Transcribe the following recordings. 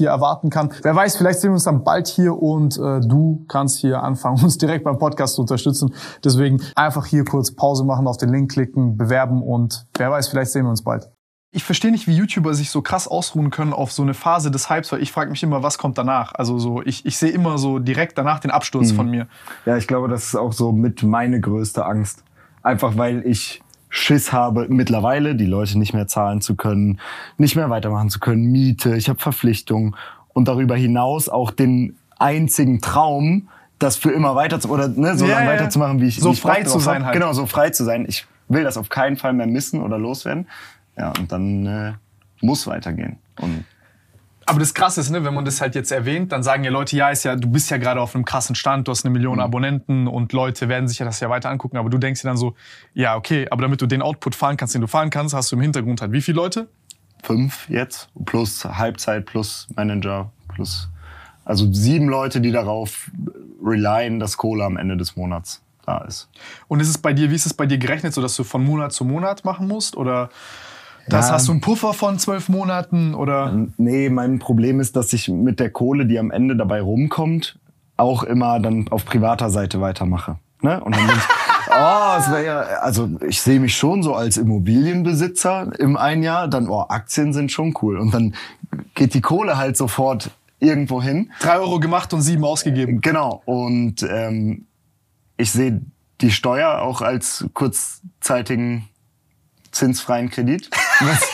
hier erwarten kann. Wer weiß, vielleicht sehen wir uns dann bald hier und äh, du kannst hier anfangen, uns direkt beim Podcast zu unterstützen. Deswegen einfach hier kurz Pause machen, auf den Link klicken, bewerben und wer weiß, vielleicht sehen wir uns bald. Ich verstehe nicht, wie YouTuber sich so krass ausruhen können auf so eine Phase des Hypes, weil ich frage mich immer, was kommt danach? Also so, ich, ich sehe immer so direkt danach den Absturz mhm. von mir. Ja, ich glaube, das ist auch so mit meine größte Angst. Einfach weil ich Schiss habe, mittlerweile die Leute nicht mehr zahlen zu können, nicht mehr weitermachen zu können, Miete, ich habe Verpflichtungen und darüber hinaus auch den einzigen Traum, das für immer weiter zu, oder ne, so ja, lange weiterzumachen, wie ich so wie ich frei zu sein halt. Genau, so frei zu sein. Ich will das auf keinen Fall mehr missen oder loswerden. Ja, und dann äh, muss weitergehen. Und aber das Krasse ist, ne, wenn man das halt jetzt erwähnt, dann sagen ja Leute, ja, ist ja, du bist ja gerade auf einem krassen Stand, du hast eine Million mhm. Abonnenten und Leute werden sich ja das ja weiter angucken. Aber du denkst dir dann so, ja, okay, aber damit du den Output fahren kannst, den du fahren kannst, hast du im Hintergrund halt wie viele Leute? Fünf jetzt, plus Halbzeit, plus Manager, plus also sieben Leute, die darauf relyen, dass Kohle am Ende des Monats da ist. Und ist es bei dir, wie ist es bei dir gerechnet, so dass du von Monat zu Monat machen musst? Oder das ja. hast du einen Puffer von zwölf Monaten oder? Nee, mein Problem ist, dass ich mit der Kohle, die am Ende dabei rumkommt, auch immer dann auf privater Seite weitermache. Ne? Und dann bin ich, oh, es wäre ja, also ich sehe mich schon so als Immobilienbesitzer im ein Jahr, dann, oh, Aktien sind schon cool. Und dann geht die Kohle halt sofort irgendwo hin. Drei Euro gemacht und sieben ausgegeben. Genau. Und ähm, ich sehe die Steuer auch als kurzzeitigen zinsfreien Kredit. Was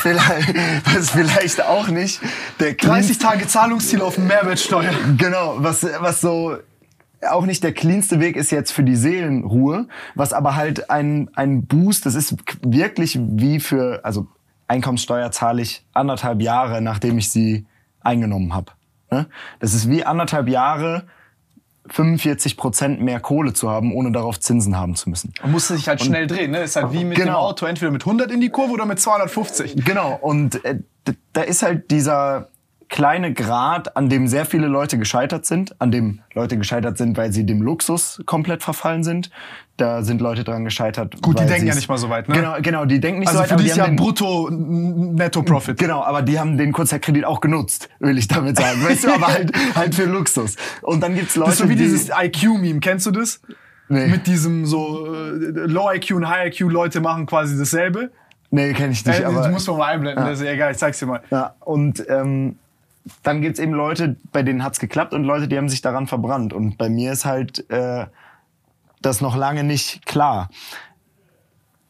vielleicht, was vielleicht auch nicht der 30 Tage Zahlungsziel auf Mehrwertsteuer. Genau, was, was so auch nicht der cleanste Weg ist jetzt für die Seelenruhe, was aber halt ein, ein Boost, das ist wirklich wie für, also Einkommenssteuer zahle ich anderthalb Jahre, nachdem ich sie eingenommen habe. Ne? Das ist wie anderthalb Jahre 45 Prozent mehr Kohle zu haben, ohne darauf Zinsen haben zu müssen. Man muss sich halt und, schnell drehen, ne? Ist halt wie mit genau. dem Auto, entweder mit 100 in die Kurve oder mit 250. Genau. Und äh, da ist halt dieser kleine Grad, an dem sehr viele Leute gescheitert sind, an dem Leute gescheitert sind, weil sie dem Luxus komplett verfallen sind. Da sind Leute dran gescheitert. Gut, die denken ja nicht mal so weit, ne? Genau, genau, die denken nicht also so weit. Also für die ist ja brutto netto Profit. Genau, aber die haben den Kurzzeitkredit auch genutzt, will ich damit sagen. weißt du, aber halt, halt für Luxus. Und dann gibt's Leute, Das ist so wie die dieses IQ-Meme, kennst du das? Nee. Mit diesem so äh, Low IQ und High IQ Leute machen quasi dasselbe. Nee, kenne ich nicht. Äh, aber, das muss man mal einblenden, ja. das ist egal, ich zeig's dir mal. Ja, und ähm, dann gibt's eben Leute, bei denen hat's geklappt und Leute, die haben sich daran verbrannt. Und bei mir ist halt äh, das noch lange nicht klar,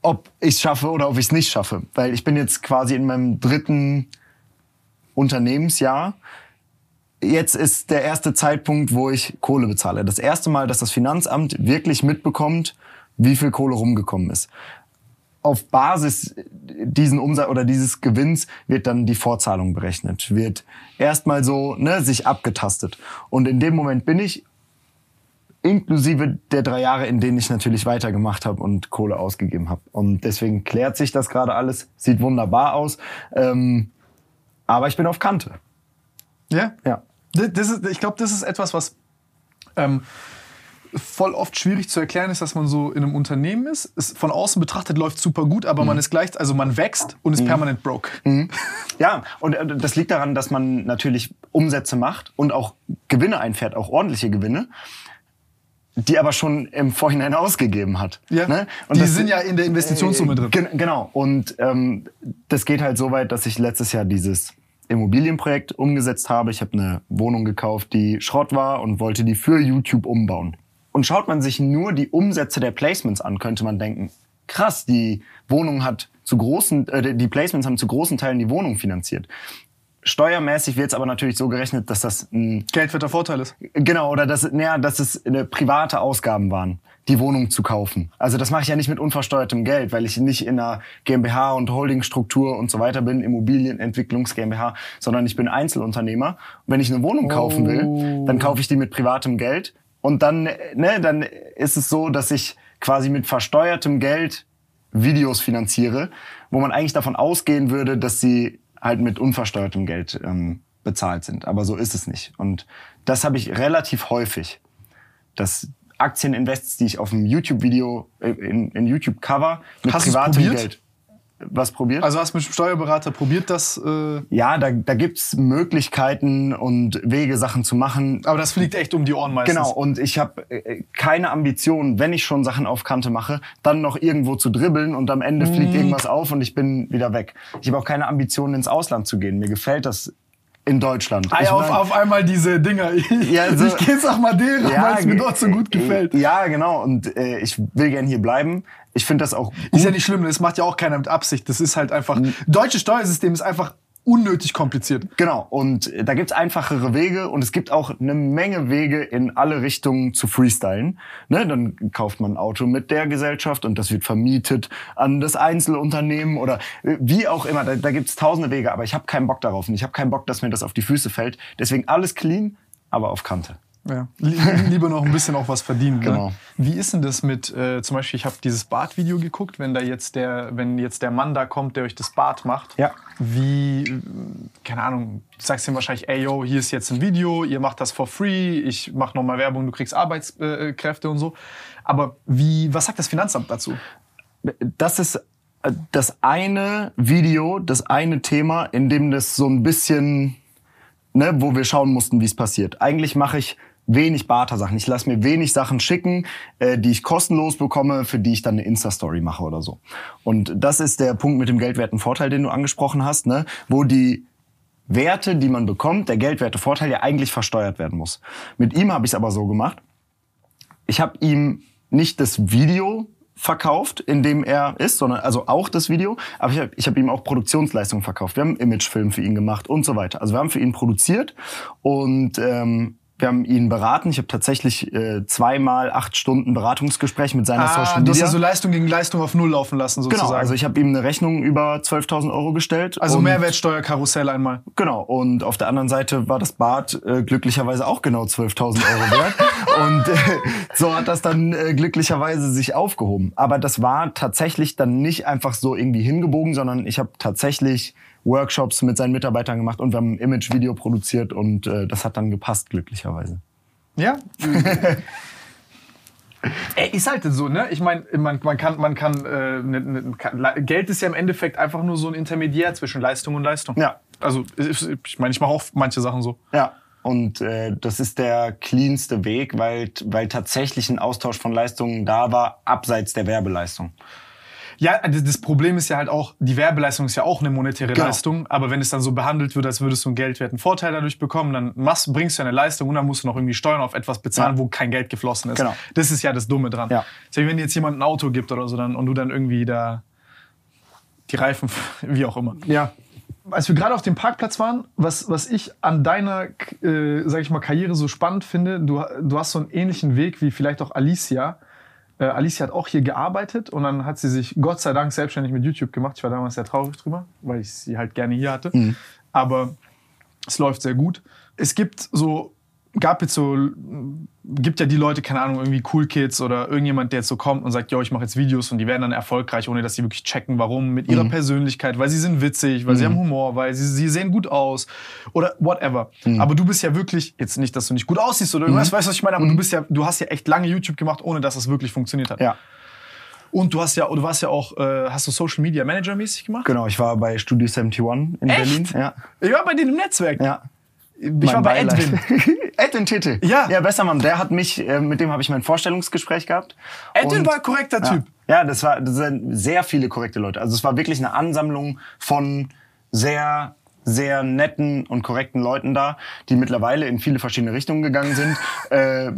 ob ich schaffe oder ob ich es nicht schaffe. Weil ich bin jetzt quasi in meinem dritten Unternehmensjahr. Jetzt ist der erste Zeitpunkt, wo ich Kohle bezahle. Das erste Mal, dass das Finanzamt wirklich mitbekommt, wie viel Kohle rumgekommen ist auf Basis diesen Umsatz oder dieses Gewinns wird dann die Vorzahlung berechnet, wird erstmal so ne, sich abgetastet. Und in dem Moment bin ich inklusive der drei Jahre, in denen ich natürlich weitergemacht habe und Kohle ausgegeben habe. Und deswegen klärt sich das gerade alles, sieht wunderbar aus. Ähm, aber ich bin auf Kante. Ja? Ja. Das ist, ich glaube, das ist etwas, was ähm, voll oft schwierig zu erklären ist, dass man so in einem Unternehmen ist. Es von außen betrachtet läuft super gut, aber man ist gleich, also man wächst und ist permanent broke. Ja, und äh, das liegt daran, dass man natürlich Umsätze macht und auch Gewinne einfährt, auch ordentliche Gewinne, die aber schon im Vorhinein ausgegeben hat. Ja. Ne? Und Die sind ja in der Investitionssumme drin. Gen genau. Und ähm, das geht halt so weit, dass ich letztes Jahr dieses Immobilienprojekt umgesetzt habe. Ich habe eine Wohnung gekauft, die Schrott war und wollte die für YouTube umbauen. Und schaut man sich nur die Umsätze der Placements an, könnte man denken, krass, die Wohnung hat zu großen, äh, die Placements haben zu großen Teilen die Wohnung finanziert. Steuermäßig wird es aber natürlich so gerechnet, dass das ein Geldwerter Vorteil ist. Genau, oder dass, naja, dass es eine private Ausgaben waren, die Wohnung zu kaufen. Also das mache ich ja nicht mit unversteuertem Geld, weil ich nicht in einer GmbH und Holdingstruktur und so weiter bin, Immobilienentwicklungs GmbH, sondern ich bin Einzelunternehmer. Und wenn ich eine Wohnung kaufen will, dann kaufe ich die mit privatem Geld und dann, ne, dann ist es so, dass ich quasi mit versteuertem Geld Videos finanziere, wo man eigentlich davon ausgehen würde, dass sie halt mit unversteuertem Geld ähm, bezahlt sind. Aber so ist es nicht. Und das habe ich relativ häufig. Dass Aktieninvests, die ich auf dem YouTube-Video, äh, in, in YouTube-Cover mit Hast privatem? Geld. Was probiert? Also hast du mit dem Steuerberater probiert, das, äh, ja, da, da gibt's Möglichkeiten und Wege, Sachen zu machen. aber das fliegt echt um die Ohren meistens. Genau, und ich habe äh, keine Ambition, wenn ich schon Sachen auf Kante mache, dann noch irgendwo zu dribbeln und am Ende Mhm. fliegt irgendwas auf und ich bin wieder weg. Ich habe auch keine Ambition, ins Ausland zu gehen. Mir gefällt das in Deutschland. Ah, ja, auf, mein- auf einmal diese Dinger. Ich, Ja, also- ich gehe nach Madeira, weil es mir dort so gut gefällt. Ja, genau. Und äh, ich will gern hier bleiben. Ich finde das auch gut. Ist ja nicht schlimm, das macht ja auch keiner mit Absicht. Das ist halt einfach. Deutsches Steuersystem ist einfach unnötig kompliziert. Genau, und äh, da gibt's einfachere Wege und es gibt auch eine Menge Wege in alle Richtungen zu freestylen. Ne, dann kauft man ein Auto mit der Gesellschaft und das wird vermietet an das Einzelunternehmen oder äh, wie auch immer. Da, da gibt's tausende Wege, aber ich habe keinen Bock darauf und ich habe keinen Bock, dass mir das auf die Füße fällt. Deswegen alles clean, aber auf Kante. Ja. Lie- Lieber noch ein bisschen auch was verdienen. Genau. Ne? Wie ist denn das mit, äh, zum Beispiel, ich habe dieses Bad-Video geguckt, wenn da jetzt der, wenn jetzt der Mann da kommt, der euch das Bad macht. Ja. Wie, äh, keine Ahnung, du sagst ihm wahrscheinlich, ey yo, hier ist jetzt ein Video, ihr macht das for free, ich mache nochmal Werbung, du kriegst Arbeitskräfte und so. Aber wie, was sagt das Finanzamt dazu? das ist äh, das eine Video, das eine Thema, in dem das so ein bisschen, ne, wo wir schauen mussten, wie es passiert. Eigentlich mache ich wenig Barter-Sachen. Ich lasse mir wenig Sachen schicken, äh, die ich kostenlos bekomme, für die ich dann eine Insta-Story mache oder so. Und das ist der Punkt mit dem geldwerten Vorteil, den du angesprochen hast, ne, wo die Werte, die man bekommt, der geldwerte Vorteil ja eigentlich versteuert werden muss. Mit ihm habe ich es aber so gemacht, ich habe ihm nicht das Video verkauft, in dem er ist, sondern also auch das Video, aber ich habe ich hab ihm auch Produktionsleistungen verkauft. Wir haben Imagefilm für ihn gemacht und so weiter. Also wir haben für ihn produziert und ähm, wir haben ihn beraten. Ich habe tatsächlich äh, zweimal acht Stunden Beratungsgespräch mit seiner Social Ah, du Media. hast also Leistung gegen Leistung auf Null laufen lassen, sozusagen. genau, also ich habe ihm eine Rechnung über 12.000 Euro gestellt. also Mehrwertsteuerkarussell einmal. Genau, und auf der anderen Seite war das Bad äh, glücklicherweise auch genau 12.000 Euro wert. und äh, so hat das dann äh, glücklicherweise sich aufgehoben. Aber das war tatsächlich dann nicht einfach so irgendwie hingebogen, sondern ich habe tatsächlich Workshops mit seinen Mitarbeitern gemacht und wir haben ein Image-Video produziert und äh, das hat dann gepasst, glücklicherweise. Ja. Ey, ist halt so, ne? Ich meine, man, man kann, man kann, äh, ne, ne, kann, Geld ist ja im Endeffekt einfach nur so ein Intermediär zwischen Leistung und Leistung. Ja. Also ich ich meine, ich mache auch manche Sachen so. Ja. Und äh, das ist der cleanste Weg, weil, weil tatsächlich ein Austausch von Leistungen da war, abseits der Werbeleistung. Ja, das Problem ist ja halt auch, die Werbeleistung ist ja auch eine monetäre Genau. Leistung, aber wenn es dann so behandelt wird, als würdest du einen geldwerten Vorteil dadurch bekommen, dann machst, bringst du ja eine Leistung und dann musst du noch irgendwie Steuern auf etwas bezahlen, Ja. wo kein Geld geflossen ist. Genau. Das ist ja das Dumme dran. Ja. Deswegen, wenn dir jetzt jemand ein Auto gibt oder so dann, und du dann irgendwie da die Reifen, wie auch immer. Ja. Als wir gerade auf dem Parkplatz waren, was, was ich an deiner, äh, sag ich mal, Karriere so spannend finde, du, du hast so einen ähnlichen Weg wie vielleicht auch Alicia. Äh, Alicia hat auch hier gearbeitet und dann hat sie sich Gott sei Dank selbstständig mit YouTube gemacht. Ich war damals sehr traurig drüber, weil ich sie halt gerne hier hatte. Aber es läuft sehr gut. Es gibt so gab jetzt so, gibt ja die Leute, keine Ahnung, irgendwie Cool Kids oder irgendjemand, der jetzt so kommt und sagt, yo, ich mache jetzt Videos und die werden dann erfolgreich, ohne dass sie wirklich checken, warum, mit ihrer Mhm. Persönlichkeit, weil sie sind witzig, weil sie haben Humor, weil sie, sie sehen gut aus oder whatever. Mhm. Aber du bist ja wirklich, jetzt nicht, dass du nicht gut aussiehst oder irgendwas, weißt du, was ich meine, aber du bist ja, du hast ja echt lange YouTube gemacht, ohne dass es wirklich funktioniert hat. Mhm. Ja, Und du hast ja, du warst ja auch, äh, hast du Social Media Manager mäßig gemacht? genau. Ich war bei Studio 71 in Echt? Berlin. Ja, Ich war bei denen im Netzwerk. ja. Ich war bei Beileid. Edwin. Edwin Tete. Ja. Ja, besser Mann. Der hat mich, äh, mit dem habe ich mein Vorstellungsgespräch gehabt. Edwin Und- war ein korrekter ja. Typ. Ja, das war das sind sehr viele korrekte Leute. Also es war wirklich eine Ansammlung von sehr sehr netten und korrekten Leuten da, die mittlerweile in viele verschiedene Richtungen gegangen sind. äh,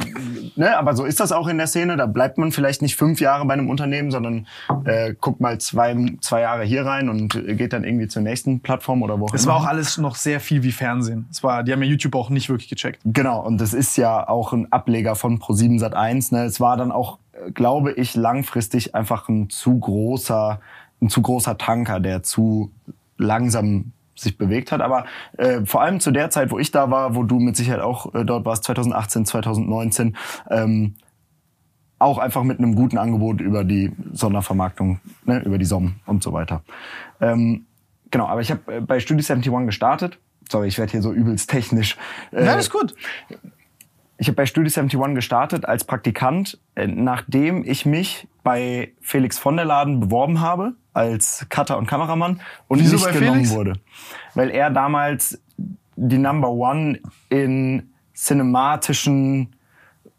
ne, aber so ist das auch in der Szene. Da bleibt man vielleicht nicht fünf Jahre bei einem Unternehmen, sondern äh, guckt mal zwei, zwei Jahre hier rein und geht dann irgendwie zur nächsten Plattform oder wo auch Es war auch alles noch sehr viel wie Fernsehen. Es war, die haben ja YouTube auch nicht wirklich gecheckt. Genau, und das ist ja auch ein Ableger von Pro7 Sat1. Ne? Es war dann auch, glaube ich, langfristig einfach ein zu großer, ein zu großer Tanker, der zu langsam sich bewegt hat. Aber äh, vor allem zu der Zeit, wo ich da war, wo du mit Sicherheit auch äh, dort warst, 2018, 2019, ähm, auch einfach mit einem guten Angebot über die Sondervermarktung, ne, über die SOM und so weiter. Ähm, genau, aber ich habe äh, bei Studio 71 gestartet. Sorry, ich werde hier so übelst technisch. Äh, Ja, alles gut. ich habe bei Studio 71 gestartet als Praktikant, äh, nachdem ich mich bei Felix von der Laden beworben habe als Cutter und Kameramann und Wieso nicht genommen Felix? wurde. Weil er damals die Number One in cinematischen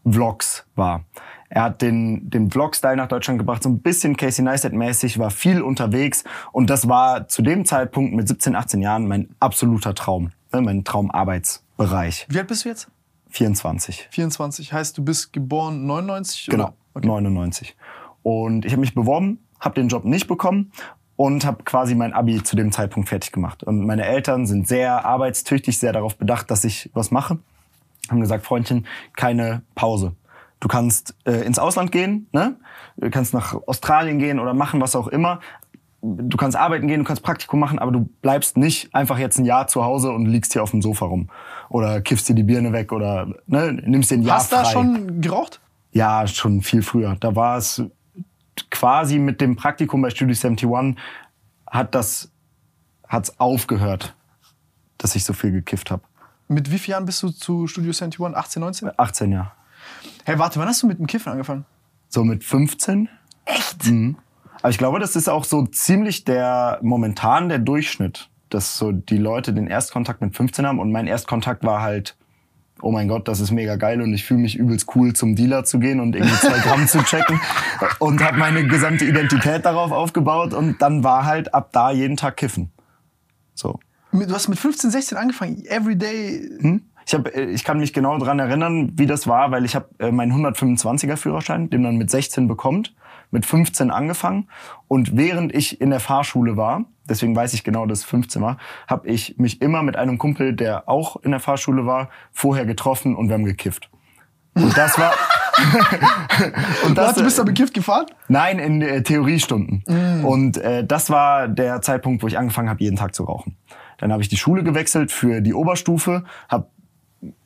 Vlogs war. Er hat den, den Vlog-Style nach Deutschland gebracht, so ein bisschen Casey Neistat-mäßig, war viel unterwegs und das war zu dem Zeitpunkt mit 17, 18 Jahren mein absoluter Traum, ne, mein Traumarbeitsbereich. Wie alt bist du jetzt? 24. 24. Heißt, du bist geboren 99? Genau, Oder? Okay. 99. Und ich habe mich beworben, habe den Job nicht bekommen und habe quasi mein Abi zu dem Zeitpunkt fertig gemacht. Und meine Eltern sind sehr arbeitstüchtig, sehr darauf bedacht, dass ich was mache. Haben gesagt, Freundchen, keine Pause. Du kannst äh, ins Ausland gehen, ne? Du kannst nach Australien gehen oder machen, was auch immer. Du kannst arbeiten gehen, du kannst Praktikum machen, aber du bleibst nicht einfach jetzt ein Jahr zu Hause und liegst hier auf dem Sofa rum. Oder kiffst dir die Birne weg oder ne, nimmst dir ein Jahr Hast du frei. da schon geraucht? Ja, schon viel früher. Da war es quasi mit dem Praktikum bei Studio 71 hat das hat's aufgehört, dass ich so viel gekifft habe. Mit wie vielen Jahren bist du zu Studio 71? 18, 19? 18 Jahre. Hey, warte, wann hast du mit dem Kiffen angefangen? So mit 15. Echt? Mhm. Aber ich glaube, das ist auch so ziemlich der momentan der Durchschnitt, dass so die Leute den Erstkontakt mit 15 haben und mein Erstkontakt war halt oh mein Gott, das ist mega geil und ich fühle mich übelst cool, zum Dealer zu gehen und irgendwie zwei Gramm zu checken und habe meine gesamte Identität darauf aufgebaut und dann war halt ab da jeden Tag kiffen. So. Du hast mit 15, 16 angefangen, everyday. Hm? Ich, hab, äh, ich kann mich genau dran erinnern, wie das war, weil ich habe äh, meinen 125er Führerschein, den man mit 16 bekommt, mit 15 angefangen. Und während ich in der Fahrschule war, deswegen weiß ich genau, dass es 15 war, habe ich mich immer mit einem Kumpel, der auch in der Fahrschule war, vorher getroffen und wir haben gekifft. Und das war... und Warte, du bist da bekifft gefahren? Nein, in äh, Theoriestunden. Und äh, das war der Zeitpunkt, wo ich angefangen habe, jeden Tag zu rauchen. Dann habe ich die Schule gewechselt für die Oberstufe, habe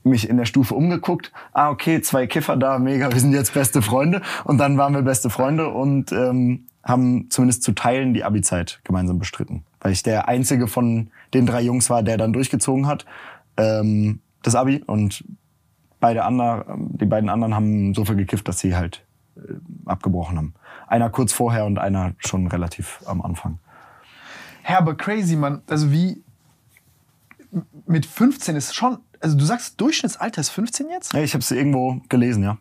mich in der Stufe umgeguckt. Ah, okay, zwei Kiffer da, mega, wir sind jetzt beste Freunde. Und dann waren wir beste Freunde und ähm, haben zumindest zu Teilen die Abi-Zeit gemeinsam bestritten. Weil ich der einzige von den drei Jungs war, der dann durchgezogen hat, ähm, das Abi. Und beide anderen, die beiden anderen haben so viel gekifft, dass sie halt äh, abgebrochen haben. Einer kurz vorher und einer schon relativ am Anfang. Hä, aber crazy, Mann. Also wie mit 15 ist schon, also du sagst Durchschnittsalter ist 15 jetzt? Ja, ich habe es irgendwo gelesen, ja.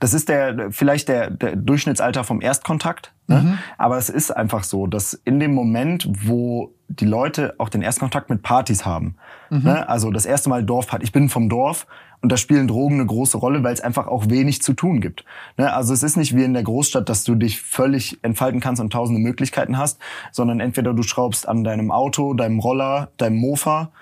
Das ist der vielleicht der, der Durchschnittsalter vom Erstkontakt. Ne? Aber es ist einfach so, dass in dem Moment, wo die Leute auch den Erstkontakt mit Partys haben, ne? also das erste Mal Dorfparty, ich bin vom Dorf und da spielen Drogen eine große Rolle, weil es einfach auch wenig zu tun gibt. Ne? Also es ist nicht wie in der Großstadt, dass du dich völlig entfalten kannst und tausende Möglichkeiten hast, sondern entweder du schraubst an deinem Auto, deinem Roller, deinem Mofa,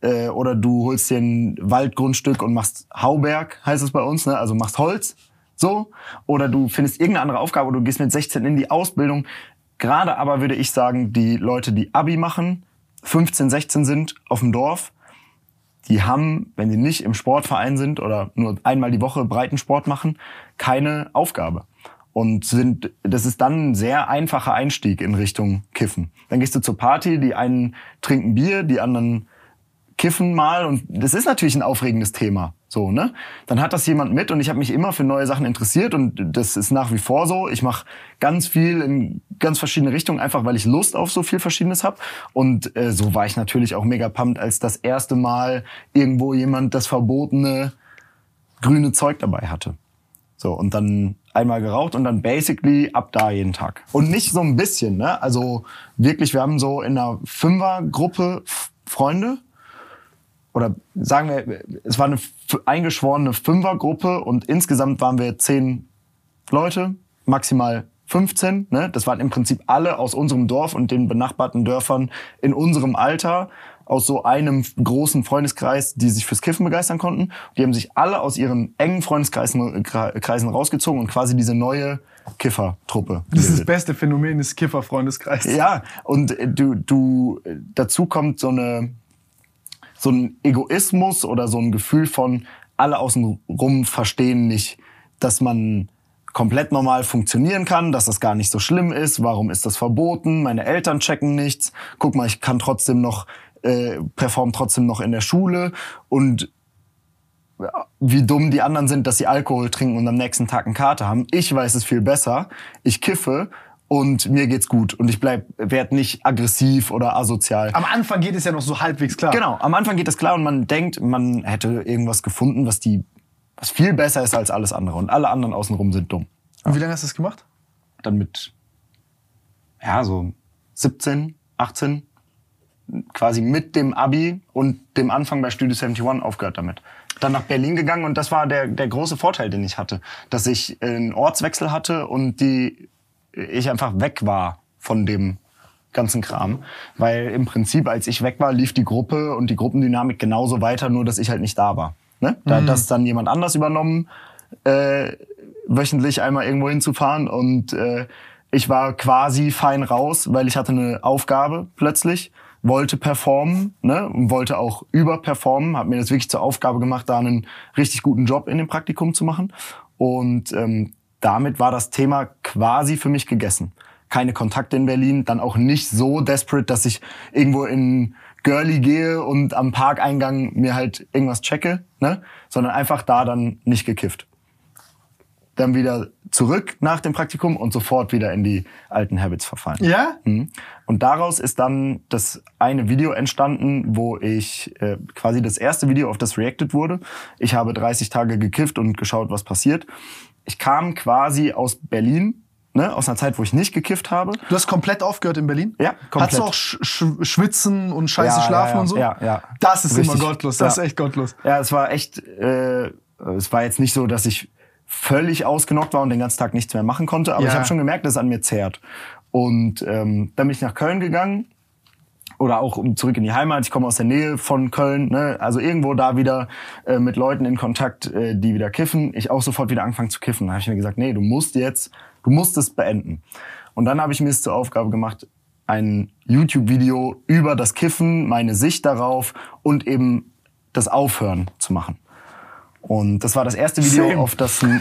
äh, oder du holst dir ein Waldgrundstück und machst Hauberg, heißt es bei uns, ne? also machst Holz, so. Oder du findest irgendeine andere Aufgabe du gehst mit 16 in die Ausbildung. Gerade aber würde ich sagen, die Leute, die Abi machen, 15, 16 sind auf dem Dorf, die haben, wenn sie nicht im Sportverein sind oder nur einmal die Woche Breitensport machen, keine Aufgabe. Und sind, das ist dann ein sehr einfacher Einstieg in Richtung Kiffen. Dann gehst du zur Party, die einen trinken Bier, die anderen kiffen mal und das ist natürlich ein aufregendes Thema. So, ne? Dann hat das jemand mit und ich habe mich immer für neue Sachen interessiert und das ist nach wie vor so. Ich mache ganz viel in ganz verschiedene Richtungen, einfach weil ich Lust auf so viel Verschiedenes habe. Und äh, so war ich natürlich auch mega pumped, als das erste Mal irgendwo jemand das verbotene grüne Zeug dabei hatte. So, und dann einmal geraucht und dann basically ab da jeden Tag. Und nicht so ein bisschen, ne? Also wirklich, wir haben so in einer Fünfergruppe Freunde, oder sagen wir, es war eine eingeschworene Fünfergruppe und insgesamt waren wir zehn Leute, maximal 15. Ne? Das waren im Prinzip alle aus unserem Dorf und den benachbarten Dörfern in unserem Alter, aus so einem großen Freundeskreis, die sich fürs Kiffen begeistern konnten. Die haben sich alle aus ihren engen Freundeskreisen Kreisen rausgezogen und quasi diese neue Kiffertruppe. Das ist das beste Phänomen des Kiffer-Freundeskreises. Ja, und du, du, dazu kommt so eine, so ein Egoismus oder so ein Gefühl von, alle außenrum verstehen nicht, dass man komplett normal funktionieren kann, dass das gar nicht so schlimm ist. Warum ist das verboten? Meine Eltern checken nichts. Guck mal, ich kann trotzdem noch, äh, perform trotzdem noch in der Schule und wie dumm die anderen sind, dass sie Alkohol trinken und am nächsten Tag eine Karte haben. Ich weiß es viel besser. Ich kiffe und mir geht's gut und ich bleib werd nicht aggressiv oder asozial. Am Anfang geht es ja noch so halbwegs klar. Genau, am Anfang geht es klar und man denkt, man hätte irgendwas gefunden, was die was viel besser ist als alles andere und alle anderen außenrum sind dumm. Und wie lange hast du das gemacht? Dann mit ja, so 17, 18 quasi mit dem Abi und dem Anfang bei Studio 71 aufgehört damit. Dann nach Berlin gegangen und das war der, der große Vorteil, den ich hatte, dass ich einen Ortswechsel hatte und die ich einfach weg war von dem ganzen Kram. Weil im Prinzip, als ich weg war, lief die Gruppe und die Gruppendynamik genauso weiter, nur dass ich halt nicht da war. Ne? Da hat mhm. das dann jemand anders übernommen, äh, wöchentlich einmal irgendwo hinzufahren und äh, ich war quasi fein raus, weil ich hatte eine Aufgabe plötzlich, wollte performen ne, und wollte auch überperformen, habe mir das wirklich zur Aufgabe gemacht, da einen richtig guten Job in dem Praktikum zu machen und ähm, damit war das Thema quasi für mich gegessen. Keine Kontakte in Berlin, dann auch nicht so desperate, dass ich irgendwo in Girly gehe und am Parkeingang mir halt irgendwas checke, ne? sondern einfach da dann nicht gekifft. Dann wieder zurück nach dem Praktikum und sofort wieder in die alten Habits verfallen. Ja? Mhm. Und daraus ist dann das eine Video entstanden, wo ich äh, quasi das erste Video, auf das reacted wurde. Ich habe 30 Tage gekifft und geschaut, was passiert ich kam quasi aus Berlin, ne, aus einer Zeit, wo ich nicht gekifft habe. Du hast komplett aufgehört in Berlin? Ja, komplett. Hattest du auch sch sch Schwitzen und scheiße ja, Schlafen ja, ja, und so? Ja, ja. Das ist Richtig. immer gottlos, das ist echt gottlos. Ja, es war echt, äh, es war jetzt nicht so, dass ich völlig ausgenockt war und den ganzen Tag nichts mehr machen konnte, aber ich habe schon gemerkt, dass es an mir zehrt. Und ähm, dann bin ich nach Köln gegangen oder auch zurück in die Heimat. Ich komme aus der Nähe von Köln, ne? also irgendwo da wieder äh, mit Leuten in Kontakt, äh, die wieder kiffen. Ich auch sofort wieder angefangen zu kiffen. Da habe ich mir gesagt, nee, du musst jetzt, du musst es beenden. Und dann habe ich mir es zur Aufgabe gemacht, ein YouTube-Video über das Kiffen, meine Sicht darauf und eben das Aufhören zu machen. Und das war das erste Video, Same. auf das ein,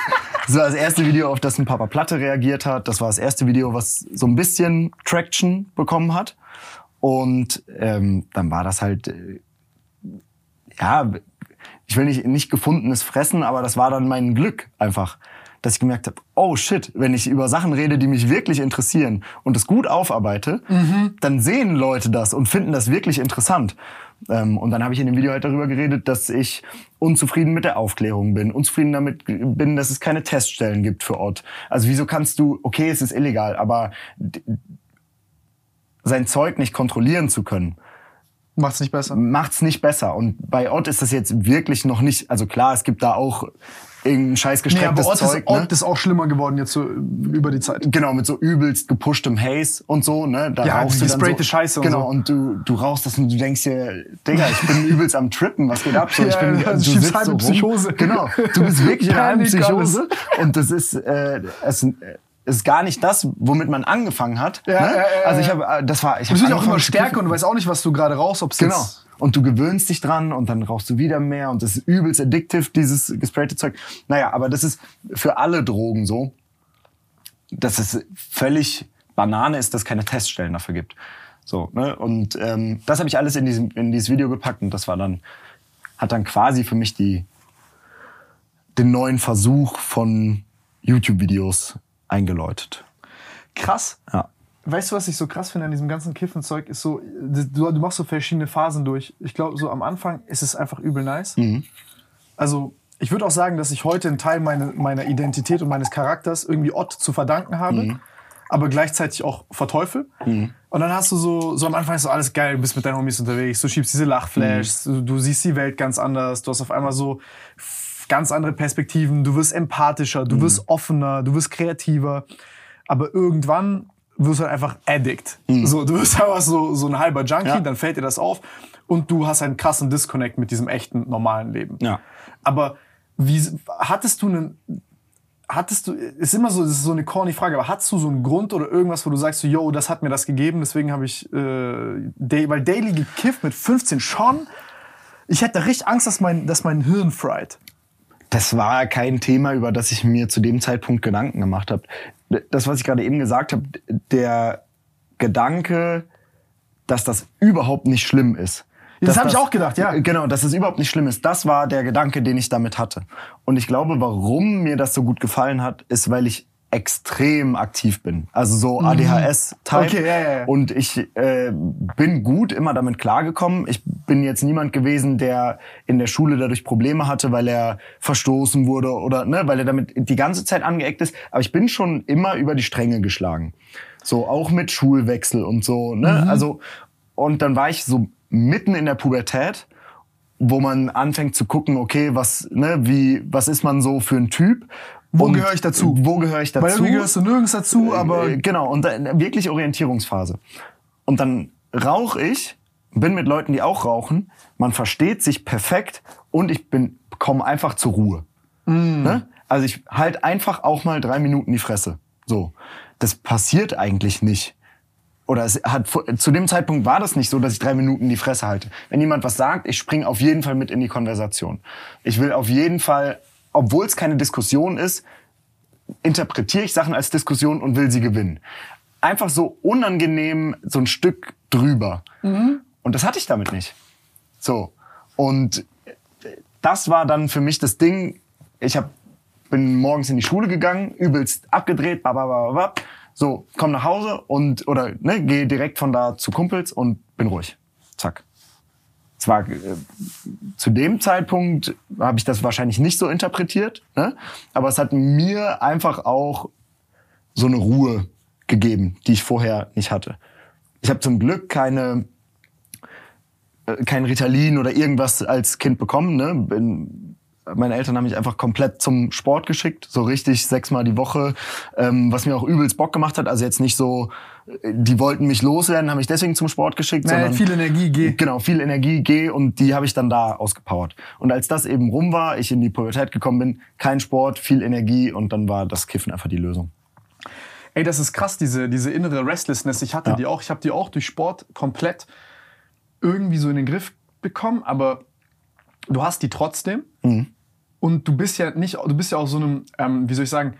das war das erste Video, auf das ein Papa Platte reagiert hat. Das war das erste Video, was so ein bisschen Traction bekommen hat. Und ähm, dann war das halt, äh, ja, ich will nicht, nicht gefundenes Fressen, aber das war dann mein Glück einfach, dass ich gemerkt habe, oh shit, wenn ich über Sachen rede, die mich wirklich interessieren und es gut aufarbeite, mhm. dann sehen Leute das und finden das wirklich interessant. Ähm, und dann habe ich in dem Video halt darüber geredet, dass ich unzufrieden mit der Aufklärung bin, unzufrieden damit bin, dass es keine Teststellen gibt für Ort. Also wieso kannst du, okay, es ist illegal, aber sein Zeug nicht kontrollieren zu können. Macht's nicht besser. Macht's nicht besser. Und bei Ott ist das jetzt wirklich noch nicht, also klar, es gibt da auch irgendein scheiß gestrecktes nee, aber Ott Zeug. Ist, ne? Ott ist auch schlimmer geworden jetzt so über die Zeit. Genau, mit so übelst gepushtem Haze und so, ne? Da ja, rauchst die du dann so, Scheiße Genau, und, so. und du, du rauchst das und du denkst dir, Digga, ich bin übelst am Trippen, was geht ab? So, ich ja, bin, ja, du sitzt so Psychose. Genau, du bist wirklich in einer Psychose. Und das ist, äh, es, ist gar nicht das, womit man angefangen hat. Ja, ne? ja, ja, also ich habe, das war, ich Du habe auch immer stärker und du weißt auch nicht, was du gerade rauchst, ob es Genau. jetzt Und du gewöhnst dich dran und dann rauchst du wieder mehr und das ist übelst addictive, dieses gesprayte Zeug. Naja, aber das ist für alle Drogen so, dass es völlig Banane ist, dass es keine Teststellen dafür gibt. So, ne? Und ähm, das habe ich alles in, diesem, in dieses Video gepackt und das war dann, hat dann quasi für mich die, den neuen Versuch von YouTube-Videos eingeläutet. krass. Ja. Weißt du, was ich so krass finde an diesem ganzen Kiffenzeug? Ist so, du, du machst so verschiedene Phasen durch. Ich glaube, so am Anfang ist es einfach übel nice. Also, ich würde auch sagen, dass ich heute einen Teil meine, meiner Identität und meines Charakters irgendwie Ott zu verdanken habe, aber gleichzeitig auch verteufel. Und dann hast du so, so am Anfang ist so alles geil, du bist mit deinen Homies unterwegs, du schiebst diese Lachflashs, du, du siehst die Welt ganz anders, du hast auf einmal so ganz andere Perspektiven, du wirst empathischer, du wirst offener, du wirst kreativer. Aber irgendwann wirst du halt einfach Addict. So, du wirst einfach so, so ein halber Junkie, Ja. dann fällt dir das auf und du hast einen krassen Disconnect mit diesem echten, normalen Leben. Ja. Aber wie, hattest du einen, hattest du, ist immer so, das ist so eine corny Frage, aber hattest du so einen Grund oder irgendwas, wo du sagst, so, yo, das hat mir das gegeben, deswegen habe ich, äh, Day, weil Daily gekifft mit 15 schon, ich hätte richtig Angst, dass mein, dass mein Hirn fried. Das war kein Thema, über das ich mir zu dem Zeitpunkt Gedanken gemacht habe. Das, was ich gerade eben gesagt habe, der Gedanke, dass das überhaupt nicht schlimm ist. Das Dass hab ich auch gedacht, ja. Genau, dass es überhaupt nicht schlimm ist. Das war der Gedanke, den ich damit hatte. Und ich glaube, warum mir das so gut gefallen hat, ist, weil ich extrem aktiv bin. Also so ADHS-Type. Mhm. Okay, ja, ja, ja. Und ich äh, bin gut immer damit klargekommen. Ich bin jetzt niemand gewesen, der in der Schule dadurch Probleme hatte, weil er verstoßen wurde oder ne, weil er damit die ganze Zeit angeeckt ist. Aber ich bin schon immer über die Stränge geschlagen. So auch mit Schulwechsel und so. Ne? Mhm. Also und dann war ich so mitten in der Pubertät wo man anfängt zu gucken, okay, was, ne, wie, was ist man so für ein Typ? Wo Und gehöre ich dazu? Wo gehöre ich dazu? Weil irgendwie gehörst du nirgends dazu, aber Äh, genau, und dann wirklich Orientierungsphase. Und dann rauche ich, bin mit Leuten, die auch rauchen, man versteht sich perfekt und ich bin komme einfach zur Ruhe. Mm. Ne? Also ich halt einfach auch mal drei Minuten die Fresse. So, das passiert eigentlich nicht. Oder es hat zu dem Zeitpunkt war das nicht so, dass ich drei Minuten die Fresse halte. Wenn jemand was sagt, ich springe auf jeden Fall mit in die Konversation. Ich will auf jeden Fall, obwohl es keine Diskussion ist, interpretiere ich Sachen als Diskussion und will sie gewinnen. Einfach so unangenehm, so ein Stück drüber. Und das hatte ich damit nicht. So. Und das war dann für mich das Ding. Ich hab, bin morgens in die Schule gegangen, übelst abgedreht, babababab. So, komm nach Hause und, oder, ne, gehe direkt von da zu Kumpels und bin ruhig. Zack. Zwar äh, zu dem Zeitpunkt habe ich das wahrscheinlich nicht so interpretiert, ne? aber es hat mir einfach auch so eine Ruhe gegeben, die ich vorher nicht hatte. Ich habe zum Glück keine äh, kein Ritalin oder irgendwas als Kind bekommen. Ne? Bin, meine Eltern haben mich einfach komplett zum Sport geschickt, so richtig sechsmal die Woche, ähm, was mir auch übelst Bock gemacht hat. Also jetzt nicht so, äh, die wollten mich loswerden, haben mich deswegen zum Sport geschickt, naja, sondern viel Energie, geh. Genau, viel Energie, geh und die habe ich dann da ausgepowert. Und als das eben rum war, ich in die Pubertät gekommen bin, kein Sport, viel Energie und dann war das Kiffen einfach die Lösung. Ey, das ist krass, diese, diese innere Restlessness. Ich hatte Ja. die auch. Ich habe die auch durch Sport komplett irgendwie so in den Griff bekommen, aber du hast die trotzdem. Und du bist ja nicht, du bist ja auch so einem, ähm, wie soll ich sagen,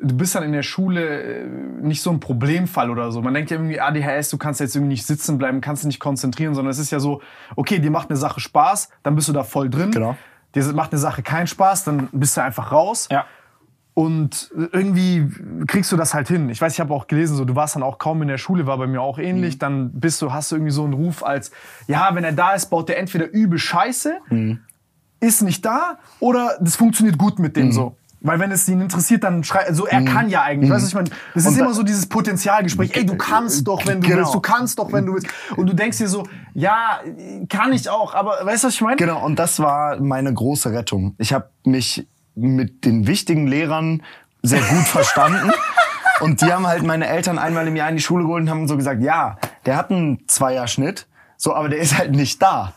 du bist dann in der Schule äh, nicht so ein Problemfall oder so. Man denkt ja irgendwie ADHS, du kannst jetzt irgendwie nicht sitzen bleiben, kannst dich nicht konzentrieren, sondern es ist ja so, okay, dir macht eine Sache Spaß, dann bist du da voll drin. Genau. Dir macht eine Sache keinen Spaß, dann bist du einfach raus. Ja. Und irgendwie kriegst du das halt hin. Ich weiß, ich habe auch gelesen, so du warst dann auch kaum in der Schule, war bei mir auch ähnlich. Dann bist du, hast du irgendwie so einen Ruf als, ja, wenn er da ist, baut der entweder übel Scheiße, ist nicht da, oder das funktioniert gut mit dem so. Weil wenn es ihn interessiert, dann schreit, also er kann ja eigentlich, weißt du, ich meine, das ist da- immer so dieses Potenzialgespräch, ey, du kannst doch, wenn du Genau. willst, du kannst doch, wenn du willst. Und du denkst dir so, ja, kann ich auch, aber weißt du, was ich meine? Genau, und das war meine große Rettung. Ich habe mich mit den wichtigen Lehrern sehr gut verstanden. Und die haben halt meine Eltern einmal im Jahr in die Schule geholt und haben so gesagt, ja, der hat einen Zweierschnitt, so, aber der ist halt nicht da.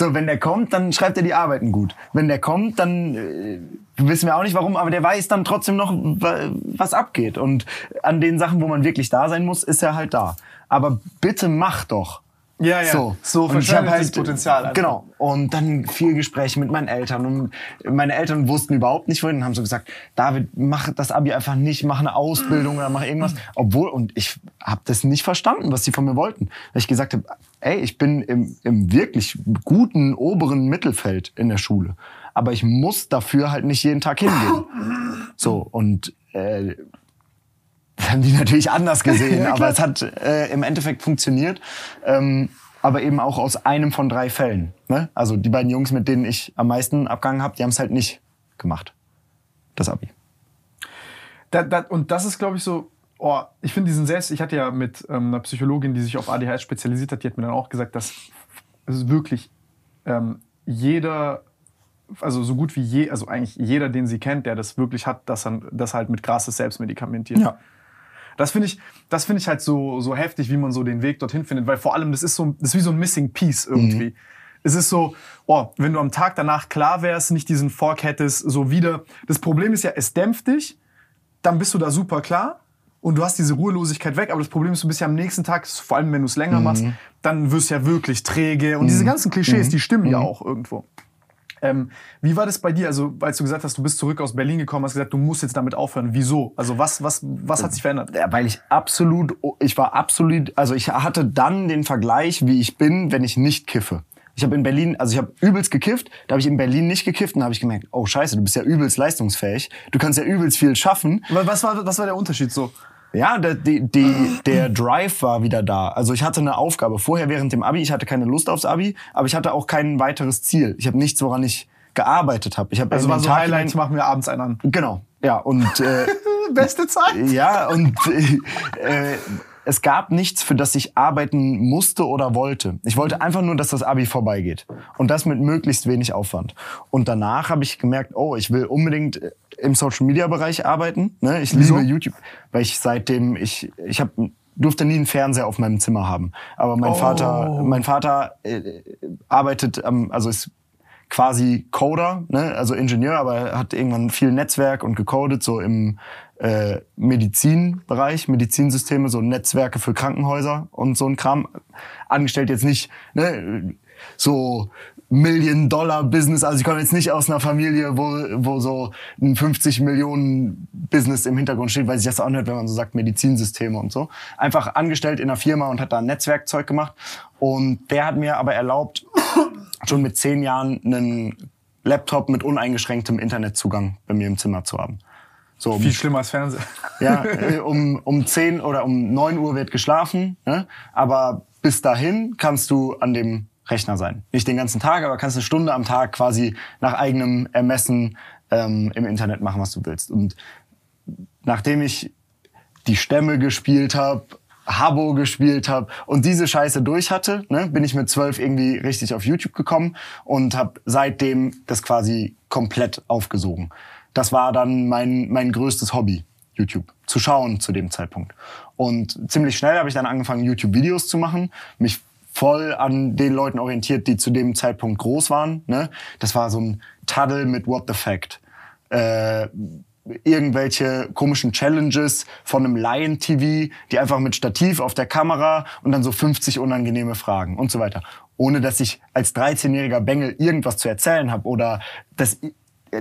So, wenn der kommt, dann schreibt er die Arbeiten gut. Wenn der kommt, dann äh, wissen wir auch nicht warum, aber der weiß dann trotzdem noch, wa- was abgeht. Und an den Sachen, wo man wirklich da sein muss, ist er halt da. Aber bitte mach doch. Ja, ja. So, So und ich hab verschwendet das Potenzial einfach. Genau. Und dann viel Gespräche mit meinen Eltern. Und meine Eltern wussten überhaupt nicht wohin und haben so gesagt, David, mach das Abi einfach nicht, mach eine Ausbildung oder mach irgendwas. Obwohl, und ich habe das nicht verstanden, was sie von mir wollten. Weil ich gesagt habe, ey, ich bin im, im wirklich guten oberen Mittelfeld in der Schule. Aber ich muss dafür halt nicht jeden Tag hingehen. So, und äh, das haben die natürlich anders gesehen, aber es hat äh, im Endeffekt funktioniert. Ähm, aber eben auch aus einem von drei Fällen. Ne? Also die beiden Jungs, mit denen ich am meisten abgehangen habe, die haben es halt nicht gemacht. Das Abi. Da, da, und das ist, glaube ich, so, oh, ich finde diesen Selbst, ich hatte ja mit ähm, einer Psychologin, die sich auf ADHS spezialisiert hat, die hat mir dann auch gesagt, dass es wirklich ähm, jeder, also so gut wie je, also eigentlich jeder, den sie kennt, der das wirklich hat, dass er das halt mit krasses Selbstmedikamentiert. Das finde ich, das finde ich halt so, so heftig, wie man so den Weg dorthin findet, weil vor allem das ist so, das ist wie so ein Missing Piece irgendwie. Es ist so, oh, wenn du am Tag danach klar wärst, nicht diesen Fork hättest, so wieder. Das Problem ist ja, es dämpft dich, dann bist du da super klar und du hast diese Ruhelosigkeit weg, aber das Problem ist, du bist ja am nächsten Tag, vor allem wenn du es länger machst, dann wirst du ja wirklich träge und diese ganzen Klischees, die stimmen ja auch irgendwo. Ähm, wie war das bei dir? Also, als du gesagt hast, du bist zurück aus Berlin gekommen, hast gesagt, du musst jetzt damit aufhören. Wieso? Also, was, was, was hat sich verändert? Ja, weil ich absolut, ich war absolut, also ich hatte dann den Vergleich, wie ich bin, wenn ich nicht kiffe. Ich habe in Berlin, also ich habe übelst gekifft, da habe ich in Berlin nicht gekifft und da habe ich gemerkt, oh scheiße, du bist ja übelst leistungsfähig, du kannst ja übelst viel schaffen. Was war, was war der Unterschied so? Ja, der, die, die, der Drive war wieder da. Also ich hatte eine Aufgabe. Vorher während dem Abi, ich hatte keine Lust aufs Abi, aber ich hatte auch kein weiteres Ziel. Ich habe nichts, woran ich gearbeitet habe. Ich habe Also, war so Tag Highlight, hinein- ich mache mir abends einen an. Genau, ja und äh, Beste Zeit? ja und äh, äh, es gab nichts, für das ich arbeiten musste oder wollte. Ich wollte einfach nur, dass das Abi vorbeigeht und das mit möglichst wenig Aufwand. Und danach habe ich gemerkt, oh, ich will unbedingt äh, im Social Media Bereich arbeiten. Ne? Ich liebe YouTube, weil ich seitdem ich ich habe durfte nie einen Fernseher auf meinem Zimmer haben. Aber mein Oh. Vater, mein Vater äh, arbeitet, am, also ist quasi Coder, ne? also Ingenieur, aber er hat irgendwann viel Netzwerk und gecodet, so im äh, Medizinbereich, Medizinsysteme, so Netzwerke für Krankenhäuser und so ein Kram. Angestellt jetzt nicht ne? so Million-Dollar-Business, also ich komme jetzt nicht aus einer Familie, wo, wo so ein 50 Millionen Business im Hintergrund steht, weil sich das anhört, wenn man so sagt, Medizinsysteme und so. Einfach angestellt in einer Firma und hat da ein Netzwerkzeug gemacht. Und der hat mir aber erlaubt, schon mit zehn Jahren einen Laptop mit uneingeschränktem Internetzugang bei mir im Zimmer zu haben. So, um, Viel schlimmer als Fernseher. ja, äh, um, um 10 oder um 9 Uhr wird geschlafen, ne? aber bis dahin kannst du an dem Rechner sein. Nicht den ganzen Tag, aber kannst eine Stunde am Tag quasi nach eigenem Ermessen ähm, im Internet machen, was du willst. Und nachdem ich die Stämme gespielt habe, Habbo gespielt habe und diese Scheiße durch hatte, ne, bin ich mit zwölf irgendwie richtig auf YouTube gekommen und habe seitdem das quasi komplett aufgesogen. Das war dann mein, mein größtes Hobby, YouTube, zu schauen zu dem Zeitpunkt. Und ziemlich schnell habe ich dann angefangen, YouTube-Videos zu machen, mich voll an den Leuten orientiert, die zu dem Zeitpunkt groß waren. Ne? Das war so ein Taddle mit What the Fact. Äh, irgendwelche komischen Challenges von einem Lion TV, die einfach mit Stativ auf der Kamera und dann so 50 unangenehme Fragen und so weiter. Ohne dass ich als 13-jähriger Bengel irgendwas zu erzählen habe oder dass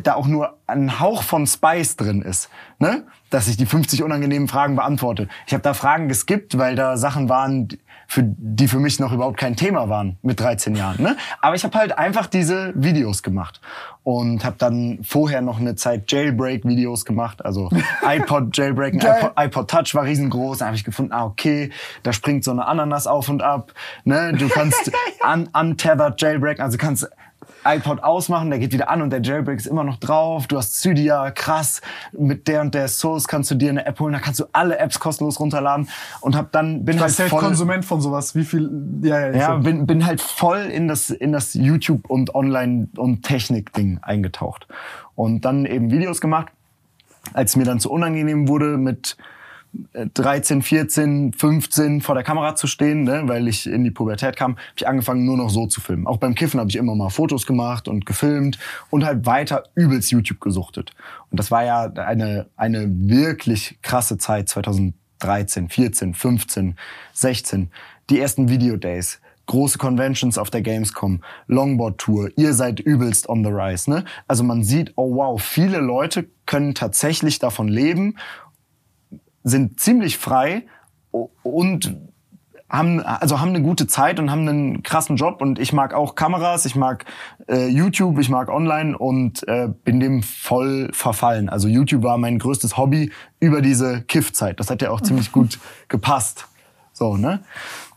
da auch nur ein Hauch von Spice drin ist, ne? dass ich die 50 unangenehmen Fragen beantworte. Ich habe da Fragen geskippt, weil da Sachen waren, für, die für mich noch überhaupt kein Thema waren mit 13 Jahren. Ne? Aber ich habe halt einfach diese Videos gemacht und habe dann vorher noch eine Zeit Jailbreak-Videos gemacht, also iPod Jailbreak, iPod, iPod Touch war riesengroß. Da habe ich gefunden, ah okay, da springt so eine Ananas auf und ab. Ne? Du kannst un untethered Jailbreak, also kannst iPod ausmachen, der geht wieder an und der Jailbreak ist immer noch drauf. Du hast Cydia, krass, mit der und der Source kannst du dir eine App holen, da kannst du alle Apps kostenlos runterladen und hab dann bin Ich halt voll Konsument von sowas. Wie viel, ja, ja, ja, so. bin, bin halt voll in das, in das YouTube und Online- und Technik-Ding eingetaucht. Und dann eben Videos gemacht. Als es mir dann zu unangenehm wurde mit 13, 14, 15 vor der Kamera zu stehen, ne, weil ich in die Pubertät kam, habe ich angefangen nur noch so zu filmen. Auch beim Kiffen habe ich immer mal Fotos gemacht und gefilmt und halt weiter übelst YouTube gesuchtet. Und das war ja eine, eine wirklich krasse Zeit 2013, 14, 15, 16. Die ersten Videodays große Conventions auf der Gamescom, Longboard-Tour, ihr seid übelst on the rise. Ne? Also man sieht, oh wow, viele Leute können tatsächlich davon leben sind ziemlich frei und haben also haben eine gute Zeit und haben einen krassen Job und ich mag auch Kameras, ich mag äh, YouTube, ich mag Online und äh, bin dem voll verfallen. Also YouTube war mein größtes Hobby über diese Kiffzeit. Das hat ja auch ziemlich gut gepasst. So, ne?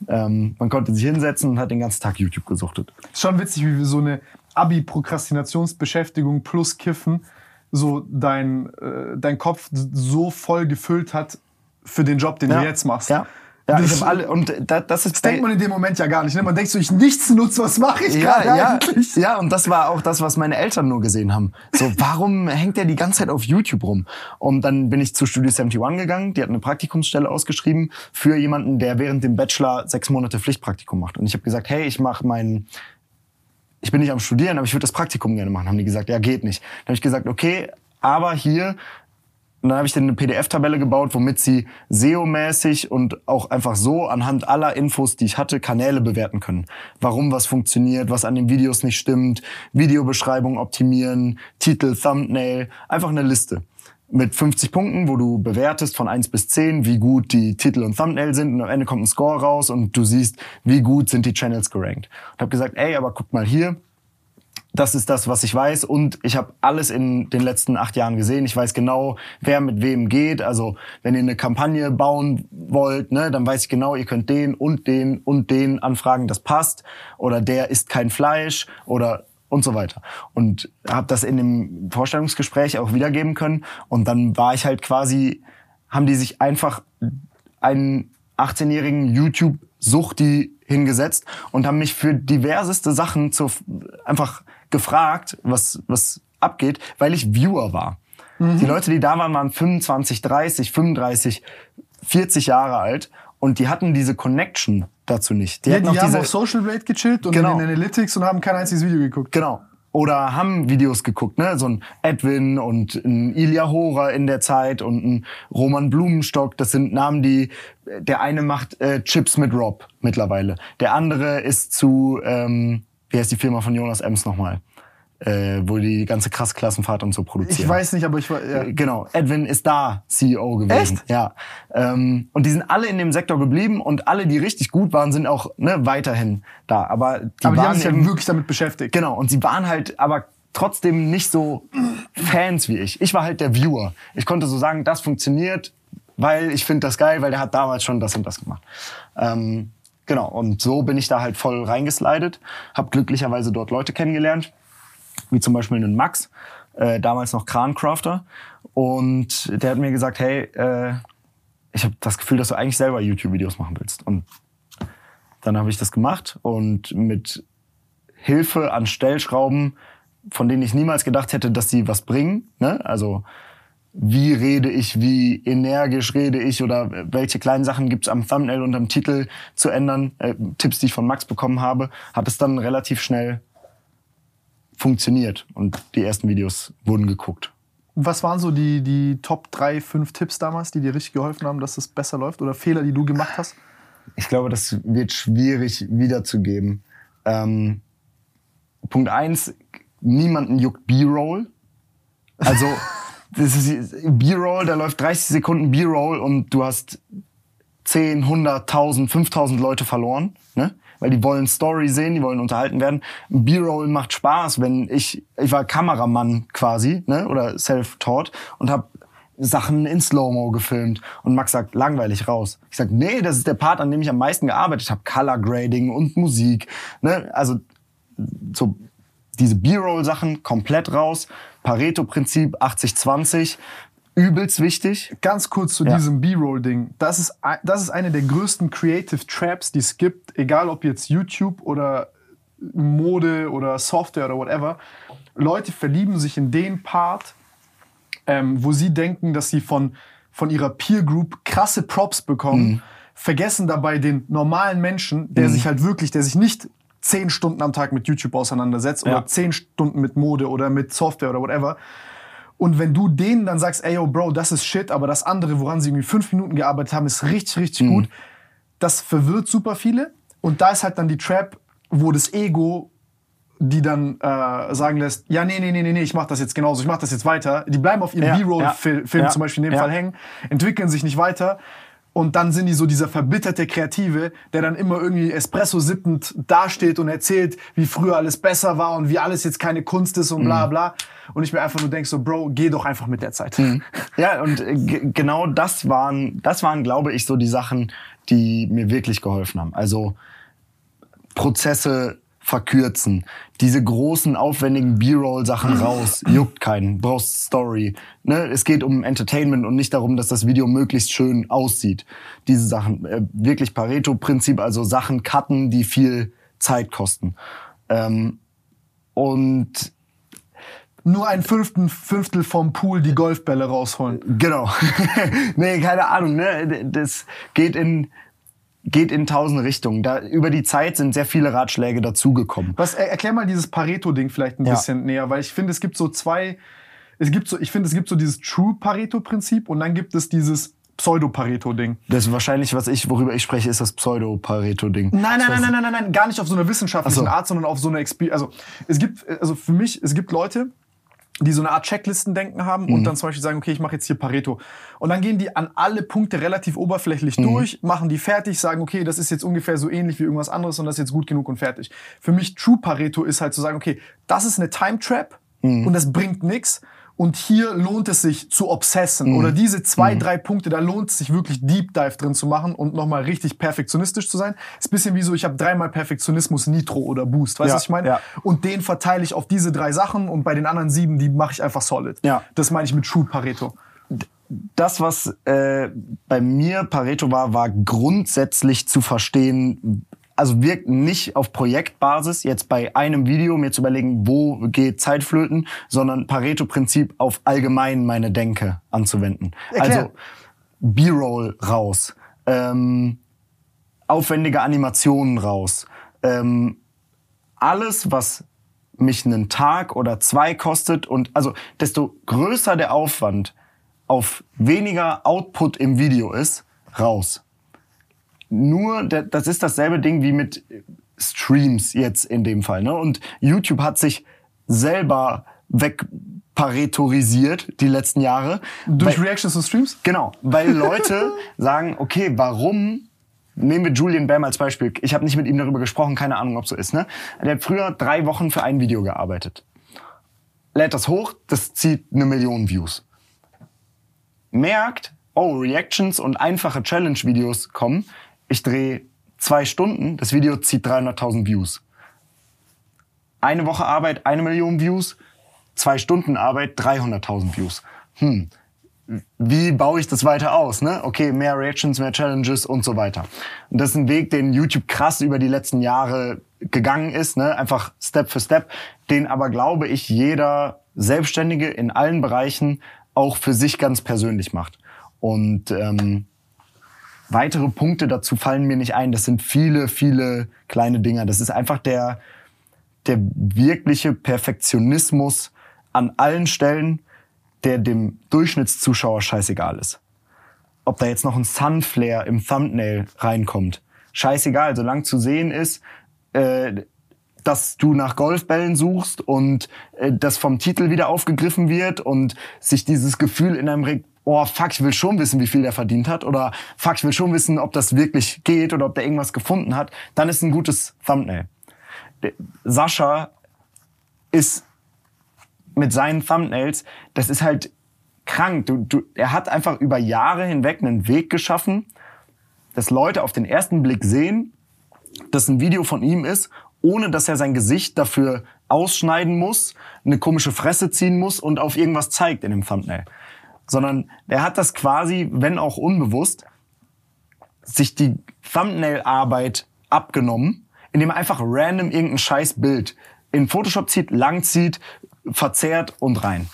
Ähm, man konnte sich hinsetzen und hat den ganzen Tag YouTube gesuchtet. Schon witzig, wie so eine Abi-Prokrastinationsbeschäftigung plus Kiffen so dein, äh, dein Kopf so voll gefüllt hat für den Job, den ja. du jetzt machst. Ja. Ja, das, ich alle und das, das ist das denkt man in dem Moment ja gar nicht. Ne? Man denkt so, ich nichts nutze, was mache ich ja, gerade ja, eigentlich? Ja, und das war auch das, was meine Eltern nur gesehen haben. So, warum hängt der die ganze Zeit auf YouTube rum? Und dann bin ich zu Studio 71 gegangen. Die hat eine Praktikumsstelle ausgeschrieben für jemanden, der während dem Bachelor sechs Monate Pflichtpraktikum macht. Und ich habe gesagt, hey, ich mache meinen ich bin nicht am Studieren, aber ich würde das Praktikum gerne machen. Haben die gesagt, ja, geht nicht. Dann habe ich gesagt, okay, aber hier, und dann habe ich dann eine PDF-Tabelle gebaut, womit sie SEO-mäßig und auch einfach so anhand aller Infos, die ich hatte, Kanäle bewerten können. Warum was funktioniert, was an den Videos nicht stimmt, Videobeschreibung optimieren, Titel, Thumbnail, einfach eine Liste mit 50 Punkten, wo du bewertest von 1 bis 10, wie gut die Titel und Thumbnail sind und am Ende kommt ein Score raus und du siehst, wie gut sind die Channels gerankt. Und habe gesagt, ey, aber guck mal hier, das ist das, was ich weiß. Und ich habe alles in den letzten acht Jahren gesehen. Ich weiß genau, wer mit wem geht. Also wenn ihr eine Kampagne bauen wollt, ne, dann weiß ich genau, ihr könnt den und den und den anfragen, das passt. Oder der isst kein Fleisch oder und so weiter. Und habe das in dem Vorstellungsgespräch auch wiedergeben können. Und dann war ich halt quasi, haben die sich einfach einen 18-jährigen YouTube-Suchti hingesetzt und haben mich für diverseste Sachen zu, einfach gefragt, was, was abgeht, weil ich Viewer war. Mhm. Die Leute, die da waren, waren 25, 30, 35, 40 Jahre alt und die hatten diese Connection dazu nicht. Die, ja, die haben diese, auf Social Blade gechillt und genau. in den Analytics und haben kein einziges Video geguckt. Genau. Oder haben Videos geguckt, ne? So ein Edwin und ein Ilya Horer in der Zeit und ein Roman Blumenstock. Das sind Namen, die der eine macht äh, Chips mit Rob mittlerweile. Der andere ist zu ähm, wie heißt die Firma von Jonas Ems nochmal? Äh, wo die ganze krasse Klassenfahrt und so produzieren. Ich weiß nicht, aber ich war, ja. Äh, genau, Edwin ist da CEO gewesen. Echt? Ja. Ähm, und die sind alle in dem Sektor geblieben und alle, die richtig gut waren, sind auch ne, weiterhin da. Aber die, aber die waren haben sich ja wirklich damit beschäftigt. Genau, und sie waren halt aber trotzdem nicht so Fans wie ich. Ich war halt der Viewer. Ich konnte so sagen, das funktioniert, weil ich finde das geil, weil der hat damals schon das und das gemacht. Ähm, Genau, und so bin ich da halt voll reingeslidet, habe glücklicherweise dort Leute kennengelernt, wie zum Beispiel einen Max, äh, damals noch Krancrafter. Und der hat mir gesagt, hey, äh, ich habe das Gefühl, dass du eigentlich selber YouTube-Videos machen willst. Und dann habe ich das gemacht und mit Hilfe an Stellschrauben, von denen ich niemals gedacht hätte, dass sie was bringen. Ne? Also wie rede ich, wie energisch rede ich oder welche kleinen Sachen gibt's am Thumbnail und am Titel zu ändern, äh, Tipps, die ich von Max bekommen habe, hat es dann relativ schnell funktioniert und die ersten Videos wurden geguckt. Was waren so die, die Top 3, 5 Tipps damals, die dir richtig geholfen haben, dass es besser läuft oder Fehler, die du gemacht hast? Ich glaube, das wird schwierig wiederzugeben. Ähm, Punkt eins: niemanden juckt B-Roll. Also B-Roll, da läuft 30 Sekunden B-Roll und du hast 10, 100, 1000, 5000 Leute verloren, ne? Weil die wollen Story sehen, die wollen unterhalten werden. B-Roll macht Spaß, wenn ich, ich war Kameramann quasi, ne? Oder self-taught und habe Sachen in Slow-Mo gefilmt. Und Max sagt, langweilig raus. Ich sag, nee, das ist der Part, an dem ich am meisten gearbeitet habe. Color Grading und Musik. Ne? Also so diese B-Roll-Sachen komplett raus. Pareto-Prinzip 80-20, übelst wichtig. Ganz kurz zu Ja. diesem B-Roll-Ding. Das ist, das ist eine der größten Creative Traps, die es gibt, egal ob jetzt YouTube oder Mode oder Software oder whatever. Leute verlieben sich in den Part, ähm, wo sie denken, dass sie von von ihrer Peer Group krasse Props bekommen, Mhm. vergessen dabei den normalen Menschen, der sich halt wirklich, der sich nicht zehn Stunden am Tag mit YouTube auseinandersetzt Ja. oder zehn Stunden mit Mode oder mit Software oder whatever. Und wenn du denen dann sagst, ey yo, Bro, das ist shit, aber das andere, woran sie irgendwie fünf Minuten gearbeitet haben, ist richtig, richtig Mhm. gut, das verwirrt super viele. Und da ist halt dann die Trap, wo das Ego die dann äh, sagen lässt, ja, nee, nee, nee, nee, ich mach das jetzt genauso, ich mach das jetzt weiter. Die bleiben auf ihrem Ja, B-Roll-Film ja, ja, zum Beispiel in dem. Fall hängen, entwickeln sich nicht weiter. Und dann sind die so dieser verbitterte Kreative, der dann immer irgendwie Espresso sippend dasteht und erzählt, wie früher alles besser war und wie alles jetzt keine Kunst ist und Mhm. bla bla. Und ich mir einfach nur denk so, Bro, geh doch einfach mit der Zeit. Ja, und äh, ge- genau das waren, das waren, glaube ich, so die Sachen, die mir wirklich geholfen haben. Also Prozesse verkürzen, diese großen, aufwendigen B-Roll-Sachen raus, juckt keinen, brauchst Story. Ne? Es geht um Entertainment und nicht darum, dass das Video möglichst schön aussieht. Diese Sachen, äh, wirklich Pareto-Prinzip, also Sachen cutten, die viel Zeit kosten. Ähm, und Nur ein Fünften, Fünftel vom Pool die Golfbälle rausholen. Genau. nee, keine Ahnung. Ne? Das geht in geht in tausend Richtungen. Da über die Zeit sind sehr viele Ratschläge dazugekommen. Was, er, erklär mal dieses Pareto-Ding vielleicht ein Ja. bisschen näher, weil ich finde, es gibt so zwei, es gibt so, ich finde, es gibt so dieses True-Pareto-Prinzip und dann gibt es dieses Pseudo-Pareto-Ding. Das ist wahrscheinlich, was ich, worüber ich spreche, ist das Pseudo-Pareto-Ding. Nein, nein, nein, nein, nein, nein, gar nicht auf so einer wissenschaftlichen so. Art, sondern auf so einer Experience. Also es gibt, also für mich, es gibt Leute, die so eine Art Checklistendenken haben Mhm. und dann zum Beispiel sagen, okay, ich mache jetzt hier Pareto. Und dann gehen die an alle Punkte relativ oberflächlich Mhm. durch, machen die fertig, sagen, okay, das ist jetzt ungefähr so ähnlich wie irgendwas anderes und das ist jetzt gut genug und fertig. Für mich True Pareto ist halt zu sagen, okay, das ist eine Time Trap Mhm. und das bringt nix. Und hier lohnt es sich zu obsessen. Mhm. Oder diese zwei, drei Punkte, da lohnt es sich wirklich Deep Dive drin zu machen und nochmal richtig perfektionistisch zu sein. Ist ein bisschen wie so, ich habe dreimal Perfektionismus Nitro oder Boost. Weißt du, Ja, was ich meine? ja. Und den verteile ich auf diese drei Sachen und bei den anderen sieben, die mache ich einfach solid. Ja. Das meine ich mit True Pareto. Das, was äh, bei mir Pareto war, war grundsätzlich zu verstehen, also wirkt nicht auf Projektbasis, jetzt bei einem Video mir zu überlegen, wo geht Zeit flöten, sondern Pareto-Prinzip auf allgemein meine Denke anzuwenden. Erklär. Also B-Roll raus, ähm, aufwendige Animationen raus, ähm, alles, was mich einen Tag oder zwei kostet und also desto größer der Aufwand auf weniger Output im Video ist, raus. Nur, da- das ist dasselbe Ding wie mit Streams jetzt in dem Fall. Ne? Und YouTube hat sich selber wegparetorisiert die letzten Jahre. Durch Weil- Reactions zu Streams? Genau, weil Leute sagen, okay, warum nehmen wir Julian Bam als Beispiel. Ich habe nicht mit ihm darüber gesprochen, keine Ahnung, ob so ist. Ne? Der hat früher drei Wochen für ein Video gearbeitet. Lädt das hoch, das zieht eine Million Views. Merkt, oh, Reactions und einfache Challenge-Videos kommen. Ich drehe zwei Stunden, das Video zieht 300.000 Views. Eine Woche Arbeit, eine Million Views. Zwei Stunden Arbeit, 300.000 Views. Hm, wie baue ich das weiter aus? Ne? Okay, mehr Reactions, mehr Challenges und so weiter. Und das ist ein Weg, den YouTube krass über die letzten Jahre gegangen ist, ne? einfach Step für Step, den aber, glaube ich, jeder Selbstständige in allen Bereichen auch für sich ganz persönlich macht. Und ähm, weitere Punkte dazu fallen mir nicht ein. Das sind viele, viele kleine Dinger. Das ist einfach der, der wirkliche Perfektionismus an allen Stellen, der dem Durchschnittszuschauer scheißegal ist. Ob da jetzt noch ein Sunflare im Thumbnail reinkommt, scheißegal, solange zu sehen ist, äh, dass du nach Golfbällen suchst und äh, das vom Titel wieder aufgegriffen wird und sich dieses Gefühl in einem regt, oh fuck, ich will schon wissen, wie viel der verdient hat oder fuck, ich will schon wissen, ob das wirklich geht oder ob der irgendwas gefunden hat, dann ist ein gutes Thumbnail. Sascha ist mit seinen Thumbnails, das ist halt krank. Du, du, er hat einfach über Jahre hinweg einen Weg geschaffen, dass Leute auf den ersten Blick sehen, dass ein Video von ihm ist, ohne dass er sein Gesicht dafür ausschneiden muss, eine komische Fresse ziehen muss und auf irgendwas zeigt in dem Thumbnail. Sondern er hat das quasi, wenn auch unbewusst, sich die Thumbnail-Arbeit abgenommen, indem er einfach random irgendein scheiß Bild in Photoshop zieht, lang zieht, verzerrt und rein.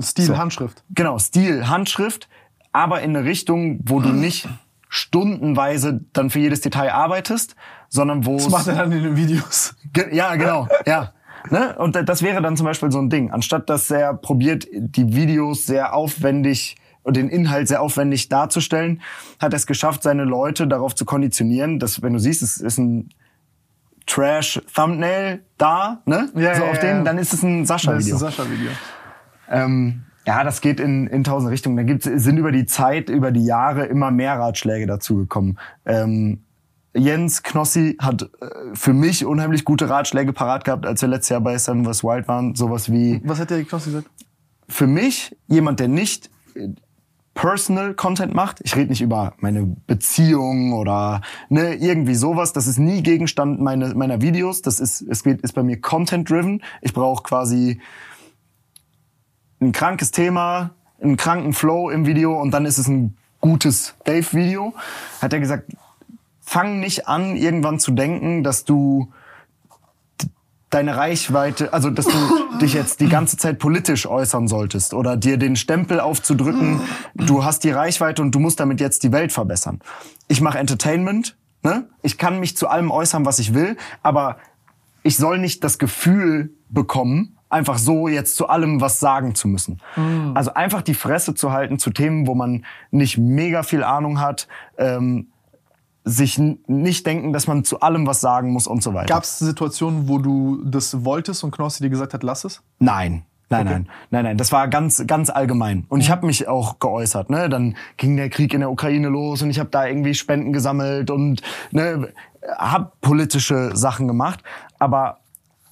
Stil, So. Handschrift. Genau, Stil, Handschrift, aber in eine Richtung, wo du nicht stundenweise dann für jedes Detail arbeitest, sondern wo Das macht er dann in den Videos. Ge ja, genau, ja. Ne? Und da- das wäre dann zum Beispiel so ein Ding. Anstatt dass er probiert, die Videos sehr aufwendig und den Inhalt sehr aufwendig darzustellen, hat er es geschafft, seine Leute darauf zu konditionieren, dass, wenn du siehst, es ist ein Trash-Thumbnail da, ne? Ja, so ja, auf ja. den, dann ist es ein Das ist Sascha-Video. ein Sascha-Video. Ähm, ja, das geht in, in tausend Richtungen. Da gibt's, sind über die Zeit, über die Jahre immer mehr Ratschläge dazugekommen. Ähm, Jens Knossi hat äh, für mich unheimlich gute Ratschläge parat gehabt, als wir letztes Jahr bei Seven vs. Wild waren. Sowas wie, Was hat der Knossi gesagt? für mich, jemand, der nicht äh, Personal Content macht, ich rede nicht über meine Beziehung oder ne, irgendwie sowas, das ist nie Gegenstand meine, meiner Videos, das ist, es geht, ist bei mir Content-driven. Ich brauche quasi ein krankes Thema, einen kranken Flow im Video und dann ist es ein gutes Dave-Video. Hat er gesagt, fang nicht an, irgendwann zu denken, dass du deine Reichweite, also dass du dich jetzt die ganze Zeit politisch äußern solltest oder dir den Stempel aufzudrücken, du hast die Reichweite und du musst damit jetzt die Welt verbessern. Ich mache Entertainment, ne? Ich kann mich zu allem äußern, was ich will, aber ich soll nicht das Gefühl bekommen, einfach so jetzt zu allem was sagen zu müssen. Also einfach die Fresse zu halten zu Themen, wo man nicht mega viel Ahnung hat, ähm, sich nicht denken, dass man zu allem was sagen muss und so weiter. Gab es Situationen, wo du das wolltest und Knossi dir gesagt hat, lass es? Nein. Nein, nein, nein, nein. Das war ganz, ganz allgemein. Und ich habe mich auch geäußert. Ne? Dann ging der Krieg in der Ukraine los und ich habe da irgendwie Spenden gesammelt und ne, habe politische Sachen gemacht. Aber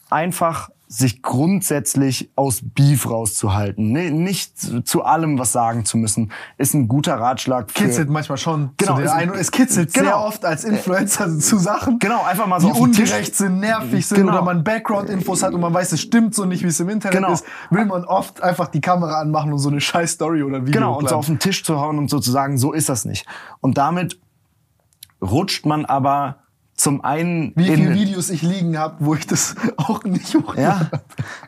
einfach sich grundsätzlich aus Beef rauszuhalten, ne? nicht zu- allem was sagen zu müssen, ist ein guter Ratschlag für Kitzelt manchmal schon. Genau, es- einen, es kitzelt genau. sehr oft als Influencer zu Sachen. Genau, einfach mal so die ungerecht sind, nervig sind Genau. oder man Background-Infos hat und man weiß, es stimmt so nicht, wie es im Internet Genau. ist, will man oft einfach die Kamera anmachen und so eine scheiß Story oder Video Genau, und so auf den Tisch zu hauen und so zu sagen, so ist das nicht. Und damit rutscht man aber zum einen Wie viele Videos ich liegen habe, wo ich das auch nicht hochladen ja,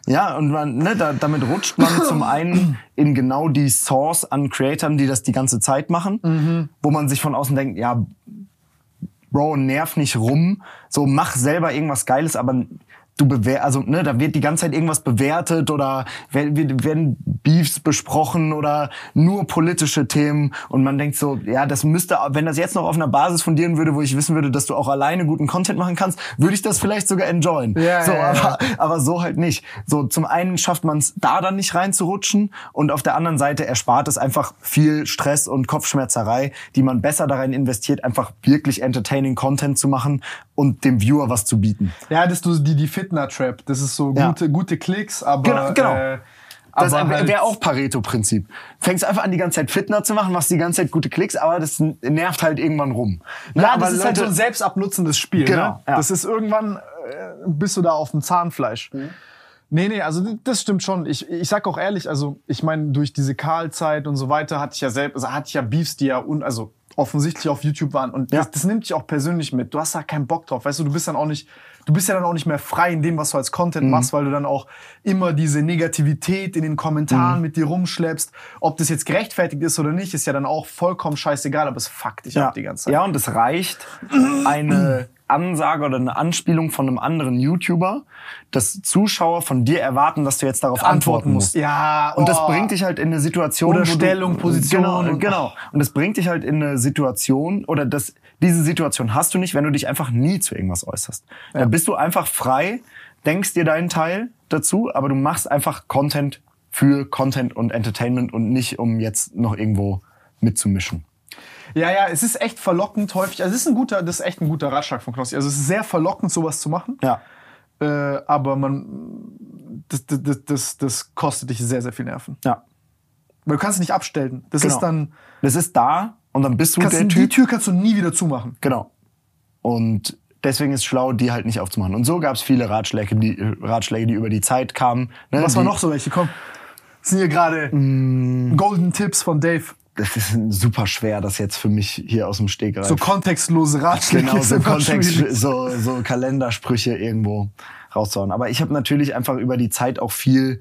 ja, und man, ne, da, damit rutscht man zum einen in genau die Source an Creatoren, die das die ganze Zeit machen, Mhm. wo man sich von außen denkt, ja, Bro, nerv nicht rum, so mach selber irgendwas Geiles, aber du bewer also ne, da wird die ganze Zeit irgendwas bewertet oder werden Beefs besprochen oder nur politische Themen und man denkt so, ja, das müsste, wenn das jetzt noch auf einer Basis fundieren würde, wo ich wissen würde, dass du auch alleine guten Content machen kannst, würde ich das vielleicht sogar enjoyen. Ja, so, ja, ja. aber, aber so halt nicht. So zum einen schafft man es da dann nicht reinzurutschen und auf der anderen Seite erspart es einfach viel Stress und Kopfschmerzerei, die man besser darin investiert, einfach wirklich entertaining Content zu machen und dem Viewer was zu bieten. Ja, das ist die, die Fitner-Trap. Das ist so Ja. gute, gute Klicks, aber. Genau, genau. Äh, Das wäre halt- auch Pareto-Prinzip. Fängst einfach an, die ganze Zeit Fitner zu machen, machst die ganze Zeit gute Klicks, aber das nervt halt irgendwann rum. Ne, Ja, aber das ist halt so Leute- ein selbstabnutzendes Spiel. Genau, ne? ja. Das ist irgendwann, äh, bist du da auf dem Zahnfleisch. Nee, nee, also das stimmt schon. Ich, ich sag auch ehrlich, also ich meine, durch diese Karl-Zeit und so weiter hatte ich ja selbst, also hatte ich ja Beefs, die ja un, also offensichtlich auf YouTube waren. Und Ja. das, das nimmt dich auch persönlich mit. Du hast da keinen Bock drauf. Weißt du, du bist dann auch nicht, du bist ja dann auch nicht mehr frei in dem, was du als Content Mhm. machst, weil du dann auch immer diese Negativität in den Mhm. Kommentaren mit dir rumschleppst. Ob das jetzt gerechtfertigt ist oder nicht, ist ja dann auch vollkommen scheißegal, aber es fuckt dich ja. ab die ganze Zeit. Ja, und es reicht eine Ansage oder eine Anspielung von einem anderen YouTuber, dass Zuschauer von dir erwarten, dass du jetzt darauf antworten musst. Ja, Und das oh. bringt dich halt in eine Situation. Oder wo du- Stellung, Position Genau, und- genau. Und das bringt dich halt in eine Situation, oder das, diese Situation hast du nicht, wenn du dich einfach nie zu irgendwas äußerst. Da bist du einfach frei, denkst dir deinen Teil dazu, aber du machst einfach Content für Content und Entertainment und nicht, um jetzt noch irgendwo mitzumischen. Ja, ja, es ist echt verlockend häufig. Also es ist ein guter, das ist echt ein guter Ratschlag von Knossi. Also es ist sehr verlockend, sowas zu machen. Ja. Äh, aber man, das, das, das, das kostet dich sehr, sehr viel Nerven. Ja. Weil du kannst es nicht abstellen. Das Genau. ist dann, Das ist da und dann bist du kannst, der die Typ. Tür kannst du nie wieder zumachen. Genau. Und deswegen ist schlau, die halt nicht aufzumachen. Und so gab es viele Ratschläge, die, Ratschläge, die über die Zeit kamen. Ne? Was die, war noch so welche? Komm. Das sind hier gerade Mm. Golden Tipps von Dave. Das ist super schwer, das jetzt für mich hier aus dem Stegreif. So kontextlose Ratschläge. genau, so Kontext, so, so Kalendersprüche irgendwo rauszuhauen. Aber ich habe natürlich einfach über die Zeit auch viel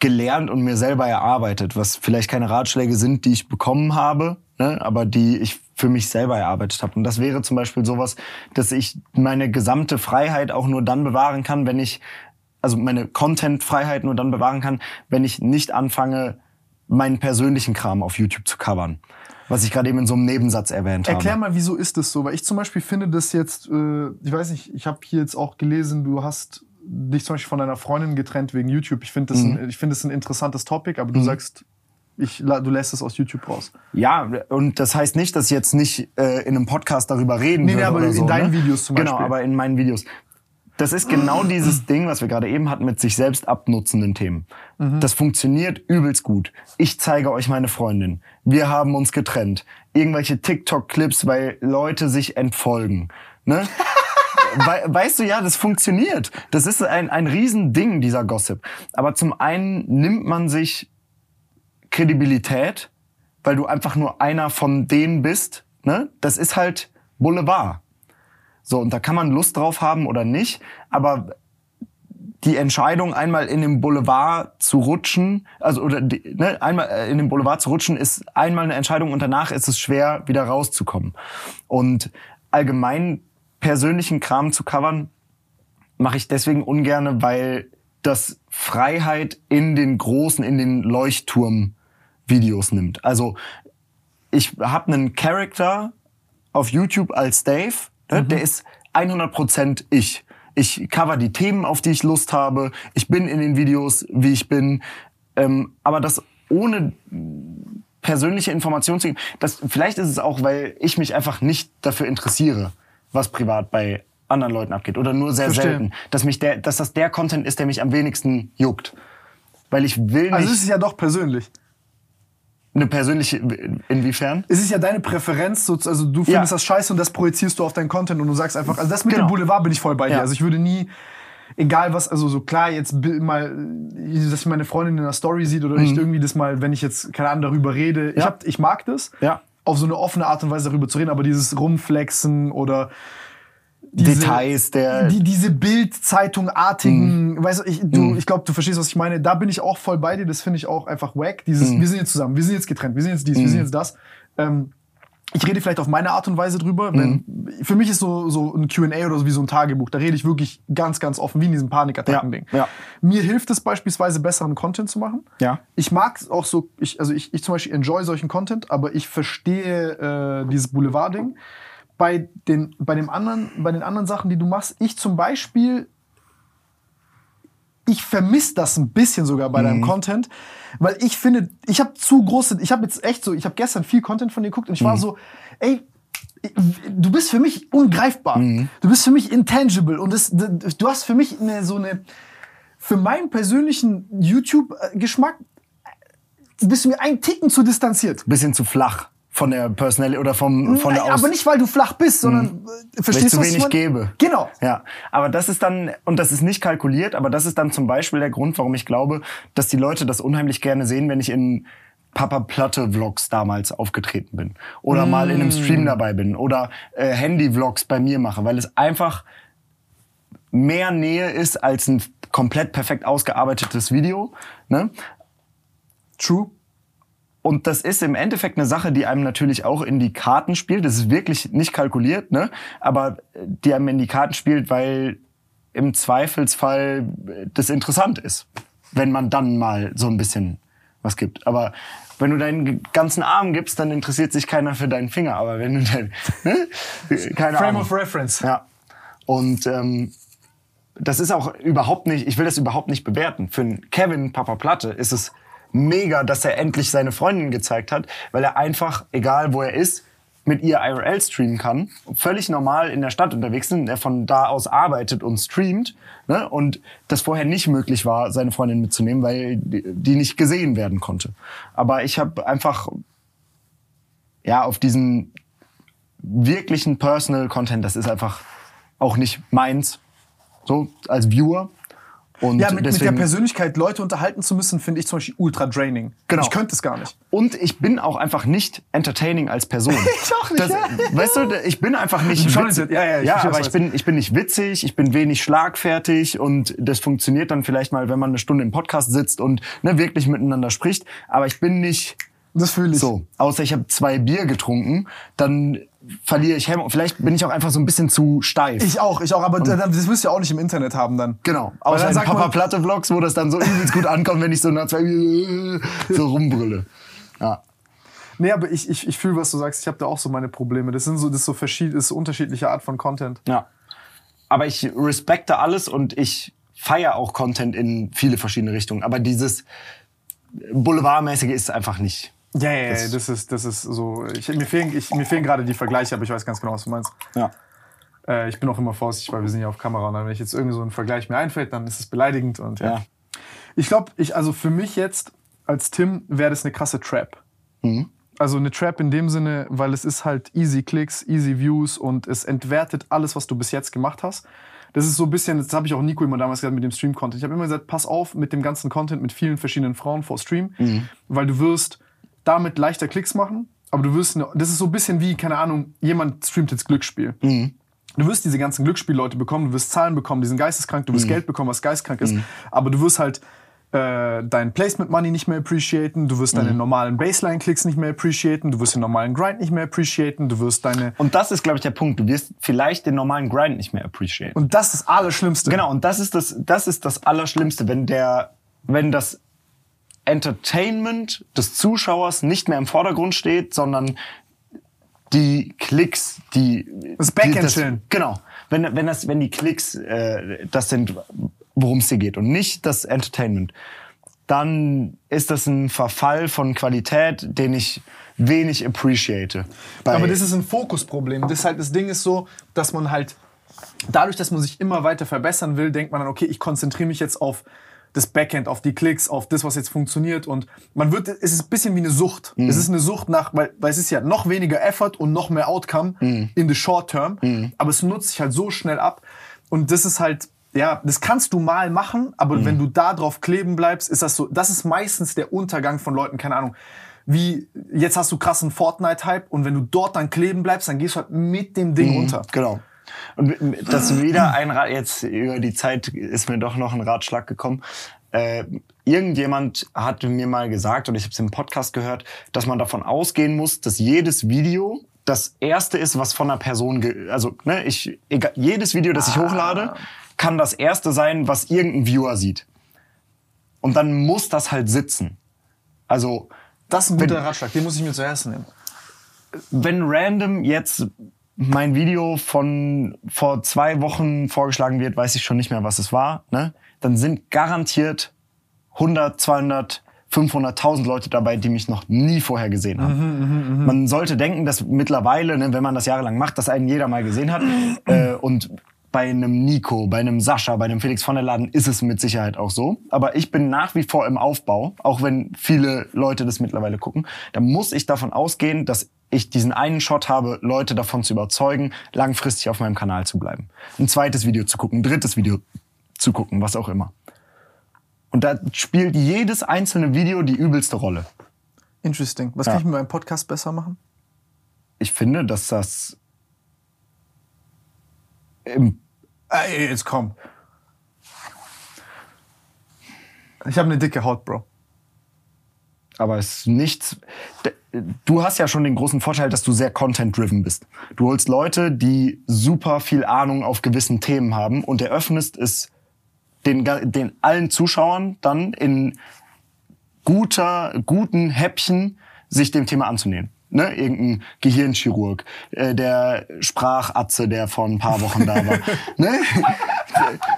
gelernt und mir selber erarbeitet, was vielleicht keine Ratschläge sind, die ich bekommen habe, ne, aber die ich für mich selber erarbeitet habe. Und das wäre zum Beispiel sowas, dass ich meine gesamte Freiheit auch nur dann bewahren kann, wenn ich, also meine Content-Freiheit nur dann bewahren kann, wenn ich nicht anfange, meinen persönlichen Kram auf YouTube zu covern. Was ich gerade eben in so einem Nebensatz erwähnt habe. Erklär mal, wieso ist das so? Weil ich zum Beispiel finde das jetzt, äh, ich weiß nicht, ich habe hier jetzt auch gelesen, du hast dich zum Beispiel von deiner Freundin getrennt wegen YouTube. Ich finde das, Mhm. ein, ich finde das ein interessantes Topic, aber du sagst, ich, du lässt es aus YouTube raus. Ja, und das heißt nicht, dass ich jetzt nicht äh, in einem Podcast darüber reden Nee, nee, würde aber oder in so, deinen ne? Videos zum Genau, Beispiel. aber in meinen Videos. Das ist genau dieses Ding, was wir gerade eben hatten mit sich selbst abnutzenden Themen. Mhm. Das funktioniert übelst gut. Ich zeige euch meine Freundin. Wir haben uns getrennt. Irgendwelche TikTok-Clips, weil Leute sich entfolgen. Ne? Wei- weißt du, ja, das funktioniert. Das ist ein, ein Riesending, dieser Gossip. Aber zum einen nimmt man sich Kredibilität, weil du einfach nur einer von denen bist. Ne? Das ist halt Boulevard. So, und da kann man Lust drauf haben oder nicht, aber die Entscheidung, einmal in den Boulevard zu rutschen, also oder ne, einmal äh, in den Boulevard zu rutschen, ist einmal eine Entscheidung und danach ist es schwer, wieder rauszukommen. Und allgemein persönlichen Kram zu covern, mache ich deswegen ungerne, weil das Freiheit in den großen, in den Leuchtturm-Videos nimmt. Also ich habe einen Charakter auf YouTube als Dave, ne, der ist 100% ich. Ich cover die Themen, auf die ich Lust habe. Ich bin in den Videos, wie ich bin. Ähm, aber das ohne persönliche Informationen zu geben, das, vielleicht ist es auch, weil ich mich einfach nicht dafür interessiere, was privat bei anderen Leuten abgeht. Oder nur sehr Verstehe. selten. Dass, mich der, dass das der Content ist, der mich am wenigsten juckt. Weil ich will nicht Also es ist ja doch persönlich. Eine persönliche, inwiefern? Es ist ja deine Präferenz, so- also du findest Ja. das scheiße und das projizierst du auf deinen Content und du sagst einfach, also das mit Genau. dem Boulevard bin ich voll bei dir. Ja. Also ich würde nie, egal was, also so klar jetzt mal, dass meine Freundin in der Story sieht oder ich irgendwie das mal, wenn ich jetzt keine Ahnung darüber rede, ich, Mhm. Ja. hab, ich mag das, Ja. auf so eine offene Art und Weise darüber zu reden, aber dieses Rumflexen oder diese, Details der. die, diese Bild-Zeitung-artigen, Mhm. weißt du, ich, du, ich glaube, du verstehst, was ich meine. Da bin ich auch voll bei dir. Das finde ich auch einfach wack. Dieses, Mhm. wir sind jetzt zusammen, wir sind jetzt getrennt, wir sind jetzt dies, wir sind jetzt das. Ähm, ich rede vielleicht auf meine Art und Weise drüber. Wenn, Mhm. Für mich ist so, so ein Q&A oder so wie so ein Tagebuch. Da rede ich wirklich ganz, ganz offen, wie in diesem Panikattacken-Ding. Ja, ja. Mir hilft es beispielsweise, besseren Content zu machen. Ja. Ich mag auch so, ich, also ich, ich zum Beispiel enjoy solchen Content, aber ich verstehe äh, dieses Boulevard-Ding. Bei den, bei, dem anderen, bei den anderen Sachen, die du machst, ich zum Beispiel, ich vermisse das ein bisschen sogar bei Mhm. deinem Content, weil ich finde, ich habe zu große, ich habe jetzt echt so, ich habe gestern viel Content von dir geguckt und ich war Mhm. so, ey, du bist für mich ungreifbar. Mhm. Du bist für mich intangible und das, du hast für mich eine, so eine, für meinen persönlichen YouTube-Geschmack bist du mir einen Ticken zu distanziert. Bisschen zu flach von der Personality oder vom, von der Aus aber nicht, weil du flach bist, sondern äh, Weil ich verstehst zu wenig gebe. Genau. Ja, aber das ist dann, und das ist nicht kalkuliert, aber das ist dann zum Beispiel der Grund, warum ich glaube, dass die Leute das unheimlich gerne sehen, wenn ich in Papa Platte Vlogs damals aufgetreten bin. Oder mal in einem Stream dabei bin. Oder äh, Handy-Vlogs bei mir mache, weil es einfach mehr Nähe ist als ein komplett perfekt ausgearbeitetes Video. Ne? True. Und das ist im Endeffekt eine Sache, die einem natürlich auch in die Karten spielt. Das ist wirklich nicht kalkuliert, ne? Aber äh, die einem in die Karten spielt, weil im Zweifelsfall äh, das interessant ist, wenn man dann mal so ein bisschen was gibt. Aber wenn du deinen ganzen Arm gibst, dann interessiert sich keiner für deinen Finger. Aber wenn du dein, ne? keine Frame Ahnung. of reference. Ja. Und ähm, das ist auch überhaupt nicht, ich will das überhaupt nicht bewerten. Für einen Kevin Papa Platte ist es mega, dass er endlich seine Freundin gezeigt hat, weil er einfach, egal wo er ist, mit ihr IRL streamen kann, völlig normal in der Stadt unterwegs sind, er von da aus arbeitet und streamt ne? und das vorher nicht möglich war, seine Freundin mitzunehmen, weil die die nicht gesehen werden konnte. Aber ich habe einfach ja auf diesen wirklichen Personal Content, das ist einfach auch nicht meins, so als Viewer. Und Ja, mit, mit der deswegen, Persönlichkeit Leute unterhalten zu müssen, finde ich zum Beispiel ultra draining. Genau. Ich könnte es gar nicht. und ich bin auch einfach nicht entertaining als Person. Ich auch nicht, Das, ja. Weißt du, ich bin einfach nicht Schon witzig. ja, ja, ich ja aber ich bin, ich bin nicht witzig, ich bin wenig schlagfertig und das funktioniert dann vielleicht mal, wenn man eine Stunde im Podcast sitzt und ne, wirklich miteinander spricht. Aber ich bin nicht Das fühle ich. so. Außer ich habe zwei Bier getrunken, dann verliere ich Hemmung. Vielleicht bin ich auch einfach so ein bisschen zu steif. Ich auch, ich auch, aber dann- das wirst du ja auch nicht im Internet haben dann. Genau. Weil Außer dann in sagt Papa man- Platte Vlogs, wo das dann so übelst gut ankommt, wenn ich so nach zwei Bier so rumbrülle. Ja. Nee, aber ich, ich, ich fühle, was du sagst. Ich habe da auch so meine Probleme. Das sind so, das ist so verschiedene, ist so unterschiedliche Art von Content. Ja. Aber ich respekte alles und ich feiere auch Content in viele verschiedene Richtungen. Aber dieses Boulevardmäßige ist einfach nicht. Ja, ja, Das- ja, das ist, das ist so. Ich, mir, fehlen, ich, mir fehlen gerade die Vergleiche, aber ich weiß ganz genau, was du meinst. Ja. Äh, ich bin auch immer vorsichtig, weil wir sind ja auf Kamera. Und dann, wenn ich jetzt irgendwie so ein Vergleich mir einfällt, dann ist es beleidigend. Und, ja. Ja. Ich glaube, ich, also für mich jetzt als Tim wäre das eine krasse Trap. Also eine Trap in dem Sinne, weil es ist halt easy Klicks, easy Views und es entwertet alles, was du bis jetzt gemacht hast. Das ist so ein bisschen, das habe ich auch Nico immer damals gesagt mit dem Stream-Content. Ich habe immer gesagt, pass auf mit dem ganzen Content mit vielen verschiedenen Frauen vor Stream, weil du wirst damit leichter Klicks machen, aber du wirst, das ist so ein bisschen wie, keine Ahnung, jemand streamt jetzt Glücksspiel. Du wirst diese ganzen Glücksspielleute bekommen, du wirst Zahlen bekommen, die sind geisteskrank, du wirst Geld bekommen, was geisteskrank ist, aber du wirst halt äh, dein Placement Money nicht mehr appreciaten, du wirst deine normalen Baseline-Klicks nicht mehr appreciaten, du wirst den normalen Grind nicht mehr appreciaten, du wirst deine... Und das ist, glaube ich, der Punkt. Du wirst vielleicht den normalen Grind nicht mehr appreciaten. Und das ist das Allerschlimmste. Genau, und das ist das, das ist das Allerschlimmste, wenn der, wenn das Entertainment des Zuschauers nicht mehr im Vordergrund steht, sondern die Klicks, die Das Backend chillen. Genau, wenn wenn das, wenn die Klicks äh, das sind, worum es hier geht und nicht das Entertainment, dann ist das ein Verfall von Qualität, den ich wenig appreciate. Aber das ist ein Fokusproblem. Das, halt, das Ding ist so, dass man halt, dadurch, dass man sich immer weiter verbessern will, denkt man dann, okay, ich konzentriere mich jetzt auf das Backend, auf die Klicks, auf das, was jetzt funktioniert. Und man wird, es ist ein bisschen wie eine Sucht. Es ist eine Sucht nach, weil, weil es ist ja noch weniger Effort und noch mehr Outcome in the short term. Aber es nutzt sich halt so schnell ab. Und das ist halt, ja, das kannst du mal machen, aber wenn du da drauf kleben bleibst, ist das so, das ist meistens der Untergang von Leuten, keine Ahnung. Wie, jetzt hast du krassen Fortnite-Hype und wenn du dort dann kleben bleibst, dann gehst du halt mit dem Ding runter. Genau. Und das ist wieder ein Rat, jetzt über die Zeit ist mir doch noch ein Ratschlag gekommen. Äh, irgendjemand hat mir mal gesagt, und ich habe es im Podcast gehört, dass man davon ausgehen muss, dass jedes Video das erste ist, was von einer Person, also ne, ich, egal, jedes Video, das ich hochlade, kann das erste sein, was irgendein Viewer sieht. Und dann muss das halt sitzen. Also Das ist ein Wenn- guter Ratschlag, den muss ich mir zuerst nehmen. wenn random jetzt mein Video von vor zwei Wochen vorgeschlagen wird, weiß ich schon nicht mehr, was es war, ne? dann sind garantiert 100, 200, 500.000 Leute dabei, die mich noch nie vorher gesehen haben. man sollte denken, dass mittlerweile, ne, wenn man das jahrelang macht, dass einen jeder mal gesehen hat. äh, und bei einem Nico, bei einem Sascha, bei einem Felix von der Laden ist es mit Sicherheit auch so. Aber ich bin nach wie vor im Aufbau, auch wenn viele Leute das mittlerweile gucken. Da muss ich davon ausgehen, dass ich diesen einen Shot habe, Leute davon zu überzeugen, langfristig auf meinem Kanal zu bleiben. Ein zweites Video zu gucken, ein drittes Video zu gucken, was auch immer. Und da spielt jedes einzelne Video die übelste Rolle. Interesting. Was Ja. kann ich mit meinem Podcast besser machen? Ich finde, dass das im Ey, jetzt komm. Ich habe eine dicke Haut, Bro. aber es ist nichts. Du hast ja schon den großen Vorteil, dass du sehr content-driven bist. Du holst Leute, die super viel Ahnung auf gewissen Themen haben und eröffnest es den, den allen Zuschauern dann in guter, guten Häppchen sich dem Thema anzunehmen. Ne? Irgendein Gehirnchirurg, äh, der Sprachatze, der vor ein paar Wochen da war. ne?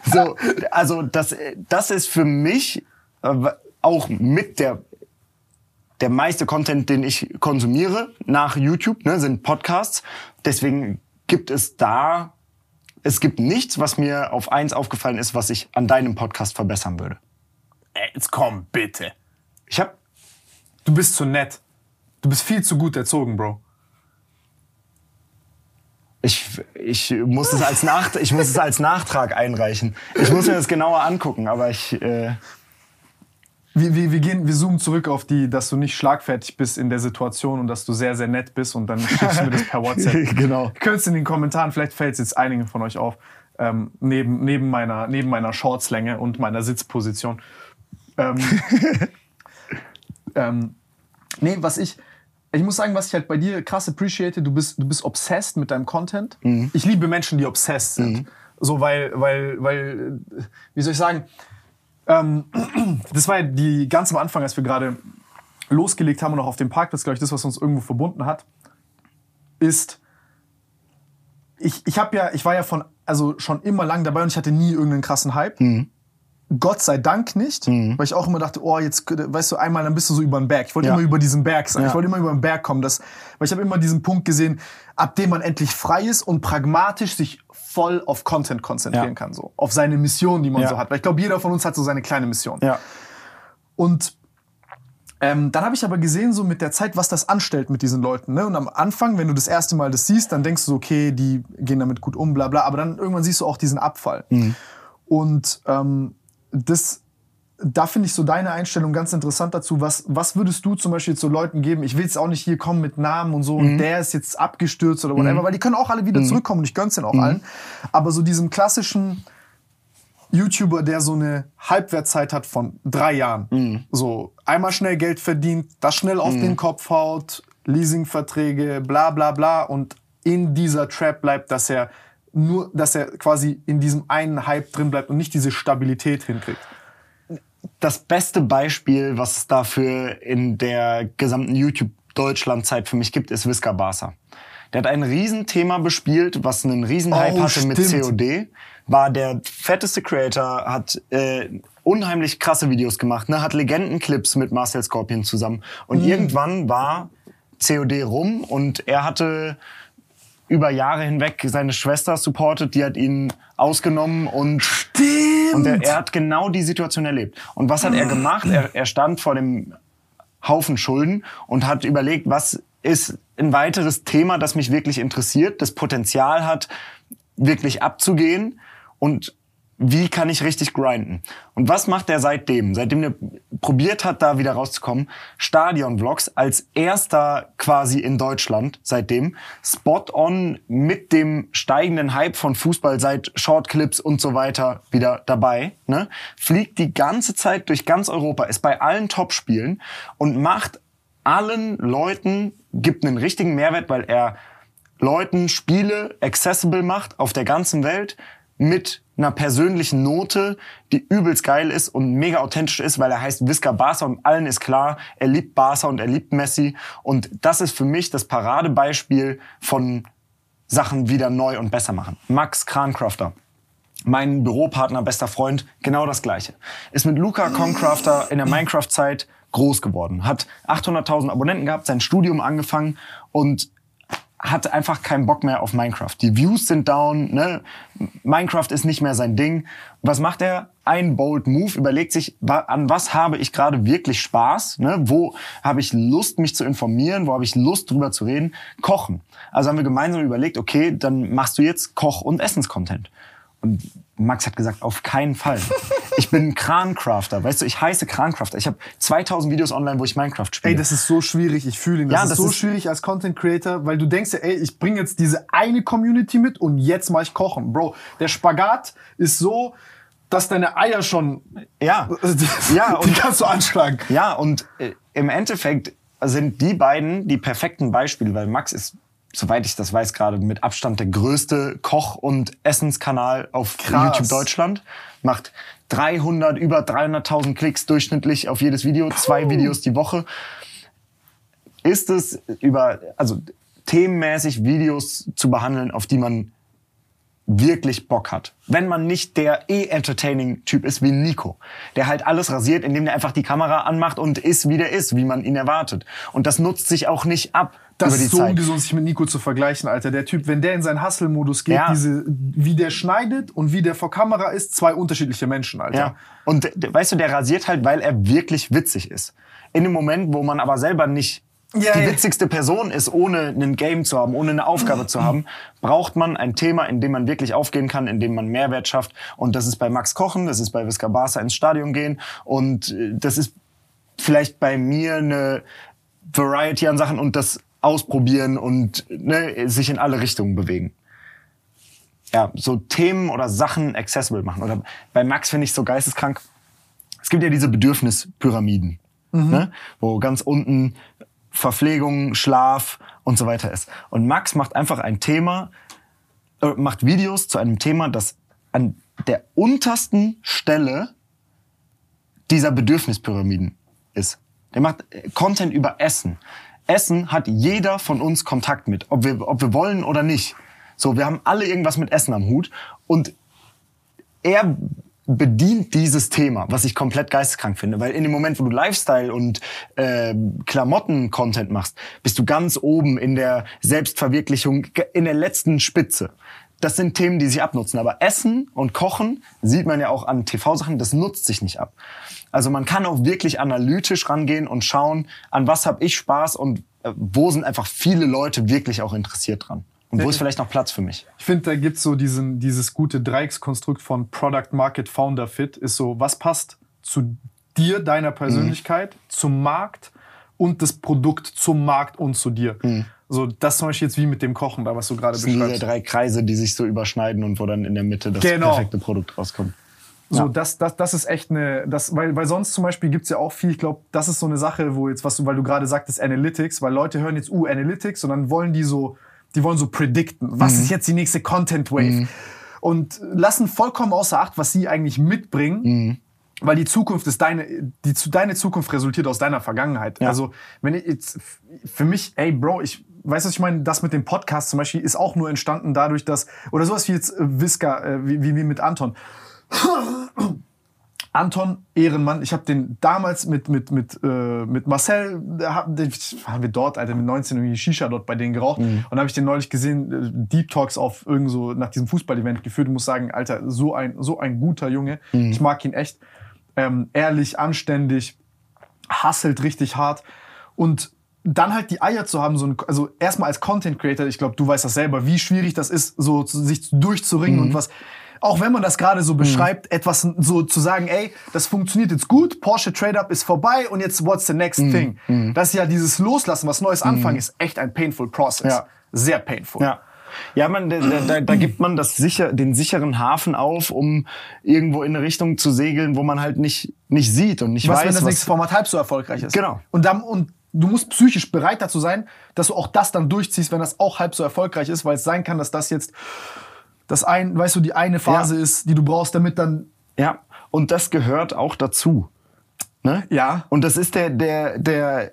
so, also das, das ist für mich äh, auch mit der der meiste Content, den ich konsumiere nach YouTube, ne, sind Podcasts. Deswegen gibt es da, es gibt nichts, was mir auf eins aufgefallen ist, was ich an deinem Podcast verbessern würde. Jetzt komm, bitte. Ich habe Du bist zu nett. Du bist viel zu gut erzogen, Bro. Ich, ich, muss es als Nach ich muss es als Nachtrag einreichen. Ich muss mir das genauer angucken, aber ich. Äh wir, wir, wir, gehen, wir zoomen zurück auf die, dass du nicht schlagfertig bist in der Situation und dass du sehr, sehr nett bist und dann schickst du mir das per WhatsApp. genau. Könntest in den Kommentaren, vielleicht fällt es jetzt einigen von euch auf, ähm, neben, neben, meiner, neben meiner Shortslänge und meiner Sitzposition. Ähm, ähm, nee, was ich, ich muss sagen, was ich halt bei dir krass appreciate, du bist, du bist obsessed mit deinem Content. Mhm. Ich liebe Menschen, die obsessed sind. Mhm. So, weil, weil, weil, wie soll ich sagen, ähm, das war ja die ganz am Anfang, als wir gerade losgelegt haben und auch auf dem Parkplatz, glaube ich, das, was uns irgendwo verbunden hat, ist, ich, ich habe ja, ich war ja von, also schon immer lang dabei und ich hatte nie irgendeinen krassen Hype. Mhm. Gott sei Dank nicht, mhm. weil ich auch immer dachte, oh, jetzt, weißt du, einmal, dann bist du so über den Berg. Ich wollte ja. immer über diesen Berg sein. Ja. Ich wollte immer über den Berg kommen. Das, weil ich habe immer diesen Punkt gesehen, ab dem man endlich frei ist und pragmatisch sich voll auf Content konzentrieren ja. kann, so. Auf seine Mission, die man so hat. Weil ich glaube, jeder von uns hat so seine kleine Mission. Ja. Und ähm, dann habe ich aber gesehen, so mit der Zeit, was das anstellt mit diesen Leuten. Ne? Und am Anfang, wenn du das erste Mal das siehst, dann denkst du, okay, die gehen damit gut um, bla bla. Aber dann irgendwann siehst du auch diesen Abfall. Mhm. Und ähm, das, da finde ich so deine Einstellung ganz interessant dazu. Was, was würdest du zum Beispiel zu Leuten geben? Ich will jetzt auch nicht hier kommen mit Namen und so mhm. und der ist jetzt abgestürzt oder whatever, mhm. weil die können auch alle wieder mhm. zurückkommen und ich gönn's den auch mhm. allen. Aber so diesem klassischen YouTuber, der so eine Halbwertzeit hat von drei Jahren. Mhm. So einmal schnell Geld verdient, das schnell auf mhm. den Kopf haut, Leasingverträge, bla bla bla und in dieser Trap bleibt, dass er nur, dass er quasi in diesem einen Hype drin bleibt und nicht diese Stabilität hinkriegt. Das beste Beispiel, was es dafür in der gesamten YouTube-Deutschland-Zeit für mich gibt, ist Visca Barca. Der hat ein Riesenthema bespielt, was einen Riesenhype oh, hatte stimmt. mit COD. War der fetteste Creator, hat äh, unheimlich krasse Videos gemacht, ne? hat Legendenclips mit Marcel Scorpion zusammen. Und mhm. irgendwann war COD rum und er hatte über Jahre hinweg seine Schwester supportet, die hat ihn ausgenommen und, Stimmt. und er, er hat genau die Situation erlebt. Und was hat er gemacht? Er, er stand vor dem Haufen Schulden und hat überlegt, was ist ein weiteres Thema, das mich wirklich interessiert, das Potenzial hat, wirklich abzugehen und wie kann ich richtig grinden? Und was macht er seitdem? Seitdem er probiert hat, da wieder rauszukommen, Stadion-Vlogs als erster quasi in Deutschland seitdem, spot on mit dem steigenden Hype von Fußball seit Shortclips und so weiter wieder dabei, ne? fliegt die ganze Zeit durch ganz Europa, ist bei allen Top-Spielen und macht allen Leuten, gibt einen richtigen Mehrwert, weil er Leuten Spiele accessible macht auf der ganzen Welt mit einer persönlichen Note, die übelst geil ist und mega authentisch ist, weil er heißt Visca Barca und allen ist klar, er liebt Barca und er liebt Messi. Und das ist für mich das Paradebeispiel von Sachen wieder neu und besser machen. Max Krancrafter. Mein Büropartner, bester Freund, genau das Gleiche. Ist mit Luca Concrafter in der Minecraft-Zeit groß geworden. Hat 800.000 Abonnenten gehabt, sein Studium angefangen und hat einfach keinen Bock mehr auf Minecraft. Die Views sind down, ne? Minecraft ist nicht mehr sein Ding. Was macht er? Ein bold Move, überlegt sich, an was habe ich gerade wirklich Spaß, ne? Wo habe ich Lust, mich zu informieren, wo habe ich Lust, drüber zu reden? Kochen. Also haben wir gemeinsam überlegt, okay, dann machst du jetzt Koch- und Essenscontent. Und Max hat gesagt, auf keinen Fall. Ich bin Krancrafter, weißt du, ich heiße Krancrafter. Ich habe 2000 Videos online, wo ich Minecraft spiele. Ey, das ist so schwierig, ich fühle ihn. Das, ja, ist das so ist schwierig als Content Creator, weil du denkst ja, ey, ich bringe jetzt diese eine Community mit und jetzt mache ich kochen. Bro, der Spagat ist so, dass deine Eier schon ja, ja und die kannst du anschlagen. Ja, und äh, im Endeffekt sind die beiden die perfekten Beispiele, weil Max ist soweit ich das weiß, gerade mit Abstand der größte Koch- und Essenskanal auf Krass. YouTube Deutschland. Macht 300, über 300.000 Klicks durchschnittlich auf jedes Video, zwei Videos die Woche. Ist es über, also themenmäßig Videos zu behandeln, auf die man wirklich Bock hat. Wenn man nicht der eh-entertaining-Typ ist wie Nico, der halt alles rasiert, indem der einfach die Kamera anmacht und ist, wie der ist, wie man ihn erwartet. Und das nutzt sich auch nicht ab. Das ist so Zeit. ungesund, sich mit Nico zu vergleichen, Alter. Der Typ, wenn der in seinen Hustle-Modus geht, ja. diese, wie der schneidet und wie der vor Kamera ist, zwei unterschiedliche Menschen, Alter. Ja. Und weißt du, der rasiert halt, weil er wirklich witzig ist. In dem Moment, wo man aber selber nicht die witzigste Person ist, ohne ein Game zu haben, ohne eine Aufgabe zu haben, braucht man ein Thema, in dem man wirklich aufgehen kann, in dem man Mehrwert schafft. Und das ist bei Max Kochen, das ist bei Visca Barca ins Stadion gehen und äh, das ist vielleicht bei mir eine Variety an Sachen und das ausprobieren und ne, sich in alle Richtungen bewegen. Ja, so Themen oder Sachen accessible machen. Oder bei Max finde ich so geisteskrank. Es gibt ja diese Bedürfnispyramiden, ne, wo ganz unten Verpflegung, Schlaf und so weiter ist. Und Max macht einfach ein Thema, äh, macht Videos zu einem Thema, das an der untersten Stelle dieser Bedürfnispyramiden ist. Der macht äh, Content über Essen. Essen hat jeder von uns Kontakt mit, ob wir, ob wir wollen oder nicht. So, wir haben alle irgendwas mit Essen am Hut und er bedient dieses Thema, was ich komplett geisteskrank finde, weil in dem Moment, wo du Lifestyle und äh, Klamotten-Content machst, bist du ganz oben in der Selbstverwirklichung, in der letzten Spitze. Das sind Themen, die sich abnutzen. Aber Essen und Kochen sieht man ja auch an TV-Sachen, das nutzt sich nicht ab. Also man kann auch wirklich analytisch rangehen und schauen, an was habe ich Spaß und äh, wo sind einfach viele Leute wirklich auch interessiert dran. Und wo ist vielleicht noch Platz für mich? Ich finde, da gibt's so diesen, dieses gute Dreieckskonstrukt von Product Market Founder Fit, ist so, was passt zu dir, deiner Persönlichkeit, zum Markt und das Produkt zum Markt und zu dir. So, das zum Beispiel jetzt wie mit dem Kochen, da was du gerade Das sind diese beschreibst. drei Kreise, die sich so überschneiden und wo dann in der Mitte das Genau. perfekte Produkt rauskommt. So, Ja. das, das, das ist echt eine, das, weil, weil sonst zum Beispiel gibt's ja auch viel, ich glaube, das ist so eine Sache, wo jetzt, was du, weil du gerade sagtest, Analytics, weil Leute hören jetzt, uh, Analytics und dann wollen die so, die wollen so predikten, was ist jetzt die nächste Content Wave? Und lassen vollkommen außer Acht, was sie eigentlich mitbringen. Weil die Zukunft ist deine, die deine Zukunft resultiert aus deiner Vergangenheit. Ja. Also, wenn ich jetzt, für mich, ey, Bro, ich, weißt du, was ich meine? Das mit dem Podcast zum Beispiel ist auch nur entstanden dadurch, dass, oder sowas wie jetzt äh, Visca, äh, wie, wie mit Anton. Anton Ehrenmann, ich habe den damals mit mit mit äh, mit Marcel, da hab- den, waren wir dort, Alter, mit 19 irgendwie Shisha dort bei denen geraucht. Und habe ich den neulich gesehen, äh, Deep Talks auf irgend so nach diesem Fußball-Event geführt. Und muss sagen, Alter, so ein so ein guter Junge, ich mag ihn echt, ähm, ehrlich, anständig, hasselt richtig hart. Und dann halt die Eier zu haben, so ein, also erstmal als Content Creator, ich glaube, du weißt das selber, wie schwierig das ist, so sich durchzuringen und was, auch wenn man das gerade so beschreibt, etwas so zu sagen, ey, das funktioniert jetzt gut, Porsche Trade Up ist vorbei und jetzt what's the next thing? Das ist ja dieses Loslassen, was Neues anfangen, ist echt ein painful process. Ja. Sehr painful. Ja. Ja, man, da, da- da, da gibt man das sicher, den sicheren Hafen auf, um irgendwo in eine Richtung zu segeln, wo man halt nicht, nicht sieht und nicht was, weiß, wenn das was, nächste Format halb so erfolgreich ist. Genau. Und dann, und du musst psychisch bereit dazu sein, dass du auch das dann durchziehst, wenn das auch halb so erfolgreich ist, weil es sein kann, dass das jetzt das ein, weißt du, die eine Phase Ja. ist, die du brauchst, damit dann, Ja, und das gehört auch dazu. Ne? ja, Und das ist der, der, der,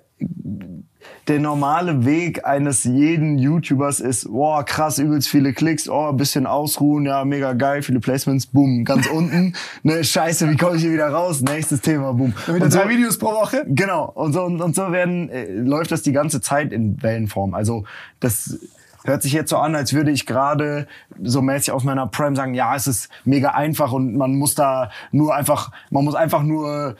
der normale Weg eines jeden YouTubers ist, boah, krass, übelst viele Klicks, oh, ein bisschen ausruhen, ja, mega geil, viele Placements, boom, ganz unten, ne, scheiße, wie komme ich hier wieder raus? Nächstes Thema, boom. Und so, drei Videos pro Woche. Genau, und so, und, und so werden, äh, läuft das die ganze Zeit in Wellenform. Also das hört sich jetzt so an, als würde ich gerade so mäßig aus meiner Prime sagen, ja, es ist mega einfach und man muss da nur einfach, man muss einfach nur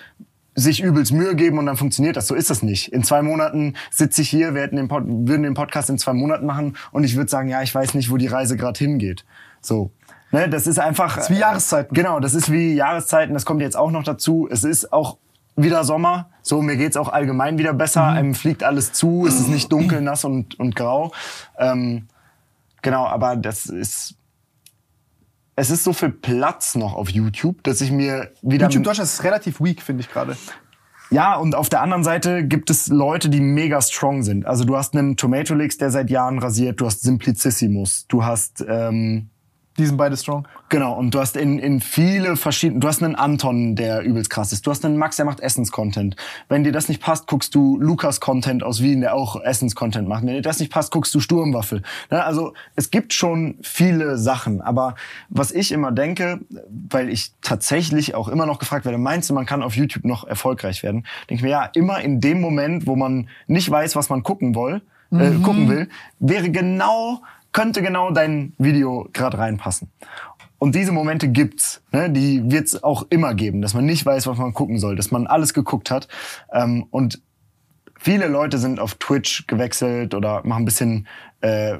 sich übelst Mühe geben und dann funktioniert das. So ist das nicht. In zwei Monaten sitze ich hier, wir hätten den Pod, würden den Podcast in zwei Monaten machen und ich würde sagen, ja, ich weiß nicht, wo die Reise gerade hingeht. So. Ne, das ist einfach. Das ist wie Jahreszeiten. Genau, das ist wie Jahreszeiten, das kommt jetzt auch noch dazu. Es ist auch wieder Sommer. So, mir geht's auch allgemein wieder besser. Einem fliegt alles zu, es ist nicht dunkel, nass und, und grau. Ähm, genau, aber das ist. Es ist so viel Platz noch auf YouTube, dass ich mir wieder. YouTube Deutschland ist relativ weak, finde ich gerade. Ja, und auf der anderen Seite gibt es Leute, die mega strong sind. Also du hast einen Tomato Licks, der seit Jahren rasiert, du hast Simplicissimus, du hast ähm, Die sind beide strong. Genau, und du hast in, in viele verschiedene, du hast einen Anton, der übelst krass ist. Du hast einen Max, der macht Essens-Content. Wenn dir das nicht passt, guckst du Lukas-Content aus Wien, der auch Essens-Content macht. Wenn dir das nicht passt, guckst du Sturmwaffel. Ne? Also es gibt schon viele Sachen. Aber was ich immer denke, weil ich tatsächlich auch immer noch gefragt werde, meinst du, man kann auf YouTube noch erfolgreich werden? Denke ich mir, ja, immer in dem Moment, wo man nicht weiß, was man gucken will, äh, gucken will, wäre genau könnte genau dein Video gerade reinpassen. Und diese Momente gibt's, ne? die wird's auch immer geben, dass man nicht weiß, was man gucken soll, dass man alles geguckt hat. Ähm, und viele Leute sind auf Twitch gewechselt oder machen ein bisschen äh,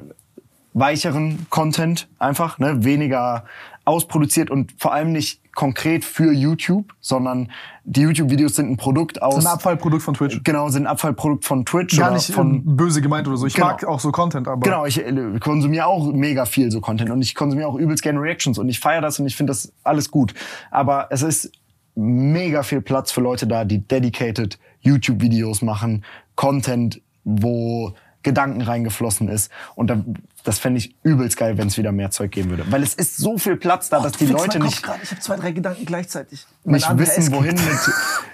weicheren Content einfach, ne? weniger ausproduziert und vor allem nicht konkret für YouTube, sondern die YouTube-Videos sind ein Produkt aus. Ein Abfallprodukt von Twitch. Genau, sind ein Abfallprodukt von Twitch. Gar oder nicht von, ähm, böse gemeint oder so. Ich Genau. mag auch so Content, aber. Genau, ich äh, konsumiere auch mega viel so Content und ich konsumiere auch übelst gerne Reactions und ich feiere das und ich finde das alles gut. Aber es ist mega viel Platz für Leute da, die dedicated YouTube-Videos machen, Content, wo Gedanken reingeflossen ist. Und da, das fände ich übelst geil, wenn es wieder mehr Zeug geben würde. Weil es ist so viel Platz da, dass die Leute nicht, ich habe zwei, drei Gedanken gleichzeitig. Nicht wissen, wohin mit.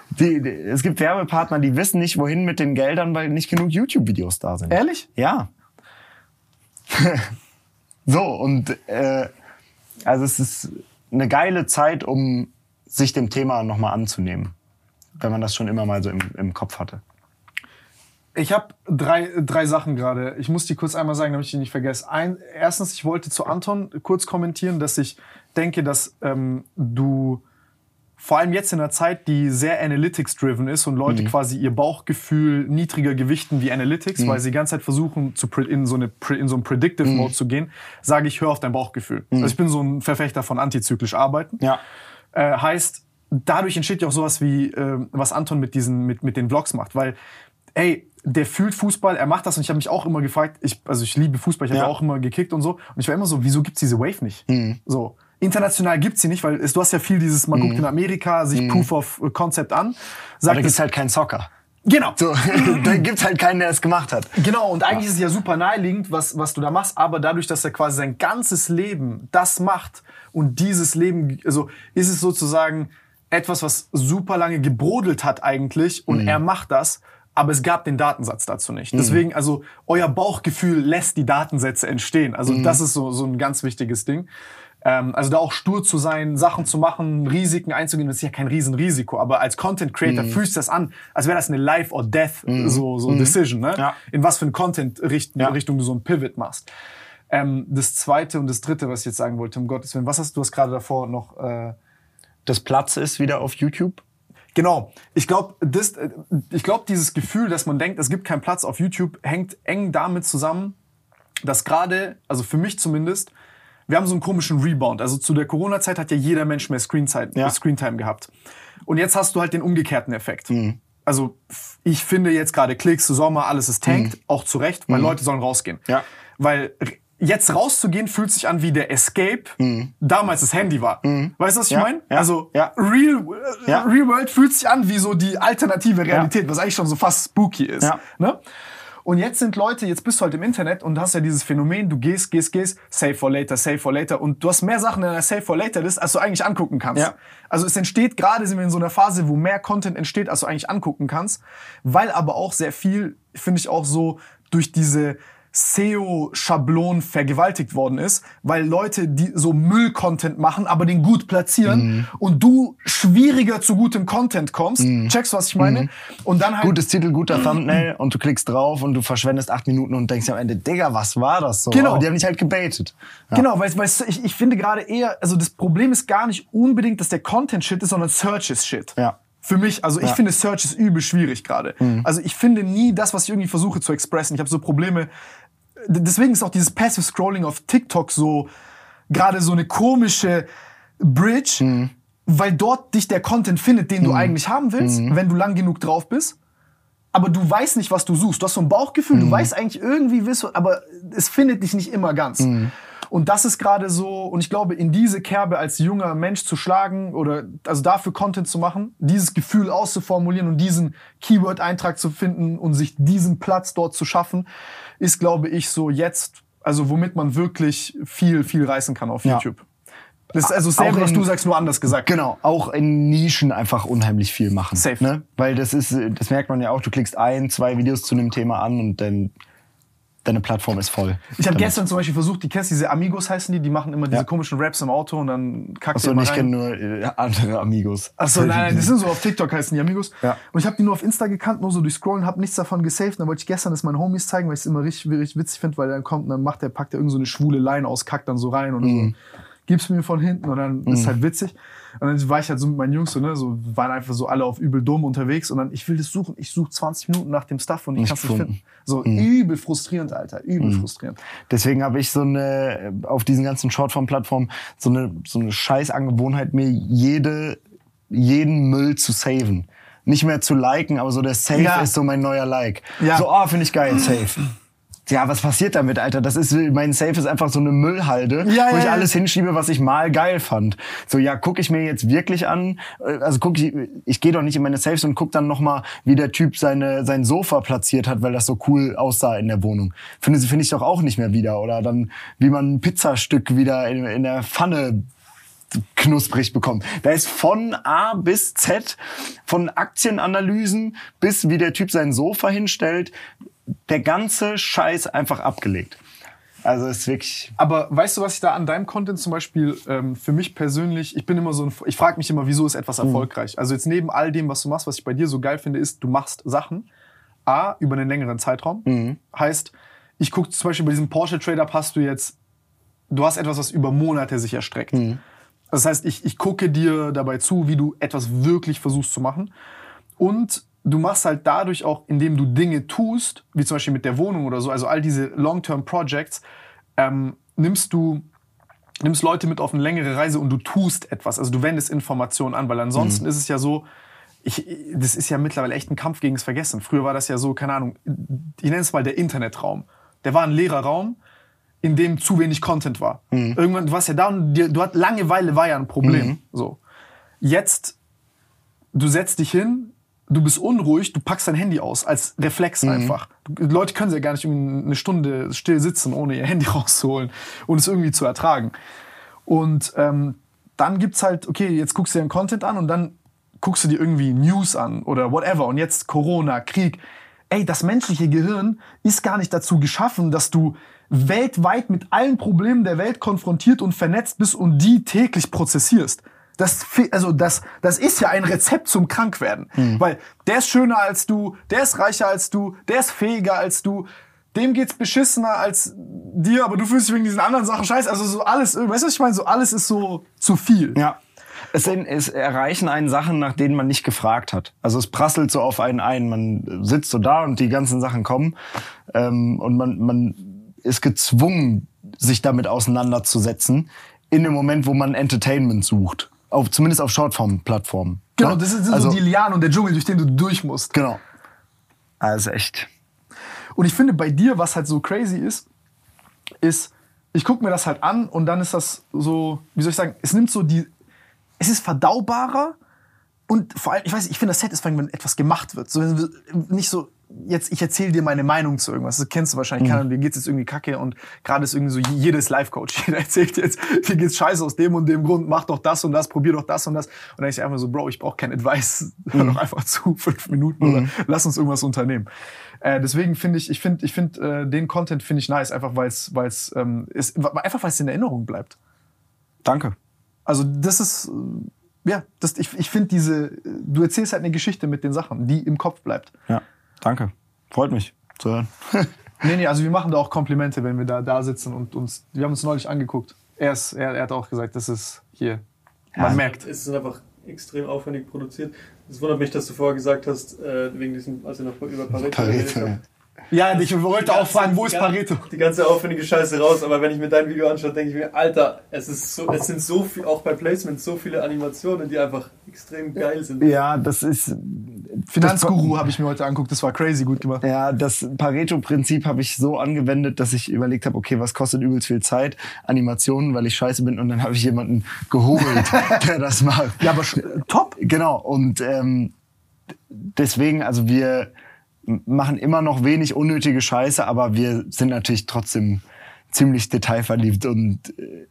Die, die, es gibt Werbepartner, die wissen nicht, wohin mit den Geldern, weil nicht genug YouTube-Videos da sind. Ehrlich? Ja. so, und äh, also es ist eine geile Zeit, um sich dem Thema nochmal anzunehmen. Wenn man das schon immer mal so im, im Kopf hatte. Ich habe drei, drei Sachen gerade. Ich muss die kurz einmal sagen, damit ich die nicht vergesse. Ein, erstens, ich wollte zu Anton kurz kommentieren, dass ich denke, dass ähm, du vor allem jetzt in einer Zeit, die sehr analytics-driven ist und Leute quasi ihr Bauchgefühl niedriger gewichten wie Analytics, weil sie die ganze Zeit versuchen, zu in so, eine, in so einen Predictive Mode zu gehen, sage ich, hör auf dein Bauchgefühl. Also ich bin so ein Verfechter von antizyklisch arbeiten. Ja. Äh, heißt, dadurch entsteht ja auch sowas wie, äh, was Anton mit diesen, mit, mit den Vlogs macht. Weil, ey, der fühlt Fußball, er macht das und ich habe mich auch immer gefragt, ich, also ich liebe Fußball, ich habe Ja. auch immer gekickt und so. Und ich war immer so, wieso gibt's diese Wave nicht? So. International gibt's sie nicht, weil es, du hast ja viel dieses, man guckt in Amerika sich Proof of Concept an, Aber sagt da es, gibt's halt keinen Soccer. genau. So, da gibt's halt keinen, der es gemacht hat. Genau, und eigentlich ist es ja super naheliegend, was, was du da machst, aber dadurch, dass er quasi sein ganzes Leben das macht und dieses Leben, also ist es sozusagen etwas, was super lange gebrodelt hat eigentlich und er macht das, aber es gab den Datensatz dazu nicht. Deswegen, also euer Bauchgefühl lässt die Datensätze entstehen. Also das ist so, so ein ganz wichtiges Ding. Ähm, also da auch stur zu sein, Sachen zu machen, Risiken einzugehen, das ist ja kein Riesenrisiko. Aber als Content Creator fühlst du das an, als wäre das eine Life or Death so, so Decision, ne? Ja. In was für ein Content Richtung, Ja. Richtung du so ein Pivot machst. Ähm, das zweite und das dritte, was ich jetzt sagen wollte, um Gottes Willen, was hast du hast gerade davor noch? Äh, Das Platz ist wieder auf YouTube. Genau. Ich glaube, äh, ich glaube, dieses Gefühl, dass man denkt, es gibt keinen Platz auf YouTube, hängt eng damit zusammen, dass gerade, also für mich zumindest, wir haben so einen komischen Rebound. Also zu der Corona-Zeit hat ja jeder Mensch mehr Screenzeit, Ja. Screentime gehabt. Und jetzt hast du halt den umgekehrten Effekt. Also f- ich finde jetzt gerade Klicks, Sommer, alles ist tankt, auch zu Recht, weil Leute sollen rausgehen. Ja. Weil jetzt rauszugehen fühlt sich an wie der Escape damals das Handy war. Weißt du, was ich Ja, meine? ja, Also ja. Real, äh, Ja. Real World fühlt sich an wie so die alternative Realität, was eigentlich schon so fast spooky ist. Ne? Und jetzt sind Leute, jetzt bist du halt im Internet und hast ja dieses Phänomen, du gehst, gehst, gehst, save for later, save for later und du hast mehr Sachen in der save for later List, als du eigentlich angucken kannst. Also es entsteht, gerade sind wir in so einer Phase, wo mehr Content entsteht, als du eigentlich angucken kannst, weil aber auch sehr viel, finde ich auch so, durch diese SEO-Schablonen vergewaltigt worden ist, weil Leute, die so Müll-Content machen, aber den gut platzieren Mhm. und du schwieriger zu gutem Content kommst, checkst, was ich meine? Und dann halt Gutes Titel, guter Thumbnail und du klickst drauf und du verschwendest acht Minuten und denkst dir am Ende, Digga, was war das so? Genau. Aber die haben dich halt gebaitet. Ja. Genau, weil, weil ich, ich finde gerade eher, also das Problem ist gar nicht unbedingt, dass der Content Shit ist, sondern Search ist Shit. Ja. Für mich, also ich Ja. finde Search ist übel schwierig gerade. Also ich finde nie das, was ich irgendwie versuche zu expressen. Ich habe so Probleme. Deswegen ist auch dieses Passive Scrolling auf TikTok so gerade so eine komische Bridge, weil dort dich der Content findet, den du eigentlich haben willst, wenn du lang genug drauf bist. Aber du weißt nicht, was du suchst. Du hast so ein Bauchgefühl, du weißt eigentlich irgendwie, willst du, aber es findet dich nicht immer ganz. Und das ist gerade so, und ich glaube, in diese Kerbe als junger Mensch zu schlagen oder also dafür Content zu machen, dieses Gefühl auszuformulieren und diesen Keyword-Eintrag zu finden und sich diesen Platz dort zu schaffen, ist, glaube ich, so jetzt, also womit man wirklich viel, viel reißen kann auf Ja. YouTube. Das ist also selber, was du sagst, nur anders gesagt. Genau, auch in Nischen einfach unheimlich viel machen. Safe. Ne? Weil das ist, das merkt man ja auch, du klickst ein, zwei Videos zu einem Thema an und dann deine Plattform ist voll. Ich habe gestern zum Beispiel versucht, die kennst diese Amigos heißen die, die machen immer diese Ja. komischen Raps im Auto und dann kackt Achso, ich kenne nur äh, andere Amigos. Achso, nein, nein, das sind so auf TikTok heißen die Amigos. Ja. Und ich habe die nur auf Insta gekannt, nur so durchscrollen, habe nichts davon gesaved. Und dann wollte ich gestern das meinen Homies zeigen, weil ich es immer richtig, richtig witzig finde, weil dann kommt und dann macht der, packt er irgend so eine schwule Line aus, kackt dann so rein und Mhm. so. gib's mir von hinten und dann ist halt witzig. Und dann war ich halt so mit meinen Jungs so, ne, so waren einfach so alle auf übel dumm unterwegs und dann, ich will das suchen, ich suche 20 Minuten nach dem Stuff und ich kann es nicht finden. So übel frustrierend, Alter, übel frustrierend. Deswegen habe ich so eine, auf diesen ganzen Shortform-Plattformen, so eine, so eine scheiß Angewohnheit, mir jede, jeden Müll zu saven. Nicht mehr zu liken, aber so der Save Ja. ist so mein neuer Like. Ja. So, oh, finde ich geil, Save. Ja, was passiert damit, Alter? Das ist, mein Safe ist einfach so eine Müllhalde, Ja, wo ich ja. alles hinschiebe, was ich mal geil fand. So, ja, gucke ich mir jetzt wirklich an, äh, also guck ich, ich gehe doch nicht in meine Safes und guck dann nochmal, wie der Typ seine, sein Sofa platziert hat, weil das so cool aussah in der Wohnung. Finde finde ich doch auch nicht mehr wieder. Oder dann, wie man ein Pizzastück wieder in, in der Pfanne knusprig bekommen. Da ist von A bis Z, von Aktienanalysen bis wie der Typ sein Sofa hinstellt, der ganze Scheiß einfach abgelegt. Also ist wirklich. Aber weißt du, was ich da an deinem Content zum Beispiel ähm, für mich persönlich, ich bin immer so ein, ich frage mich immer, wieso ist etwas erfolgreich? Also jetzt neben all dem, was du machst, was ich bei dir so geil finde, ist, du machst Sachen, A, über einen längeren Zeitraum. Heißt, ich gucke zum Beispiel bei diesem Porsche Trader hast du jetzt, du hast etwas, was über Monate sich erstreckt. Das heißt, ich, ich gucke dir dabei zu, wie du etwas wirklich versuchst zu machen. Und du machst halt dadurch auch, indem du Dinge tust, wie zum Beispiel mit der Wohnung oder so, also all diese Long-Term-Projects, ähm, nimmst du nimmst Leute mit auf eine längere Reise und du tust etwas. Also du wendest Informationen an, weil ansonsten ist es ja so, ich, das ist ja mittlerweile echt ein Kampf gegen das Vergessen. Früher war das ja so, keine Ahnung, ich nenne es mal der Internetraum. Der war ein leerer Raum, in dem zu wenig Content war. Irgendwann, du warst ja da und dir, du hat Langeweile war ja ein Problem. So. Jetzt, du setzt dich hin, du bist unruhig, du packst dein Handy aus, als Reflex einfach. Du, Leute können ja gar nicht eine Stunde still sitzen, ohne ihr Handy rauszuholen und es irgendwie zu ertragen. Und ähm, dann gibt's halt, okay, jetzt guckst du dir den Content an und dann guckst du dir irgendwie News an oder whatever. Und jetzt Corona, Krieg. Ey, das menschliche Gehirn ist gar nicht dazu geschaffen, dass du weltweit mit allen Problemen der Welt konfrontiert und vernetzt bist und die täglich prozessierst. Das, also das, das ist ja ein Rezept zum Krankwerden. Weil der ist schöner als du, der ist reicher als du, der ist fähiger als du, dem geht's beschissener als dir, aber du fühlst dich wegen diesen anderen Sachen scheiße. Also so alles, weißt du, was ich meine? So alles ist so zu viel. Ja. Es, sind, es erreichen einen Sachen, nach denen man nicht gefragt hat. Also es prasselt so auf einen ein. Man sitzt so da und die ganzen Sachen kommen. Ähm, und man, man ist gezwungen, sich damit auseinanderzusetzen. In dem Moment, wo man Entertainment sucht. Auf, zumindest auf Shortform-Plattformen. Genau, das sind also, so die Lianen und der Dschungel, durch den du durch musst. Genau. Also echt. Und ich finde bei dir, was halt so crazy ist, ist, ich gucke mir das halt an und dann ist das so, wie soll ich sagen, es nimmt so die, es ist verdaubarer und vor allem, ich weiß, nicht, ich finde das satisfying, wenn etwas gemacht wird. So, nicht so, jetzt, ich erzähle dir meine Meinung zu irgendwas. Das kennst du wahrscheinlich. Keiner, dir geht's jetzt irgendwie kacke und gerade ist irgendwie so, jedes Life-Coach, jeder erzählt jetzt, dir geht's scheiße aus dem und dem Grund, mach doch das und das, probier doch das und das. Und dann ist einfach so, Bro, ich brauche kein Advice. Hör doch einfach zu, fünf Minuten oder lass uns irgendwas unternehmen. Äh, deswegen finde ich, ich finde, ich finde, äh, den Content finde ich nice, einfach weil es, weil es, ähm, ist, einfach weil es in Erinnerung bleibt. Danke. Also das ist, ja, das, ich, ich finde diese, du erzählst halt eine Geschichte mit den Sachen, die im Kopf bleibt. Ja, danke. Freut mich zu hören. Nee, nee, also wir machen da auch Komplimente, wenn wir da, da sitzen und uns, wir haben uns neulich angeguckt. Er, ist, er, er hat auch gesagt, das ist hier, man merkt. Es ist einfach extrem aufwendig produziert. Es wundert mich, dass du vorher gesagt hast, äh, wegen diesem, als wir noch über Pareto, geredet Pareto. Ja, ich wollte auch fragen, wo ist Pareto? Die ganze aufwendige Scheiße raus, aber wenn ich mir dein Video anschaue, denke ich mir, Alter, es ist so, es sind so viel, auch bei Placements, so viele Animationen, die einfach extrem geil sind. Ja, das ist. Finanzguru habe ich mir heute angeguckt, das war crazy gut gemacht. Ja, das Pareto-Prinzip habe ich so angewendet, dass ich überlegt habe, okay, was kostet übelst viel Zeit? Animationen, weil ich scheiße bin und dann habe ich jemanden geholt, der das macht. Ja, aber top. Genau, und ähm, deswegen, also wir machen immer noch wenig unnötige Scheiße, aber wir sind natürlich trotzdem ziemlich detailverliebt und äh,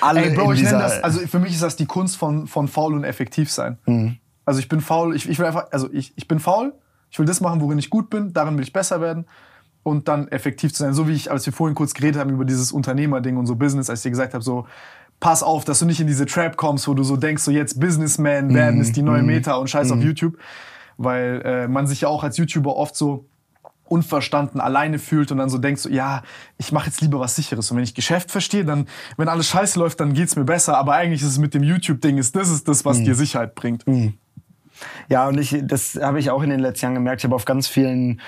alle Ey, Bro, ich nenne das, also für mich ist das die Kunst von, von faul und effektiv sein. Also ich bin faul, ich, ich will einfach, also ich, ich bin faul, ich will das machen, worin ich gut bin, darin will ich besser werden und dann effektiv zu sein. So wie ich, als wir vorhin kurz geredet haben über dieses Unternehmerding und so Business, als ich dir gesagt habe, so, pass auf, dass du nicht in diese Trap kommst, wo du so denkst, so jetzt Businessman werden ist die neue Meta und scheiß auf YouTube. Weil äh, man sich ja auch als YouTuber oft so unverstanden alleine fühlt und dann so denkt so, ja, ich mache jetzt lieber was sicheres und wenn ich Geschäft verstehe, dann wenn alles scheiße läuft, dann geht's mir besser, aber eigentlich ist es mit dem YouTube Ding ist das ist das, was dir Sicherheit bringt. Ja, und ich, das habe ich auch in den letzten Jahren gemerkt. Ich habe auf ganz vielen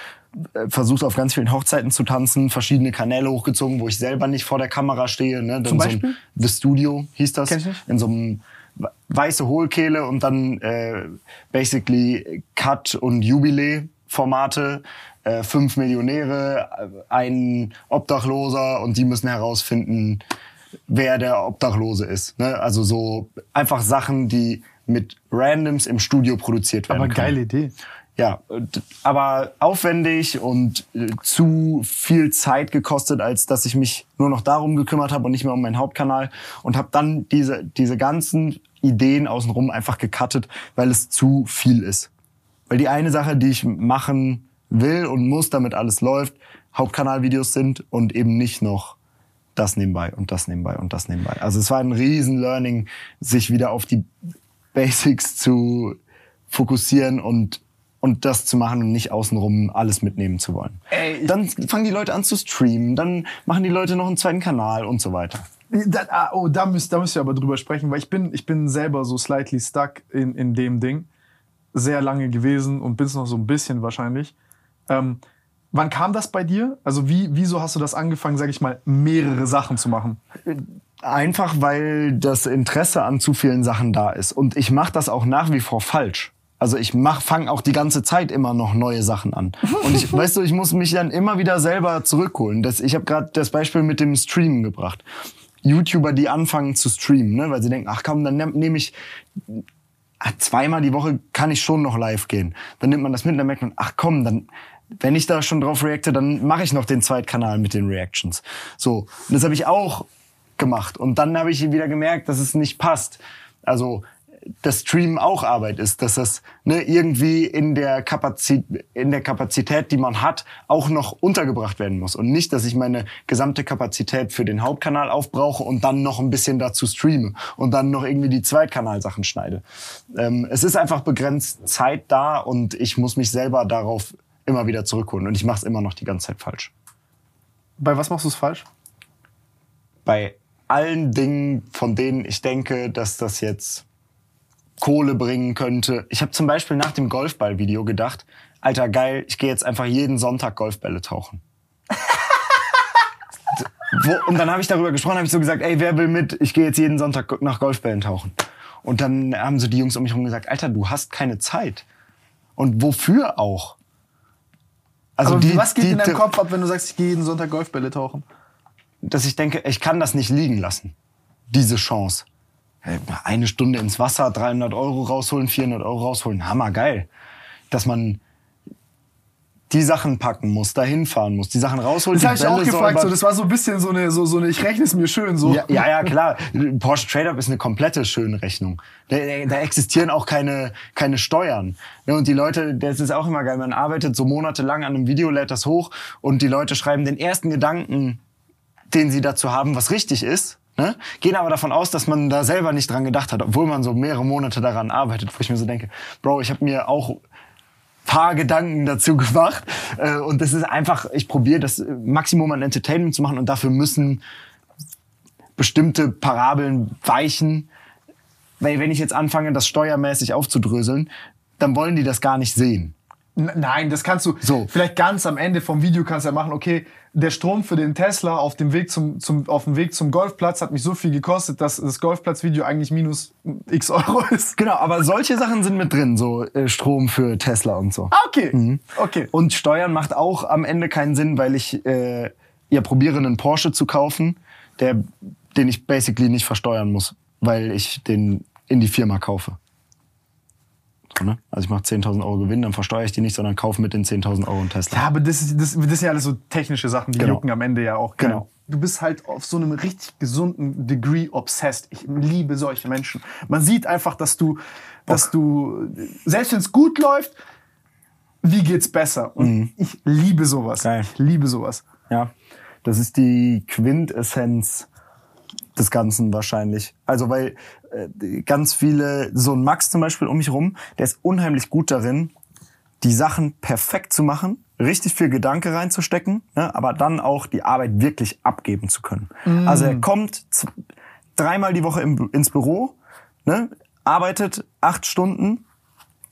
äh, versucht auf ganz vielen Hochzeiten zu tanzen, verschiedene Kanäle hochgezogen, wo ich selber nicht vor der Kamera stehe. Ne? Dann Zum so Beispiel? ein The Studio hieß das. Kenn ich nicht. In so einem weiße Hohlkehle und dann äh, basically Cut und Jubilee-Formate. Äh, fünf Millionäre, ein Obdachloser und die müssen herausfinden, wer der Obdachlose ist. Ne? Also so einfach Sachen, die mit Randoms im Studio produziert werden Aber können. geile Idee. Ja, aber aufwendig und äh, zu viel Zeit gekostet, als dass ich mich nur noch darum gekümmert habe und nicht mehr um meinen Hauptkanal und habe dann diese diese ganzen Ideen außenrum einfach gecuttet, weil es zu viel ist. Weil die eine Sache, die ich machen will und muss, damit alles läuft, Hauptkanalvideos sind und eben nicht noch das nebenbei und das nebenbei und das nebenbei. Also es war ein riesen Learning, sich wieder auf die Basics zu fokussieren und und das zu machen und nicht außenrum alles mitnehmen zu wollen. Ey, dann fangen die Leute an zu streamen, dann machen die Leute noch einen zweiten Kanal und so weiter. Da, ah, oh, da müsst, da müsst ihr aber drüber sprechen, weil ich bin, ich bin selber so slightly stuck in, in dem Ding. Sehr lange gewesen und bin's noch so ein bisschen wahrscheinlich. Ähm, wann kam das bei dir? Also wie, wieso hast du das angefangen, sag ich mal, mehrere Sachen zu machen? Einfach weil das Interesse an zu vielen Sachen da ist. Und ich mache das auch nach wie vor falsch. Also ich mach, fange auch die ganze Zeit immer noch neue Sachen an. Und ich, weißt du, ich muss mich dann immer wieder selber zurückholen. Das, ich habe gerade das Beispiel mit dem Streamen gebracht. YouTuber, die anfangen zu streamen, ne, weil sie denken, ach komm, dann nehme nehm ich ah, zweimal die Woche kann ich schon noch live gehen. Dann nimmt man das mit, dann merkt man, ach komm, dann wenn ich da schon drauf reacte, dann mache ich noch den Zweitkanal mit den Reactions. So, und das habe ich auch gemacht und dann habe ich wieder gemerkt, dass es nicht passt. Also das Streamen auch Arbeit ist, dass das ne, irgendwie in der, Kapazität, in der Kapazität, die man hat, auch noch untergebracht werden muss. Und nicht, dass ich meine gesamte Kapazität für den Hauptkanal aufbrauche und dann noch ein bisschen dazu streame und dann noch irgendwie die Zweitkanalsachen schneide. Ähm, es ist einfach begrenzt Zeit da und ich muss mich selber darauf immer wieder zurückholen. Und ich mache es immer noch die ganze Zeit falsch. Bei was machst du es falsch? bei allen Dingen, von denen ich denke, dass das jetzt Kohle bringen könnte. Ich habe zum Beispiel nach dem Golfball-Video gedacht, Alter, geil, ich gehe jetzt einfach jeden Sonntag Golfbälle tauchen. Und dann habe ich darüber gesprochen, habe ich so gesagt, ey, wer will mit? Ich gehe jetzt jeden Sonntag nach Golfbällen tauchen. Und dann haben so die Jungs um mich herum gesagt, Alter, du hast keine Zeit. Und wofür auch? Also Aber die- was geht die- in deinem Kopf ab, wenn du sagst, ich gehe jeden Sonntag Golfbälle tauchen? dass ich denke, ich kann das nicht liegen lassen. Diese Chance. Äh, Eine Stunde ins Wasser, 300 Euro rausholen, 400 Euro rausholen, hammergeil. Dass man die Sachen packen muss, dahin fahren muss, die Sachen rausholen. Das habe ich auch gefragt. So, das war so ein bisschen so eine, so, so eine ich rechne es mir schön. So. Ja, ja, ja, klar. Porsche Trade Up ist eine komplette Schönrechnung. Da, da, existieren auch keine, keine Steuern. Ja, und die Leute, das ist auch immer geil, man arbeitet so monatelang an einem Video, lädt das hoch und die Leute schreiben den ersten Gedanken, den sie dazu haben, was richtig ist. Ne? Gehen aber davon aus, dass man da selber nicht dran gedacht hat, obwohl man so mehrere Monate daran arbeitet, wo ich mir so denke, Bro, ich habe mir auch paar Gedanken dazu gemacht. Äh, Und das ist einfach, ich probiere das Maximum an Entertainment zu machen und dafür müssen bestimmte Parabeln weichen. Weil wenn ich jetzt anfange, das steuermäßig aufzudröseln, dann wollen die das gar nicht sehen. Nein, das kannst du So. vielleicht ganz am Ende vom Video kannst du ja machen, okay, der Strom für den Tesla auf dem Weg zum, zum, auf dem Weg zum Golfplatz hat mich so viel gekostet, dass das Golfplatzvideo eigentlich minus x Euro ist. Genau, aber solche Sachen sind mit drin, so äh, Strom für Tesla und so. Ah, okay. Okay. Und Steuern macht auch am Ende keinen Sinn, weil ich äh, ja probiere, einen Porsche zu kaufen, der, den ich basically nicht versteuern muss, weil ich den in die Firma kaufe. Ne? Also ich mache 10.000 Euro Gewinn, dann versteuere ich die nicht, sondern kaufe mit den 10.000 Euro einen Tesla. Ja, aber das, ist, das, das sind ja alles so technische Sachen, die Genau. jucken am Ende ja auch. keinen. Genau. Du bist halt auf so einem richtig gesunden Degree obsessed. Ich liebe solche Menschen. Man sieht einfach, dass du, dass du, selbst wenn es gut läuft, wie geht's besser? Und ich liebe sowas. Geil. Ich liebe sowas. Ja, das ist die Quintessenz des Ganzen wahrscheinlich. Also weil ganz viele, so ein Max zum Beispiel um mich rum, der ist unheimlich gut darin, die Sachen perfekt zu machen richtig viel Gedanke reinzustecken, ne, aber dann auch die Arbeit wirklich abgeben zu können. Also er kommt dreimal die Woche im, ins Büro, ne, arbeitet acht Stunden,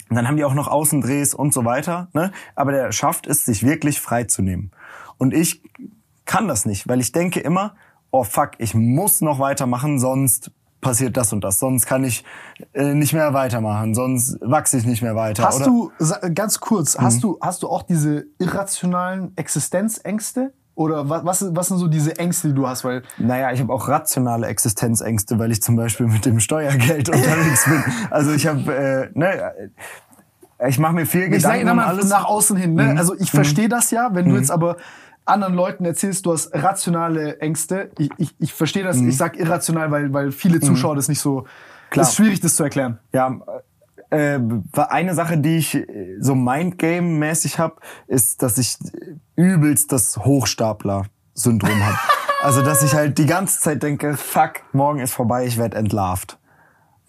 und dann haben die auch noch Außendrehs und so weiter. Ne? Aber der schafft es, sich wirklich frei zu nehmen. Und ich kann das nicht, weil ich denke immer, oh fuck, ich muss noch weitermachen, sonst passiert das und das. Sonst kann ich äh, nicht mehr weitermachen, sonst wachse ich nicht mehr weiter. Hast oder? Mhm. du, ganz kurz, hast du, hast du auch diese irrationalen Existenzängste? Oder was, was, was sind so diese Ängste, die du hast? Weil Naja, ich habe auch rationale Existenzängste, weil ich zum Beispiel mit dem Steuergeld unterwegs bin. Also ich habe, äh, ne, ich mache mir viel ich sage Gedanken um mal alles. nach außen hin. Ne? Mhm. Also ich verstehe das ja, wenn du jetzt aber anderen Leuten erzählst, du hast rationale Ängste. Ich, ich, ich verstehe das. Ich sag irrational, weil, weil viele Zuschauer das nicht so. Klar. Ist schwierig, das zu erklären. Ja, äh, eine Sache, die ich äh, so Mindgame-mäßig habe, ist, dass ich übelst das Hochstapler-Syndrom habe. Also, dass ich halt die ganze Zeit denke, fuck, morgen ist vorbei, ich werde entlarvt.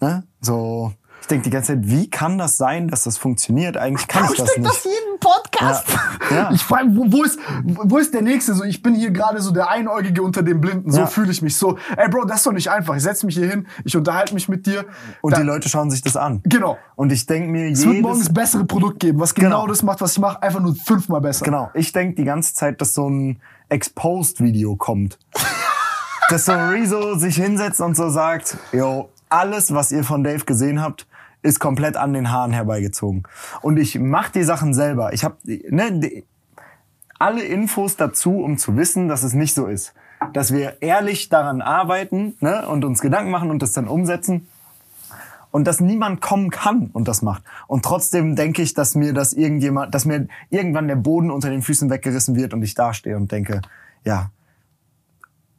Ne? So, ich denke die ganze Zeit, wie kann das sein, dass das funktioniert? Eigentlich kann ich, das denk nicht. jeden Podcast. Ja. Ja. Ich frage, wo, wo, ist, wo ist der Nächste? So, ich bin hier gerade so der Einäugige unter den Blinden. So Ja. fühle ich mich. So, ey Bro, das ist doch nicht einfach. Ich setze mich hier hin, ich unterhalte mich mit dir. Und Da- die Leute schauen sich das an. Genau. Und ich denke mir Es wird morgen jedes das bessere Produkt geben, was genau, Genau. das macht, was ich mache, einfach nur fünfmal besser. Genau. Ich denk die ganze Zeit, dass so ein Exposed-Video kommt. dass so Rezo sich hinsetzt und so sagt, yo, alles, was ihr von Dave gesehen habt, ist komplett an den Haaren herbeigezogen. Und ich mach die Sachen selber. Ich habe ne, alle Infos dazu, um zu wissen, dass es nicht so ist. Dass wir ehrlich daran arbeiten ne, und uns Gedanken machen und das dann umsetzen und dass niemand kommen kann und das macht. Und trotzdem denke ich, dass mir das irgendjemand, dass mir irgendwann der Boden unter den Füßen weggerissen wird und ich dastehe und denke, ja,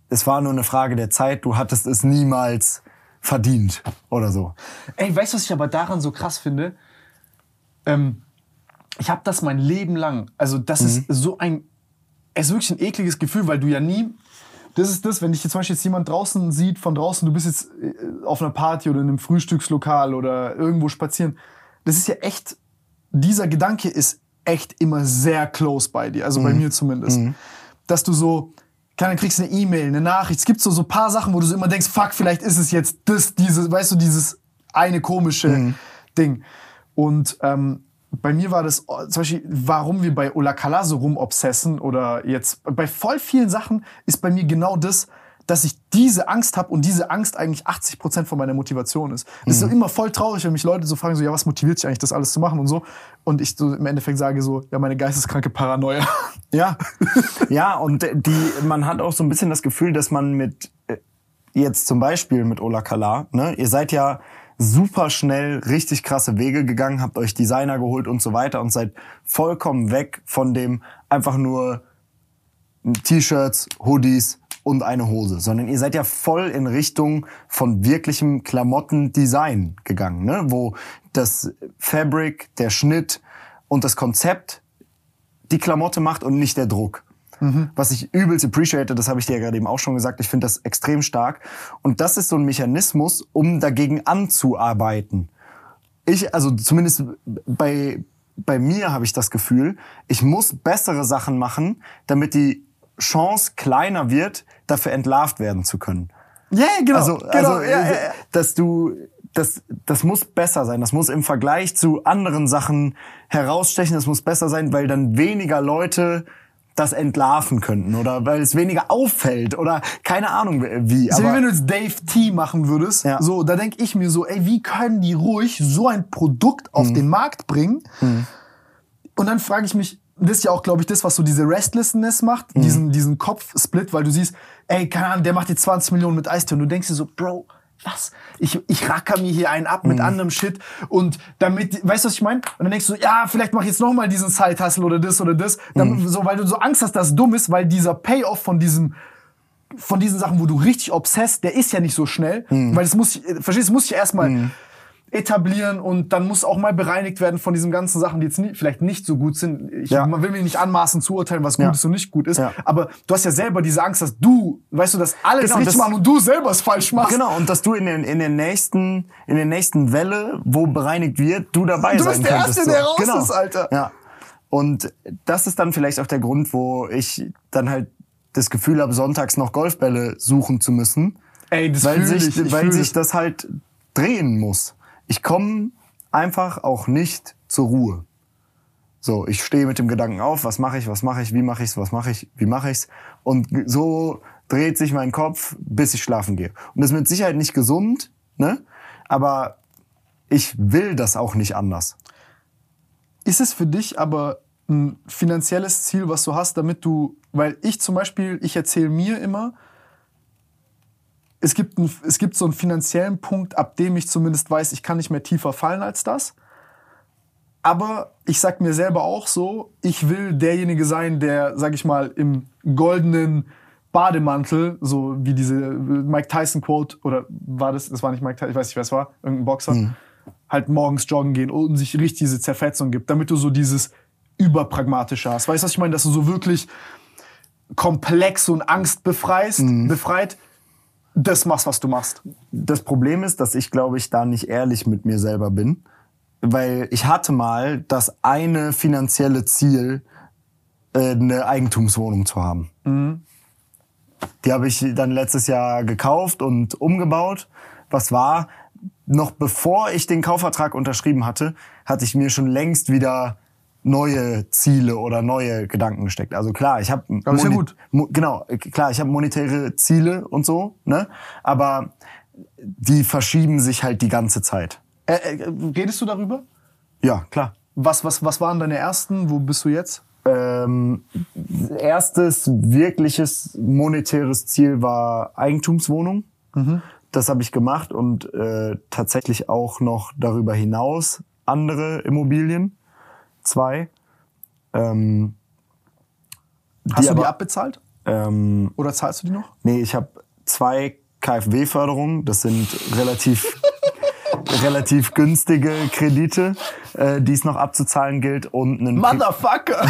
es war nur eine Frage der Zeit, du hattest es niemals verdient oder so. Ey, weißt du, was ich aber daran so krass finde? Ähm, ich habe das mein Leben lang. Also, das ist so ein. Es ist wirklich ein ekliges Gefühl, weil du ja nie. Das ist das, wenn dich jetzt zum Beispiel jetzt jemand draußen sieht, von draußen, du bist jetzt äh, auf einer Party oder in einem Frühstückslokal oder irgendwo spazieren. Das ist ja echt. Dieser Gedanke ist echt immer sehr close bei dir. Also bei mir zumindest. Dass du so. Keine, kriegst eine E-Mail, eine Nachricht. Es gibt so so paar Sachen, wo du so immer denkst, fuck, vielleicht ist es jetzt das, dieses, weißt du, dieses eine komische Ding. Und ähm, bei mir war das oh, zum Beispiel, warum wir bei Olakala so rumobsessen oder jetzt bei voll vielen Sachen ist bei mir genau das, dass ich diese Angst habe und diese Angst eigentlich 80 Prozent von meiner Motivation ist. Es ist so immer voll traurig, wenn mich Leute so fragen, so, ja, was motiviert dich eigentlich, das alles zu machen und so. Und ich so im Endeffekt sage so, ja, meine geisteskranke Paranoia. Ja. ja, und die, man hat auch so ein bisschen das Gefühl, dass man mit, äh, jetzt zum Beispiel mit Ola Kala, ne, ihr seid ja super schnell richtig krasse Wege gegangen, habt euch Designer geholt und so weiter und seid vollkommen weg von dem einfach nur T-Shirts, Hoodies und eine Hose, sondern ihr seid ja voll in Richtung von wirklichem Klamottendesign gegangen, ne? wo das Fabric, der Schnitt und das Konzept die Klamotte macht und nicht der Druck. Was ich übelst appreciate, das habe ich dir ja gerade eben auch schon gesagt, ich finde das extrem stark. Und das ist so ein Mechanismus, um dagegen anzuarbeiten. Ich, also zumindest bei, bei mir habe ich das Gefühl, ich muss bessere Sachen machen, damit die Chance kleiner wird, dafür entlarvt werden zu können. Ja, genau. Also, genau also ja, ja, ja. dass du, das, das muss besser sein. Das muss im Vergleich zu anderen Sachen herausstechen. Das muss besser sein, weil dann weniger Leute das entlarven könnten oder weil es weniger auffällt oder keine Ahnung wie. Ist ja wie Aber wenn du jetzt Dave T machen würdest. Ja. So, da denk ich mir so, ey, wie können die ruhig so ein Produkt auf den Markt bringen? Und dann frage ich mich, das ist ja auch, glaube ich, das, was so diese Restlessness macht, diesen, diesen Kopfsplit, weil du siehst, ey, keine Ahnung, der macht jetzt 20 Millionen mit Eistee und du denkst dir so, Bro, was? Ich, ich racker mir hier einen ab mit anderem Shit und damit, weißt du, was ich meine? Und dann denkst du, ja, vielleicht mach ich jetzt noch mal diesen Side-Hustle oder das oder das, dann, so, weil du so Angst hast, dass es dumm ist, weil dieser Payoff von diesem von diesen Sachen, wo du richtig obsessed, der ist ja nicht so schnell, weil es muss, verstehst, du, es muss sich erstmal etablieren und dann muss auch mal bereinigt werden von diesen ganzen Sachen, die jetzt nie, vielleicht nicht so gut sind. Ich, Ja. Man will mir nicht anmaßen zu urteilen, was gut Ja. ist und nicht gut ist, Ja. aber du hast ja selber diese Angst, dass du, weißt du, dass alle es Genau, richtig das- machen und du selber es falsch machst. Genau, und dass du in, den, in, den nächsten, in der nächsten Welle, wo bereinigt wird, du dabei Du sein bist der könntest. Erste, so. der raus genau. ist, Alter. Ja. Und das ist dann vielleicht auch der Grund, wo ich dann halt das Gefühl habe, sonntags noch Golfbälle suchen zu müssen. Ey, das weil sich, ich, weil sich das halt drehen muss. Ich komme einfach auch nicht zur Ruhe. So, ich stehe mit dem Gedanken auf, was mache ich, was mache ich, wie mache ich's, was mache ich, wie mache ich's und so dreht sich mein Kopf, bis ich schlafen gehe. Und das ist mit Sicherheit nicht gesund, ne? Aber ich will das auch nicht anders. Ist es für dich aber ein finanzielles Ziel, was du hast, damit du, weil ich zum Beispiel, ich erzähle mir immer, es gibt, ein, es gibt so einen finanziellen Punkt, ab dem ich zumindest weiß, ich kann nicht mehr tiefer fallen als das. Aber ich sag mir selber auch so, ich will derjenige sein, der, sag ich mal, im goldenen Bademantel, so wie diese Mike Tyson Quote, oder war das, das war nicht Mike Tyson, ich weiß nicht, wer es war, irgendein Boxer, halt morgens joggen gehen und sich richtig diese Zerfetzung gibt, damit du so dieses überpragmatische hast. Weißt du, was ich meine? Dass du so wirklich komplex und Angst befreist, befreit, das machst, was du machst. Das Problem ist, dass ich, glaube ich, da nicht ehrlich mit mir selber bin. Weil ich hatte mal das eine finanzielle Ziel, äh, eine Eigentumswohnung zu haben. Die habe ich dann letztes Jahr gekauft und umgebaut. Was war, noch bevor ich den Kaufvertrag unterschrieben hatte, hatte ich mir schon längst wieder neue Ziele oder neue Gedanken gesteckt. Also klar, ich habe ja gut. Genau, klar, ich habe monetäre Ziele und so, ne? Aber die verschieben sich halt die ganze Zeit. Äh, äh, redest du darüber? Ja, klar. Was, was, was waren deine ersten? Wo bist du jetzt? Ähm, erstes wirkliches monetäres Ziel war Eigentumswohnung. Das habe ich gemacht und äh, tatsächlich auch noch darüber hinaus andere Immobilien. Zwei. Ähm, Hast du die aber- abbezahlt? Ähm, Oder zahlst du die noch? Nee, ich habe zwei KfW-Förderungen. Das sind relativ relativ günstige Kredite, äh, die es noch abzuzahlen gilt und einen, Motherfucker!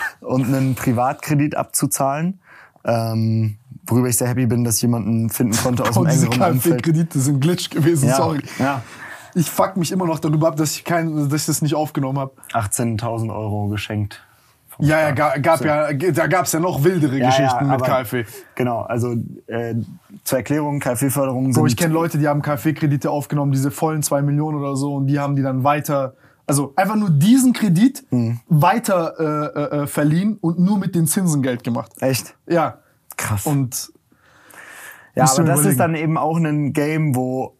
und einen Privatkredit abzuzahlen. Ähm, worüber ich sehr happy bin, dass ich jemanden finden konnte aus dem Und diese engeren Umfeld. KfW-Kredite sind Glitch gewesen, Ja, sorry. ja. Ich fuck mich immer noch darüber ab, dass ich, kein, dass ich das nicht aufgenommen habe. 18.000 Euro geschenkt. Ja, ja, Staat. ga, gab ja, da gab's ja noch wildere Ja, Geschichten ja, mit KfW. Genau, also äh, zur Erklärung, KfW-Förderungen Bro, sind... ich kenne Leute, die haben KfW-Kredite aufgenommen, diese vollen zwei Millionen oder so, und die haben die dann weiter, also einfach nur diesen Kredit Mhm. weiter äh, äh, äh, verliehen und nur mit den Zinsen Geld gemacht. Echt? Ja. Krass. Und Ja, aber das überlegen. ist dann eben auch ein Game, wo,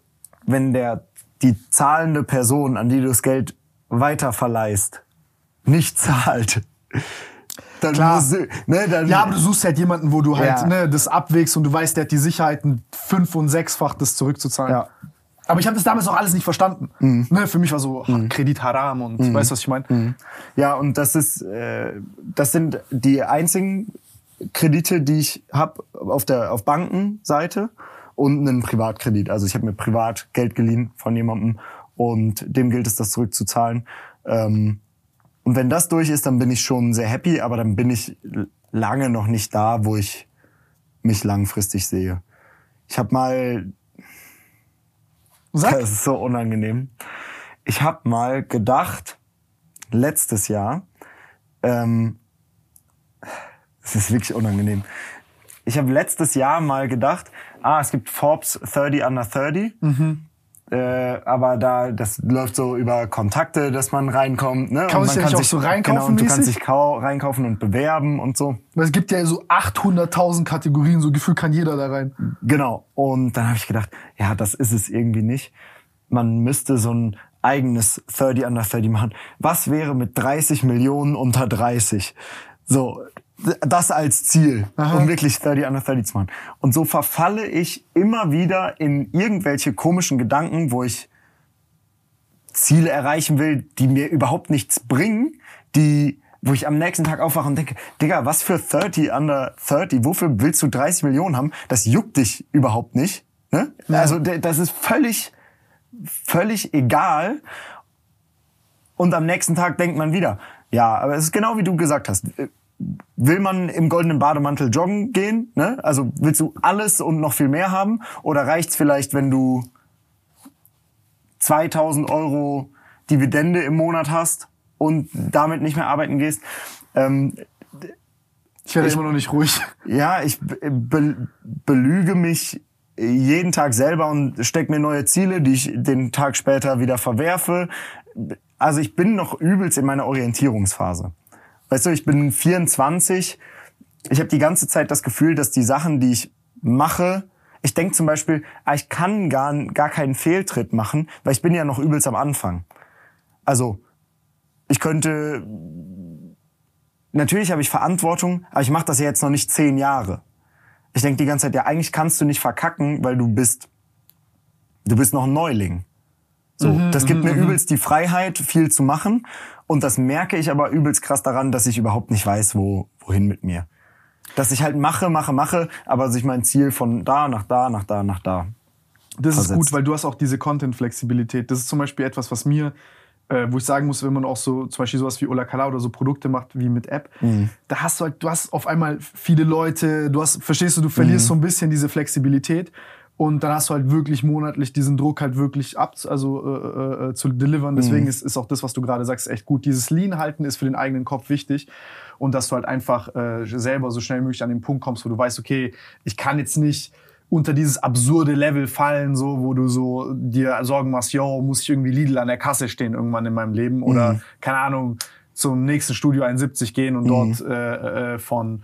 wenn der, die zahlende Person, an die du das Geld weiterverleihst, nicht zahlt, dann Klar. muss, ne, dann, ja, aber du suchst halt jemanden, wo du halt Ja. ne, das abwägst und du weißt, der hat die Sicherheiten fünf- und sechsfach das zurückzuzahlen. Ja. Aber ich habe das damals auch alles nicht verstanden. Ne, für mich war so ha, Kredit Haram und weißt du, was ich meine? ja, und das ist, äh, das sind die einzigen Kredite, die ich habe auf der auf Bankenseite und einen Privatkredit. Also ich habe mir privat Geld geliehen von jemandem und dem gilt es, das zurückzuzahlen. Ähm, und wenn das durch ist, dann bin ich schon sehr happy, aber dann bin ich lange noch nicht da, wo ich mich langfristig sehe. Ich habe mal Sag. das ist so unangenehm. Ich habe mal gedacht, letztes Jahr, ähm, das ist wirklich unangenehm. Ich habe letztes Jahr mal gedacht, ah, es gibt Forbes 30 under 30. Äh, aber da, das läuft so über Kontakte, dass man reinkommt. Ne? Kann man sich ja nicht auch so reinkaufen Genau, und du kannst dich kau reinkaufen und bewerben und so. Es gibt ja so 800.000 Kategorien, so gefühlt kann jeder da rein. Genau. Und dann habe ich gedacht, ja, das ist es irgendwie nicht. Man müsste so ein eigenes 30 under 30 machen. Was wäre mit 30 Millionen unter 30? So, das als Ziel, um wirklich 30 under 30 zu machen. Und so verfalle ich immer wieder in irgendwelche komischen Gedanken, wo ich Ziele erreichen will, die mir überhaupt nichts bringen, die, wo ich am nächsten Tag aufwache und denke, Digga, was für 30 under 30? Wofür willst du 30 Millionen haben? Das juckt dich überhaupt nicht. Ne? Also d- das ist völlig, völlig egal. Und am nächsten Tag denkt man wieder, ja, aber es ist genau wie du gesagt hast. Will man im goldenen Bademantel joggen gehen? Ne? Also willst du alles und noch viel mehr haben? Oder reicht's vielleicht, wenn du 2000 Euro Dividende im Monat hast und damit nicht mehr arbeiten gehst. Ähm, Ich werde immer noch nicht ruhig. ja, ich be belüge mich jeden Tag selber und stecke mir neue Ziele, die ich den Tag später wieder verwerfe. Also ich bin noch übelst in meiner Orientierungsphase. Weißt du, ich bin 24. Ich habe die ganze Zeit das Gefühl, dass die Sachen, die ich mache, ich denke zum Beispiel, ah, ich kann gar, gar keinen Fehltritt machen, weil ich bin ja noch übelst am Anfang. Also ich könnte natürlich habe ich Verantwortung, aber ich mache das ja jetzt noch nicht zehn Jahre. Ich denke die ganze Zeit, ja, eigentlich kannst du nicht verkacken, weil du bist, du bist noch ein Neuling. So, das gibt mir übelst die Freiheit, viel zu machen. Und das merke ich aber übelst krass daran, dass ich überhaupt nicht weiß, wo, wohin mit mir. Dass ich halt mache, mache, mache, aber sich mein Ziel von da nach da, nach da, nach da. Das ist versetzt. gut, weil du hast auch diese Content-Flexibilität. Das ist zum Beispiel etwas, was mir, äh, wo ich sagen muss, wenn man auch so zum Beispiel sowas wie Ola Kala oder so Produkte macht wie mit App, da hast du halt, du hast auf einmal viele Leute, du hast, verstehst du, du verlierst so ein bisschen diese Flexibilität. Und dann hast du halt wirklich monatlich diesen Druck halt wirklich ab, also äh, äh, zu delivern. Deswegen ist, ist auch das, was du gerade sagst, echt gut. Dieses Lean halten ist für den eigenen Kopf wichtig. Und dass du halt einfach äh, selber so schnell wie möglich an den Punkt kommst, wo du weißt, okay, ich kann jetzt nicht unter dieses absurde Level fallen, so wo du so dir Sorgen machst, yo, muss ich irgendwie Lidl an der Kasse stehen irgendwann in meinem Leben? Oder keine Ahnung zum nächsten Studio 71 gehen und dort äh, äh, von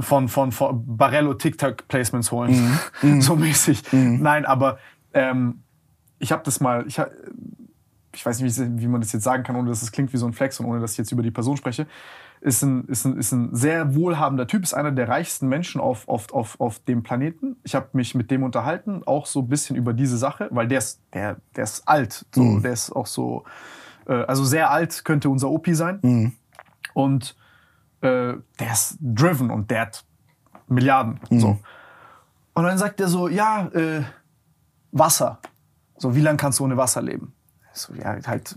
von, von, von Barello TikTok-Placements holen. so mäßig. Nein, aber ähm, ich habe das mal, ich, hab, ich weiß nicht, wie, wie man das jetzt sagen kann, ohne dass es klingt wie so ein Flex und ohne dass ich jetzt über die Person spreche. Ist ein, ist ein, ist ein sehr wohlhabender Typ, ist einer der reichsten Menschen auf, auf, auf, auf dem Planeten. Ich habe mich mit dem unterhalten, auch so ein bisschen über diese Sache, weil der ist, der, der ist alt. So, Der ist auch so, äh, also sehr alt könnte unser Opi sein. Und äh, der ist driven und der hat Milliarden. So. Und dann sagt er so, ja, äh, Wasser. So, wie lange kannst du ohne Wasser leben? So, ja, halt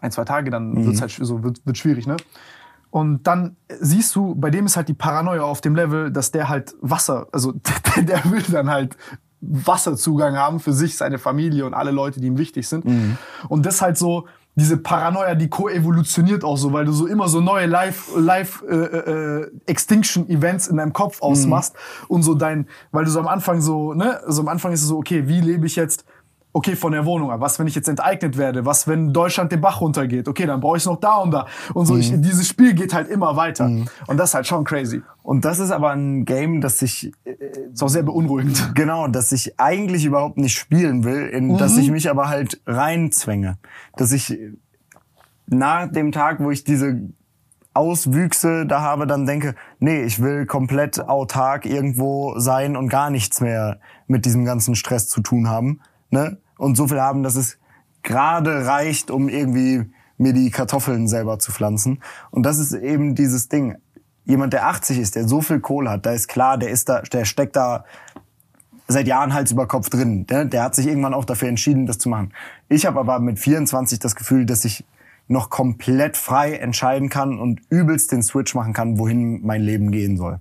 ein, zwei Tage, dann wird's halt so, wird, wird schwierig, ne? Und dann siehst du, bei dem ist halt die Paranoia auf dem Level, dass der halt Wasser, also der, der will dann halt Wasserzugang haben für sich, seine Familie und alle Leute, die ihm wichtig sind. Und das halt so, diese Paranoia, die koevolutioniert auch so, weil du so immer so neue Live, Live äh, äh, Extinction Events in deinem Kopf ausmachst und so dein, weil du so am Anfang so, ne, so am Anfang ist es so, okay, wie lebe ich jetzt okay, von der Wohnung ab. Was, wenn ich jetzt enteignet werde? Was, wenn Deutschland den Bach runtergeht? Okay, dann brauche ich noch da und da. Und so, ich, dieses Spiel geht halt immer weiter. Und das ist halt schon crazy. Und das ist aber ein Game, das sich Ist auch sehr beunruhigend. Genau, dass ich eigentlich überhaupt nicht spielen will, in dass ich mich aber halt reinzwänge. Dass ich nach dem Tag, wo ich diese Auswüchse da habe, dann denke, nee, ich will komplett autark irgendwo sein und gar nichts mehr mit diesem ganzen Stress zu tun haben. Ne? Und so viel haben, dass es gerade reicht, um irgendwie mir die Kartoffeln selber zu pflanzen. Und das ist eben dieses Ding. Jemand, der 80 ist, der so viel Kohle hat, da ist klar, der ist da, der steckt da seit Jahren Hals über Kopf drin. Der, der hat sich irgendwann auch dafür entschieden, das zu machen. Ich habe aber mit 24 das Gefühl, dass ich noch komplett frei entscheiden kann und übelst den Switch machen kann, wohin mein Leben gehen soll.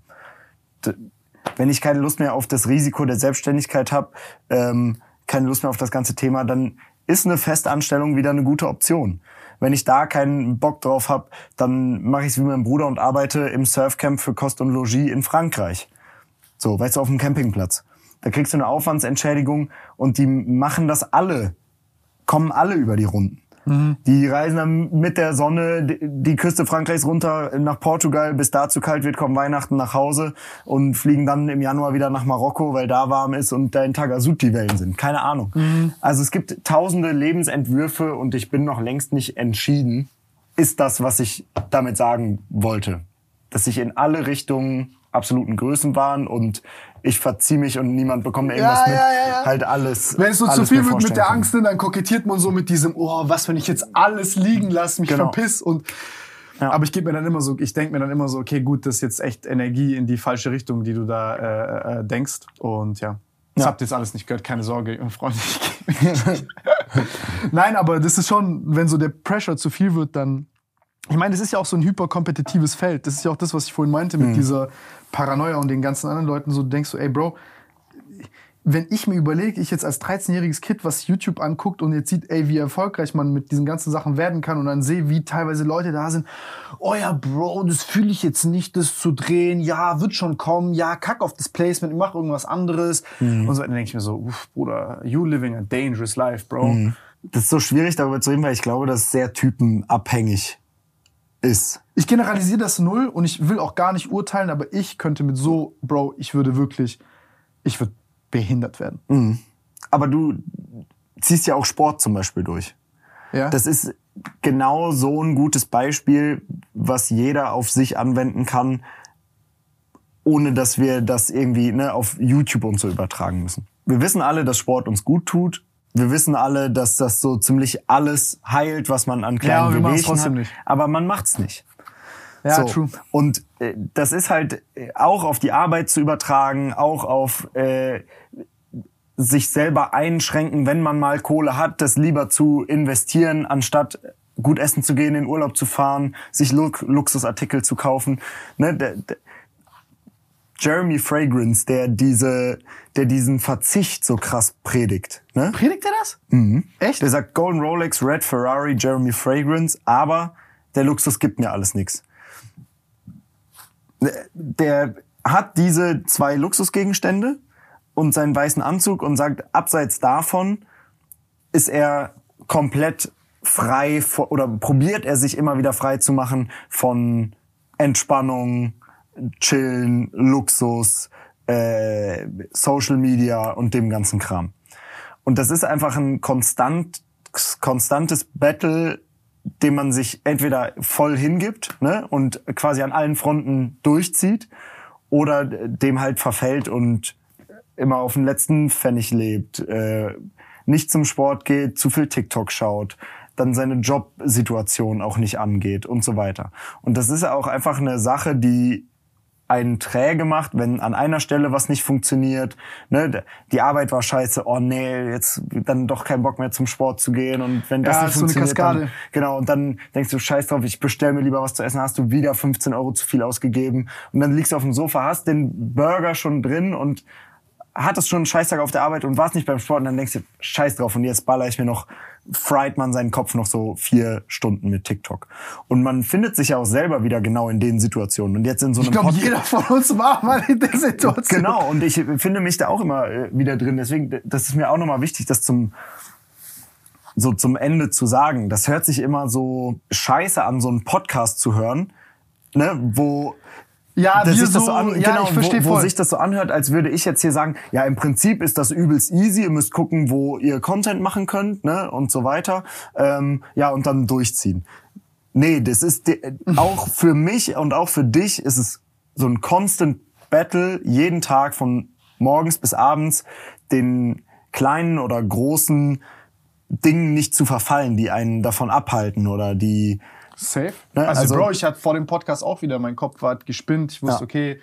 Wenn ich keine Lust mehr auf das Risiko der Selbstständigkeit habe, ähm, keine Lust mehr auf das ganze Thema, dann ist eine Festanstellung wieder eine gute Option. Wenn ich da keinen Bock drauf habe, dann mache ich es wie mein Bruder und arbeite im Surfcamp für Kost und Logis in Frankreich. So, weißt du, auf dem Campingplatz. Da kriegst du eine Aufwandsentschädigung und die machen das alle, kommen alle über die Runden. Die reisen dann mit der Sonne die- Küste Frankreichs runter nach Portugal, bis da zu kalt wird, kommen Weihnachten nach Hause und fliegen dann im Januar wieder nach Marokko, weil da warm ist und da in Tagasut die Wellen sind. Keine Ahnung. Also es gibt tausende Lebensentwürfe und ich bin noch längst nicht entschieden, ist das, was ich damit sagen wollte. Dass ich in alle Richtungen absoluten Größenwahn und ich verziehe mich und niemand bekommt irgendwas Ja, mit. ja, ja, ja. Halt alles. Wenn es so zu viel wird mit der. Angst, ne, dann kokettiert man so mit diesem, oh, was, wenn ich jetzt alles liegen lasse, mich Genau. verpiss und Ja. aber ich gebe mir dann immer so, ich denke mir dann immer so, okay, gut, das ist jetzt echt Energie in die falsche Richtung, die du da äh, äh, denkst. Und ja, das Ja. habt ihr jetzt alles nicht gehört, keine Sorge, Freunde. ich- Nein, aber das ist schon, wenn so der Pressure zu viel wird, dann. Ich meine, das ist ja auch so ein hyperkompetitives Feld. Das ist ja auch das, was ich vorhin meinte mit dieser Paranoia und den ganzen anderen Leuten. So, du denkst so, ey, Bro, wenn ich mir überlege, ich jetzt als 13-jähriges Kind, was YouTube anguckt und jetzt sieht, ey, wie erfolgreich man mit diesen ganzen Sachen werden kann und dann sehe, wie teilweise Leute da sind, oh ja, Bro, das fühle ich jetzt nicht, das zu drehen, ja, wird schon kommen, ja, kack auf das Placement, mach irgendwas anderes. Und so, dann denke ich mir so, uff, Bruder, you living a dangerous life, Bro. Das ist so schwierig darüber zu reden, weil ich glaube, das ist sehr typenabhängig ist. Ich generalisiere das null und ich will auch gar nicht urteilen, aber ich könnte mit so, Bro, ich würde wirklich, ich würde behindert werden. Aber du ziehst ja auch Sport zum Beispiel durch. Ja? Das ist genau so ein gutes Beispiel, was jeder auf sich anwenden kann, ohne dass wir das irgendwie ne, auf YouTube und so übertragen müssen. Wir wissen alle, dass Sport uns gut tut. Wir wissen alle, dass das so ziemlich alles heilt, was man an kleinen machen's Bewegungen hat. nicht. Aber man macht's nicht. ja, So. true. Und äh, das ist halt äh, auch auf die Arbeit zu übertragen, auch auf äh, sich selber einschränken, wenn man mal Kohle hat, das lieber zu investieren, anstatt gut essen zu gehen, in Urlaub zu fahren, sich Lu Luxusartikel zu kaufen. Ne? Jeremy Fragrance, der diese, der diesen Verzicht so krass predigt. Ne? Predigt er das? Echt? Der sagt Golden Rolex, Red Ferrari, Jeremy Fragrance, aber der Luxus gibt mir alles nix. Der hat diese zwei Luxusgegenstände und seinen weißen Anzug und sagt, abseits davon ist er komplett frei oder probiert er sich immer wieder frei zu machen von Entspannung, Chillen, Luxus, äh, Social Media und dem ganzen Kram. Und das ist einfach ein konstant, konstantes Battle, dem man sich entweder voll hingibt ne, und quasi an allen Fronten durchzieht oder dem halt verfällt und immer auf den letzten Pfennig lebt, äh, nicht zum Sport geht, zu viel TikTok schaut, dann seine Jobsituation auch nicht angeht und so weiter. Und das ist auch einfach eine Sache, die einen träge macht, wenn an einer Stelle was nicht funktioniert, ne, die Arbeit war scheiße, oh nee, jetzt dann doch kein Bock mehr zum Sport zu gehen und wenn das Ja, nicht ist so eine funktioniert, Kaskade. dann, genau, und dann denkst du, scheiß drauf, ich bestell mir lieber was zu essen, hast du wieder 15 Euro zu viel ausgegeben und dann liegst du auf dem Sofa, hast den Burger schon drin und hattest schon einen Scheißtag auf der Arbeit und warst nicht beim Sport und dann denkst du, scheiß drauf und jetzt baller ich mir noch, fried man seinen Kopf noch so vier Stunden mit TikTok. Und man findet sich ja auch selber wieder genau in den Situationen. Und jetzt in so einem Ich glaube, jeder von uns war mal in der Situation. Genau, und ich finde mich da auch immer äh, wieder drin. Deswegen, das ist mir auch nochmal wichtig, das zum, so zum Ende zu sagen. Das hört sich immer so scheiße an, so einen Podcast zu hören, ne, wo Ja, dass wir sich das so, so an, ja, genau, ich verstehe wo, wo voll. sich das so anhört, als würde ich jetzt hier sagen, ja, im Prinzip ist das übelst easy, ihr müsst gucken, wo ihr Content machen könnt, ne, und so weiter. Ähm, ja, und dann durchziehen. Nee, das ist auch für mich und auch für dich ist es so ein constant Battle jeden Tag von morgens bis abends den kleinen oder großen Dingen nicht zu verfallen, die einen davon abhalten oder die Safe. Ne, Also, also- Bro, ich hatte vor dem Podcast auch wieder, mein Kopf war gespinnt. Ich wusste, Ja. okay,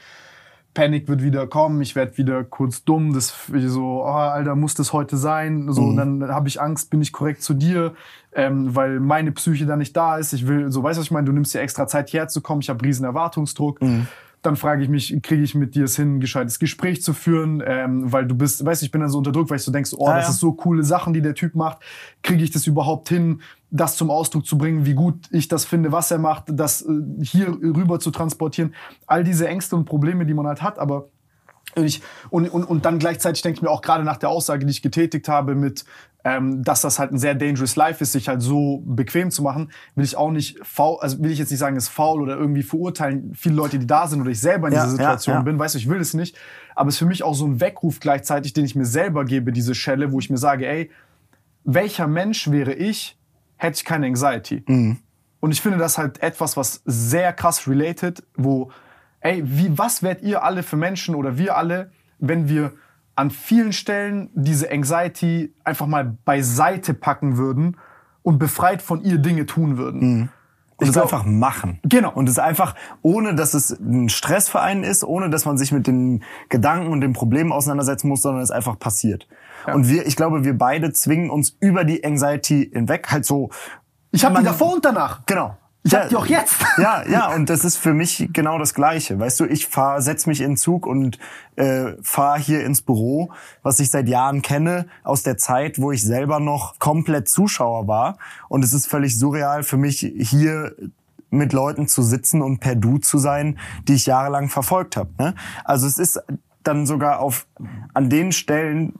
Panik wird wieder kommen, ich werde wieder kurz dumm. Das so, oh, Alter, muss das heute sein? So, Mhm. dann habe ich Angst, bin ich korrekt zu dir, ähm, weil meine Psyche da nicht da ist. Ich will, so, weißt du, was ich meine? Du nimmst dir extra Zeit hierher zu kommen. Ich habe riesen Erwartungsdruck. Mhm. Dann frage ich mich, kriege ich mit dir es hin, ein gescheites Gespräch zu führen, ähm, weil du bist, weißt du, ich bin dann so unter Druck, weil ich so denkst, oh, Ja, das ja. ist so coole Sachen, die der Typ macht. Kriege ich das überhaupt hin, das zum Ausdruck zu bringen, wie gut ich das finde, was er macht, das äh, hier rüber zu transportieren. All diese Ängste und Probleme, die man halt hat, aber und, ich, und, und, und dann gleichzeitig denke ich mir auch gerade nach der Aussage, die ich getätigt habe, mit, ähm, dass das halt ein sehr dangerous life ist, sich halt so bequem zu machen, will ich auch nicht faul, also will ich jetzt nicht sagen, ist faul oder irgendwie verurteilen viele Leute, die da sind oder ich selber in Ja, dieser ja, Situation ja. bin. Weißt du, ich will es nicht. Aber es ist für mich auch so ein Weckruf gleichzeitig, den ich mir selber gebe, diese Schelle, wo ich mir sage, ey, welcher Mensch wäre ich, hätte ich keine Anxiety? Und ich finde das halt etwas, was sehr krass related, wo, ey, wie, was wärt ihr alle für Menschen oder wir alle, wenn wir an vielen Stellen diese Anxiety einfach mal beiseite packen würden und befreit von ihr Dinge tun würden? Und es einfach machen. Genau. Und es einfach, ohne dass es ein Stress für einen ist, ohne dass man sich mit den Gedanken und den Problemen auseinandersetzen muss, sondern es einfach passiert. Und wir, ich glaube, wir beide zwingen uns über die Anxiety hinweg, halt so. Ich habe die davor und danach. Genau. Ich hab die auch jetzt. Ja, ja, und das ist für mich genau das Gleiche. Weißt du, ich fahr, setz mich in den Zug und äh, fahre hier ins Büro, was ich seit Jahren kenne, aus der Zeit, wo ich selber noch komplett Zuschauer war. Und es ist völlig surreal für mich, hier mit Leuten zu sitzen und per Du zu sein, die ich jahrelang verfolgt habe. Ne? Also es ist dann sogar auf an den Stellen,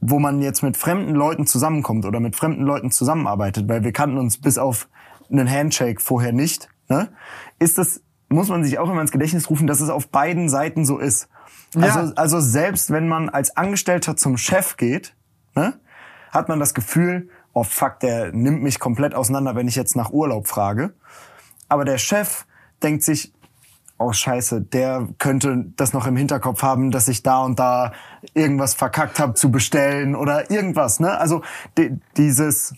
wo man jetzt mit fremden Leuten zusammenkommt oder mit fremden Leuten zusammenarbeitet, weil wir kannten uns bis auf einen Handshake vorher nicht, ne? ist das, muss man sich auch immer ins Gedächtnis rufen, dass es auf beiden Seiten so ist. Also, Ja. also selbst wenn man als Angestellter zum Chef geht, ne, hat man das Gefühl, oh fuck, der nimmt mich komplett auseinander, wenn ich jetzt nach Urlaub frage. Aber der Chef denkt sich, oh scheiße, der könnte das noch im Hinterkopf haben, dass ich da und da irgendwas verkackt habe zu bestellen oder irgendwas. Ne? Also di dieses,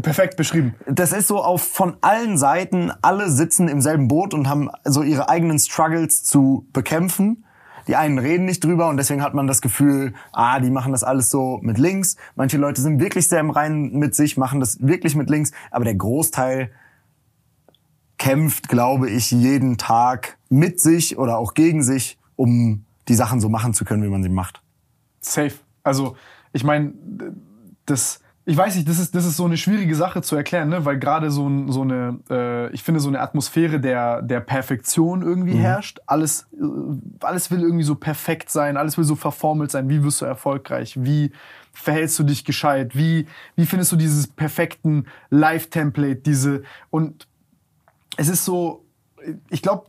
Perfekt beschrieben. das ist so auf von allen Seiten, alle sitzen im selben Boot und haben so ihre eigenen Struggles zu bekämpfen. Die einen reden nicht drüber und deswegen hat man das Gefühl, ah, die machen das alles so mit links. Manche Leute sind wirklich sehr im Reinen mit sich, machen das wirklich mit links, aber der Großteil kämpft, glaube ich, jeden Tag mit sich oder auch gegen sich, um die Sachen so machen zu können, wie man sie macht. Safe. Also, ich meine, das, ich weiß nicht, das ist, das ist so eine schwierige Sache zu erklären, ne? weil gerade so, ein- so eine, äh, ich finde, so eine Atmosphäre der, der Perfektion irgendwie herrscht. Alles, äh, alles will irgendwie so perfekt sein, alles will so verformelt sein. Wie wirst du erfolgreich? Wie verhältst du dich gescheit? Wie, wie findest du dieses perfekten Live-Template? Diese, und es ist so, ich glaube,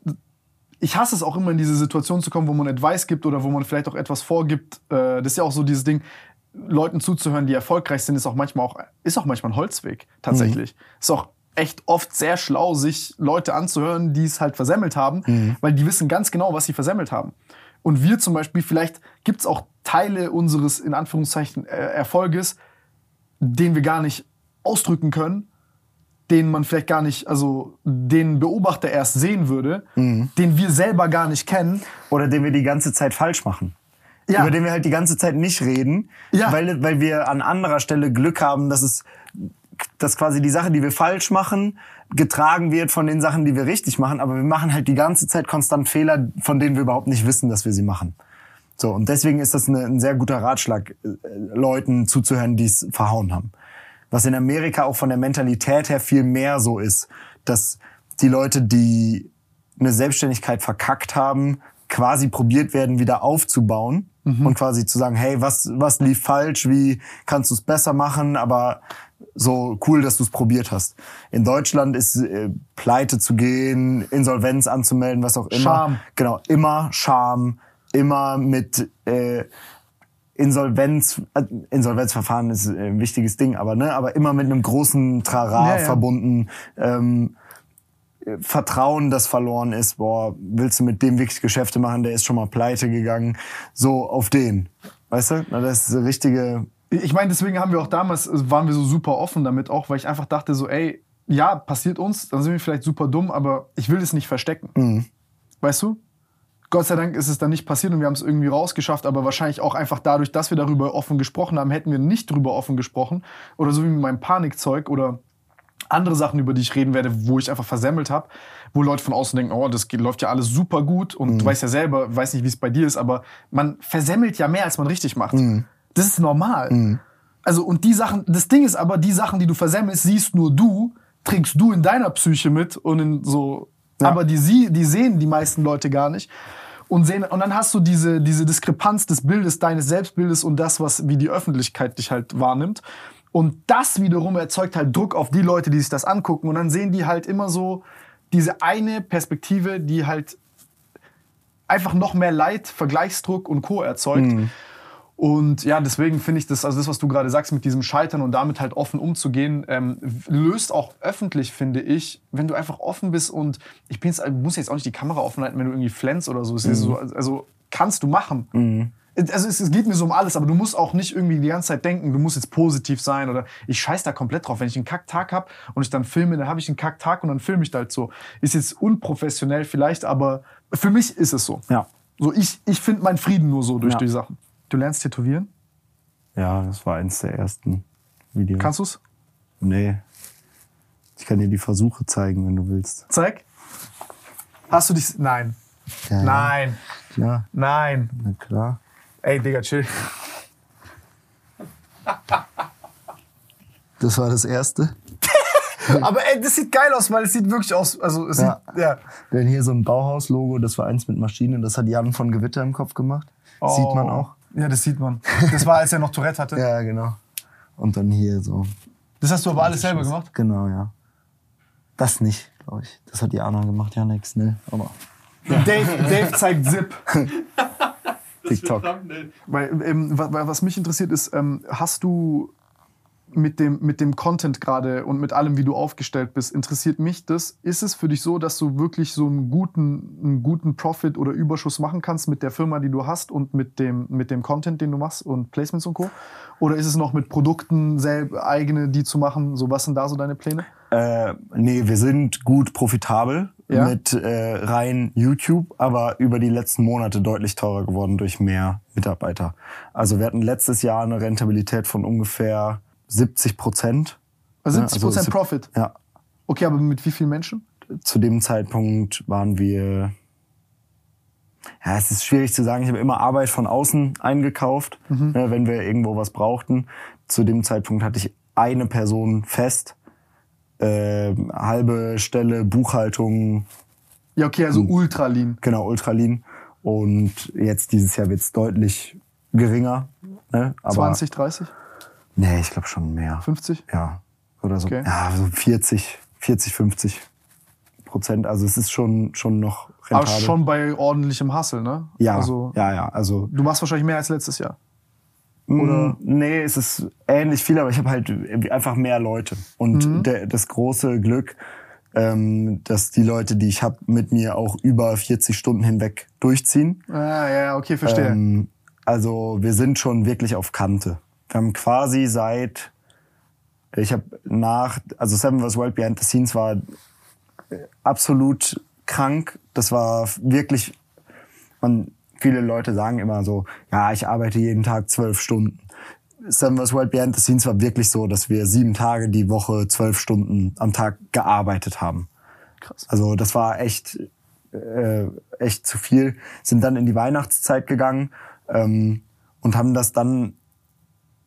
ich hasse es auch immer in diese Situation zu kommen, wo man Advice gibt oder wo man vielleicht auch etwas vorgibt. Äh, Das ist ja auch so dieses Ding, Leuten zuzuhören, die erfolgreich sind, ist auch manchmal auch, ist auch manchmal ein Holzweg, tatsächlich. Ist auch echt oft sehr schlau, sich Leute anzuhören, die es halt versemmelt haben, weil die wissen ganz genau, was sie versemmelt haben. Und wir zum Beispiel, vielleicht gibt es auch Teile unseres, in Anführungszeichen, äh, Erfolges, den wir gar nicht ausdrücken können, den man vielleicht gar nicht, also den Beobachter erst sehen würde, den wir selber gar nicht kennen. Oder den wir die ganze Zeit falsch machen. Ja. Über den wir halt die ganze Zeit nicht reden, Ja. weil, weil wir an anderer Stelle Glück haben, dass es dass quasi die Sache, die wir falsch machen, getragen wird von den Sachen, die wir richtig machen, aber wir machen halt die ganze Zeit konstant Fehler, von denen wir überhaupt nicht wissen, dass wir sie machen. So, und deswegen ist das eine, ein sehr guter Ratschlag, äh, Leuten zuzuhören, die es verhauen haben. Was in Amerika auch von der Mentalität her viel mehr so ist, dass die Leute, die eine Selbstständigkeit verkackt haben, quasi probiert werden, wieder aufzubauen und quasi zu sagen, hey, was, was lief falsch, wie kannst du es besser machen, aber so cool, dass du es probiert hast. In Deutschland ist äh, pleite zu gehen, Insolvenz anzumelden, was auch immer. Scham. Genau, immer Scham, immer mit äh, Insolvenz, äh, Insolvenzverfahren ist äh, ein wichtiges Ding, aber ne, aber immer mit einem großen Trara Ja, ja. verbunden. Ähm, äh, Vertrauen, das verloren ist, boah, willst du mit dem wirklich Geschäfte machen, der ist schon mal pleite gegangen. So auf den. Weißt du? Na, das ist eine richtige. Ich meine, deswegen haben wir auch damals, äh, waren wir so super offen damit auch, weil ich einfach dachte so, ey, ja, passiert uns, dann sind wir vielleicht super dumm, aber ich will es nicht verstecken. Weißt du? Gott sei Dank ist es dann nicht passiert und wir haben es irgendwie rausgeschafft, aber wahrscheinlich auch einfach dadurch, dass wir darüber offen gesprochen haben, hätten wir nicht darüber offen gesprochen. Oder so wie mit meinem Panikzeug oder andere Sachen, über die ich reden werde, wo ich einfach versemmelt habe, wo Leute von außen denken, oh, das geht, läuft ja alles super gut und du weißt ja selber, weiß nicht, wie es bei dir ist, aber man versemmelt ja mehr, als man richtig macht. Das ist normal. Also und die Sachen, das Ding ist aber, die Sachen, die du versemmelst, siehst nur du, trägst du in deiner Psyche mit und in so, aber die, sie, die sehen die meisten Leute gar nicht. Und, sehen, und dann hast du diese, diese Diskrepanz des Bildes, deines Selbstbildes und das, was wie die Öffentlichkeit dich halt wahrnimmt. Und das wiederum erzeugt halt Druck auf die Leute, die sich das angucken. Und dann sehen die halt immer so diese eine Perspektive, die halt einfach noch mehr Leid, Vergleichsdruck und Co. erzeugt. Und ja, deswegen finde ich das, also das, was du gerade sagst, mit diesem Scheitern und damit halt offen umzugehen, ähm, löst auch öffentlich, finde ich, wenn du einfach offen bist und ich bin jetzt, muss jetzt auch nicht die Kamera offen halten, wenn du irgendwie flänzt oder so. Ist so also kannst du machen. Also es, es geht mir so um alles, aber du musst auch nicht irgendwie die ganze Zeit denken, du musst jetzt positiv sein oder ich scheiß da komplett drauf. Wenn ich einen Kacktag habe und ich dann filme, dann habe ich einen Kacktag und dann filme ich da halt so. Ist jetzt unprofessionell vielleicht, aber für mich ist es so. Ja. So ich, ich finde meinen Frieden nur so durch Ja. die Sachen. Du lernst tätowieren? Ja, das war eins der ersten Videos. Kannst du's? Nee. Ich kann dir die Versuche zeigen, wenn du willst. Zeig. Hast du dich. Nein. Ja, ja, Nein. Klar, Nein. na klar. Ey, Digga, chill. Das war das erste. Aber ey, das sieht geil aus, weil es sieht wirklich aus. Also, es Ja. sieht. Ja. Dann hier so ein Bauhaus-Logo, das war eins mit Maschine, das hat Jan von Gewitter im Kopf gemacht. Sieht man auch. Oh. Ja, das sieht man. Das war, als er noch Tourette hatte. Ja, genau. Und dann hier so. Das hast du aber alles selber gemacht? Genau, ja. Das nicht, glaube ich. Das hat die Anna gemacht, ja, nix, ne? Aber Dave, Dave zeigt Zip. TikTok. Weil, ähm, wa- wa- was mich interessiert ist, ähm, hast du mit dem, mit dem Content gerade und mit allem, wie du aufgestellt bist, interessiert mich das. Ist es für dich so, dass du wirklich so einen guten, einen guten Profit oder Überschuss machen kannst mit der Firma, die du hast und mit dem, mit dem Content, den du machst und Placements und Co.? Oder ist es noch mit Produkten selber eigene, die zu machen? So, was sind da so deine Pläne? Äh, nee, wir sind gut profitabel Ja? mit äh, rein YouTube, aber über die letzten Monate deutlich teurer geworden durch mehr Mitarbeiter. Also wir hatten letztes Jahr eine Rentabilität von ungefähr 70 Prozent. Also Ja, 70% also sieb- Profit. Ja, Okay, aber mit wie vielen Menschen? zu dem Zeitpunkt waren wir. Ja, es ist schwierig zu sagen. Ich habe immer Arbeit von außen eingekauft, ne, wenn wir irgendwo was brauchten. Zu dem Zeitpunkt hatte ich eine Person fest, äh, halbe Stelle Buchhaltung, Ja, okay, also ultra lean. genau Ultralin. Und jetzt dieses Jahr wird's deutlich geringer. Ne? Aber 20, 30, Nee, ich glaube schon mehr. 50? Ja, oder so. Okay. Ja, so 40, 40, 50 Prozent. Also es ist schon, schon noch Aber rentabel. schon bei ordentlichem Hustle, ne? ja, Also, ja, ja. Also du machst wahrscheinlich mehr als letztes Jahr. Oder? Oder- Nee, es ist ähnlich viel, aber ich habe halt einfach mehr Leute. Und Mhm. der, das große Glück, ähm, dass die Leute, die ich habe, mit mir auch über 40 Stunden hinweg durchziehen. Ah, ja, okay, verstehe. Ähm, also wir sind schon wirklich auf Kante. Wir haben quasi seit, ich habe nach, also Seven vs. World Behind the Scenes war äh, absolut krank. Das war wirklich, man, viele Leute sagen immer so, ja, ich arbeite jeden Tag zwölf Stunden. Seven vs. World Behind the Scenes war wirklich so, dass wir sieben Tage die Woche zwölf Stunden am Tag gearbeitet haben. Krass. Also das war echt, äh, echt zu viel. Sind dann in die Weihnachtszeit gegangen ähm, und haben das dann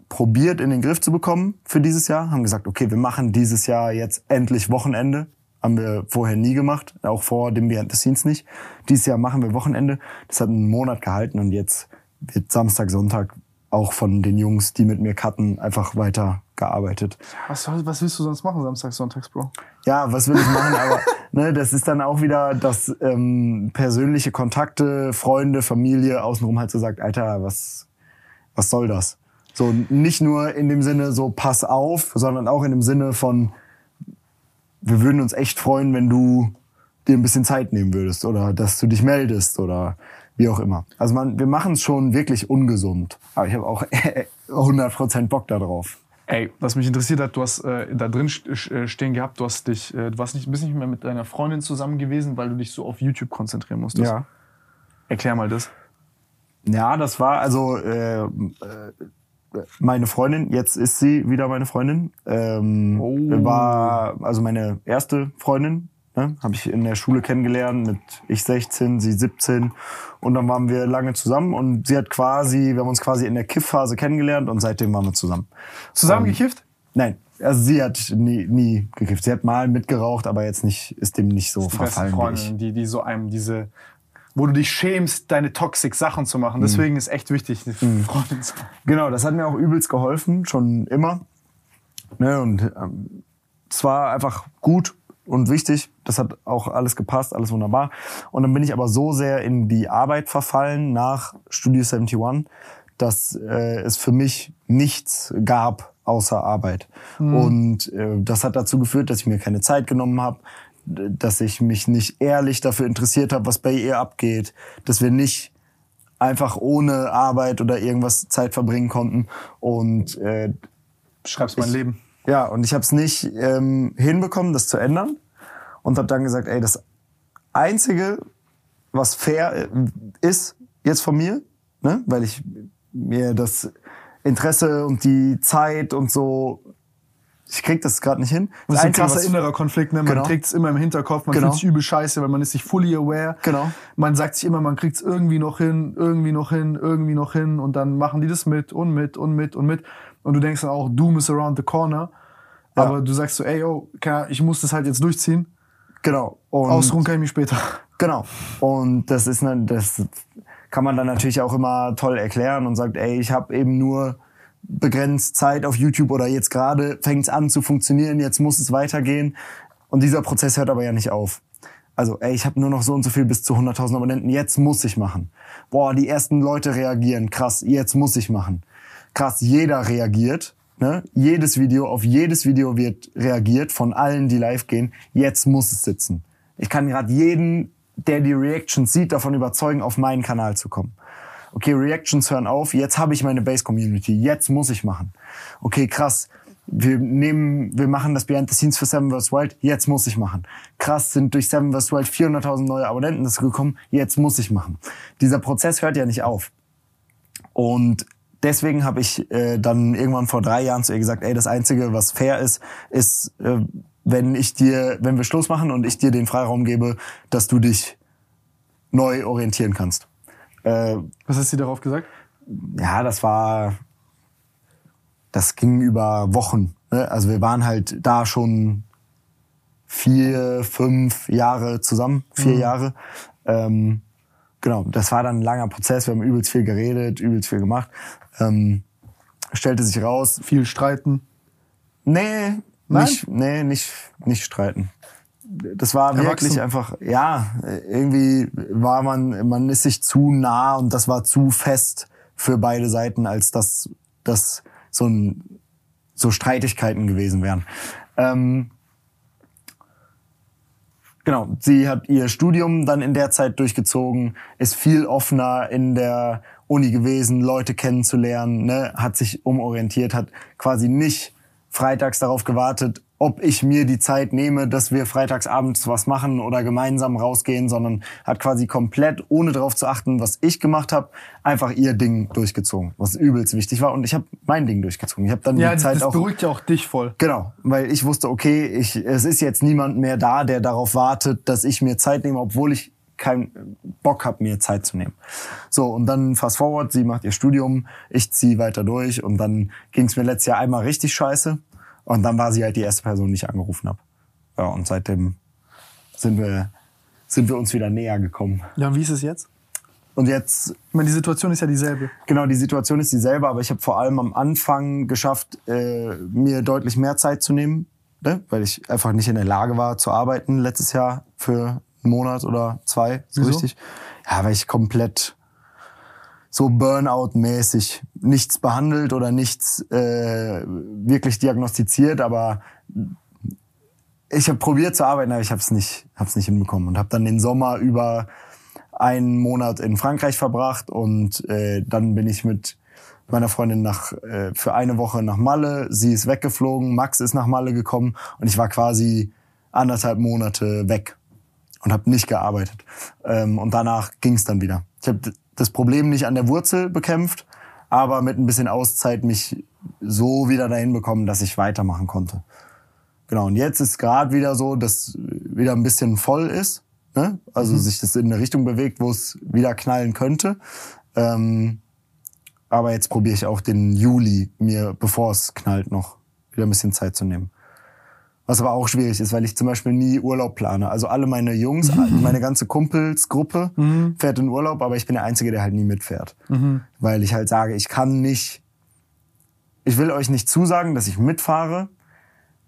probiert in den Griff zu bekommen für dieses Jahr. Haben gesagt, okay, wir machen dieses Jahr jetzt endlich Wochenende. Haben wir vorher nie gemacht, auch vor dem Behind the Scenes nicht. Dieses Jahr machen wir Wochenende. Das hat einen Monat gehalten und jetzt wird Samstag, Sonntag auch von den Jungs, die mit mir cutten, einfach weiter gearbeitet. Was, was willst du sonst machen, Samstags, Sonntags, Bro? Ja, was will ich machen? Aber ne, das ist dann auch wieder, dass ähm, persönliche Kontakte, Freunde, Familie außenrum halt so sagt, Alter, was, was soll das? So nicht nur in dem Sinne so pass auf, sondern auch in dem Sinne von, wir würden uns echt freuen, wenn du dir ein bisschen Zeit nehmen würdest oder dass du dich meldest oder wie auch immer. Also man, wir machen es schon wirklich ungesund. Aber ich habe auch 100% Bock darauf. Ey, was mich interessiert hat, du hast äh, da drin äh, stehen gehabt, du hast dich, äh, du warst nicht, bist nicht mehr mit deiner Freundin zusammen gewesen, weil du dich so auf YouTube konzentrieren musstest. Erklär mal das. Ja, das war also äh, äh, meine Freundin. Jetzt ist sie wieder meine Freundin. Ähm, Oh. War also meine erste Freundin. Ne? Habe ich in der Schule kennengelernt mit ich 16, sie 17 und dann waren wir lange zusammen und sie hat quasi, wir haben uns quasi in der Kiffphase kennengelernt und seitdem waren wir zusammen. Zusammen Ähm, gekifft? Nein, also sie hat nie, nie gekifft. Sie hat mal mitgeraucht, aber jetzt nicht, ist dem nicht so Die beste verfallen ich. Freundin, die, die so einem diese, wo du dich schämst, deine toxic Sachen zu Mhm. machen. Deswegen ist echt wichtig, eine Freundin zu haben. Genau, das hat mir auch übelst geholfen, schon immer. Ne, und ähm, es war einfach gut und wichtig. Das hat auch alles gepasst, alles wunderbar. Und dann bin ich aber so sehr in die Arbeit verfallen nach Studio 71, dass äh, es für mich nichts gab außer Arbeit. Und äh, das hat dazu geführt, dass ich mir keine Zeit genommen habe, dass ich mich nicht ehrlich dafür interessiert habe, was bei ihr abgeht, dass wir nicht einfach ohne Arbeit oder irgendwas Zeit verbringen konnten. Und äh, Beschreibst mein Leben. ja, und ich habe es nicht ähm, hinbekommen, das zu ändern. Und habe dann gesagt, ey, das Einzige, was fair äh, ist jetzt von mir, ne, weil ich mir das Interesse und die Zeit und so ich krieg das gerade nicht hin. Das ist ein krasser innerer Konflikt, ne? Man Genau. trägt es immer im Hinterkopf, man Genau. fühlt sich übel scheiße, weil man ist sich fully aware. Genau. Man sagt sich immer, man kriegt es irgendwie noch hin, irgendwie noch hin, irgendwie noch hin und dann machen die das mit und mit und mit und mit. Und du denkst dann auch, Doom is around the corner. Ja. Aber du sagst so, ey, yo, ich muss das halt jetzt durchziehen. Genau. Und Ausruhen kann ich mich später. Genau. Und das ist ne, das kann man dann natürlich auch immer toll erklären und sagt, ey, ich habe eben nur begrenzt Zeit auf YouTube oder jetzt gerade fängt es an zu funktionieren, jetzt muss es weitergehen. Und dieser Prozess hört aber ja nicht auf. Also, ey, ich habe nur noch so und so viel bis zu 100.000 Abonnenten, jetzt muss ich machen. Boah, die ersten Leute reagieren, krass, jetzt muss ich machen. Krass, jeder reagiert. Ne? Jedes Video, auf jedes Video wird reagiert von allen, die live gehen. Jetzt muss es sitzen. Ich kann gerade jeden, der die Reactions sieht, davon überzeugen, auf meinen Kanal zu kommen. Okay, Reactions hören auf, jetzt habe ich meine Base-Community, jetzt muss ich machen. Okay, krass, wir nehmen, wir machen das Behind the Scenes für Seven vs. Wild, jetzt muss ich machen. Krass, sind durch Seven vs. Wild 400.000 neue Abonnenten dazu gekommen, jetzt muss ich machen. Dieser Prozess hört ja nicht auf. Und deswegen habe ich äh, dann irgendwann vor drei Jahren zu ihr gesagt, ey, das Einzige, was fair ist, ist, äh, wenn ich dir, wenn wir Schluss machen und ich dir den Freiraum gebe, dass du dich neu orientieren kannst. Äh, Was hast du darauf gesagt? ja, das war, das ging über Wochen. Ne? Also wir waren halt da schon vier, fünf Jahre zusammen, vier Jahre. Ähm, genau, das war dann ein langer Prozess. Wir haben übelst viel geredet, übelst viel gemacht. Ähm, stellte sich raus, Viel streiten. Nee, Nein? nicht, nee, nicht, nicht streiten. Das war Erwachsen. wirklich einfach, ja, irgendwie war man, man ist sich zu nah und das war zu fest für beide Seiten, als dass das so ein, so Streitigkeiten gewesen wären. Ähm, Genau, sie hat ihr Studium dann in der Zeit durchgezogen, ist viel offener in der Uni gewesen, Leute kennenzulernen, ne, hat sich umorientiert, hat quasi nicht freitags darauf gewartet, ob ich mir die Zeit nehme, dass wir freitags abends was machen oder gemeinsam rausgehen, sondern hat quasi komplett, ohne darauf zu achten, was ich gemacht habe, einfach ihr Ding durchgezogen, was übelst wichtig war. Und ich habe mein Ding durchgezogen. Ich habe dann Ja, die das, Zeit das auch beruhigt ja auch dich voll. Genau, weil ich wusste, okay, ich, es ist jetzt niemand mehr da, der darauf wartet, dass ich mir Zeit nehme, obwohl ich keinen Bock habe, mir Zeit zu nehmen. So, und dann fast forward, sie macht ihr Studium, ich ziehe weiter durch und dann ging es mir letztes Jahr einmal richtig scheiße und dann war sie halt die erste Person, die ich angerufen habe. Ja, und seitdem sind wir, sind wir uns wieder näher gekommen. Ja, und wie ist es jetzt? Und jetzt Ich meine, die Situation ist ja dieselbe. Genau, die Situation ist dieselbe, aber ich habe vor allem am Anfang geschafft, äh, mir deutlich mehr Zeit zu nehmen, ne? weil ich einfach nicht in der Lage war zu arbeiten letztes Jahr für einen Monat oder zwei, so Wieso? richtig. Ja, weil ich komplett so Burnout-mäßig nichts behandelt oder nichts äh, wirklich diagnostiziert, aber ich habe probiert zu arbeiten, aber ich habe es nicht, hab's nicht hinbekommen und habe dann den Sommer über einen Monat in Frankreich verbracht und äh, dann bin ich mit meiner Freundin nach äh, für eine Woche nach Malle. Sie ist weggeflogen, Max ist nach Malle gekommen und ich war quasi anderthalb Monate weg und habe nicht gearbeitet. Ähm, und danach ging es dann wieder. Ich habe das Problem nicht an der Wurzel bekämpft, aber mit ein bisschen Auszeit mich so wieder dahin bekommen, dass ich weitermachen konnte. Genau, und jetzt ist gerade wieder so, dass wieder ein bisschen voll ist. Ne? Also sich das in eine Richtung bewegt, wo es wieder knallen könnte. Ähm, aber jetzt probiere ich auch den Juli mir, bevor es knallt, noch wieder ein bisschen Zeit zu nehmen. Was aber auch schwierig ist, weil ich zum Beispiel nie Urlaub plane. Also alle meine Jungs, meine ganze Kumpelsgruppe fährt in Urlaub, aber ich bin der Einzige, der halt nie mitfährt. Weil ich halt sage, ich kann nicht, ich will euch nicht zusagen, dass ich mitfahre,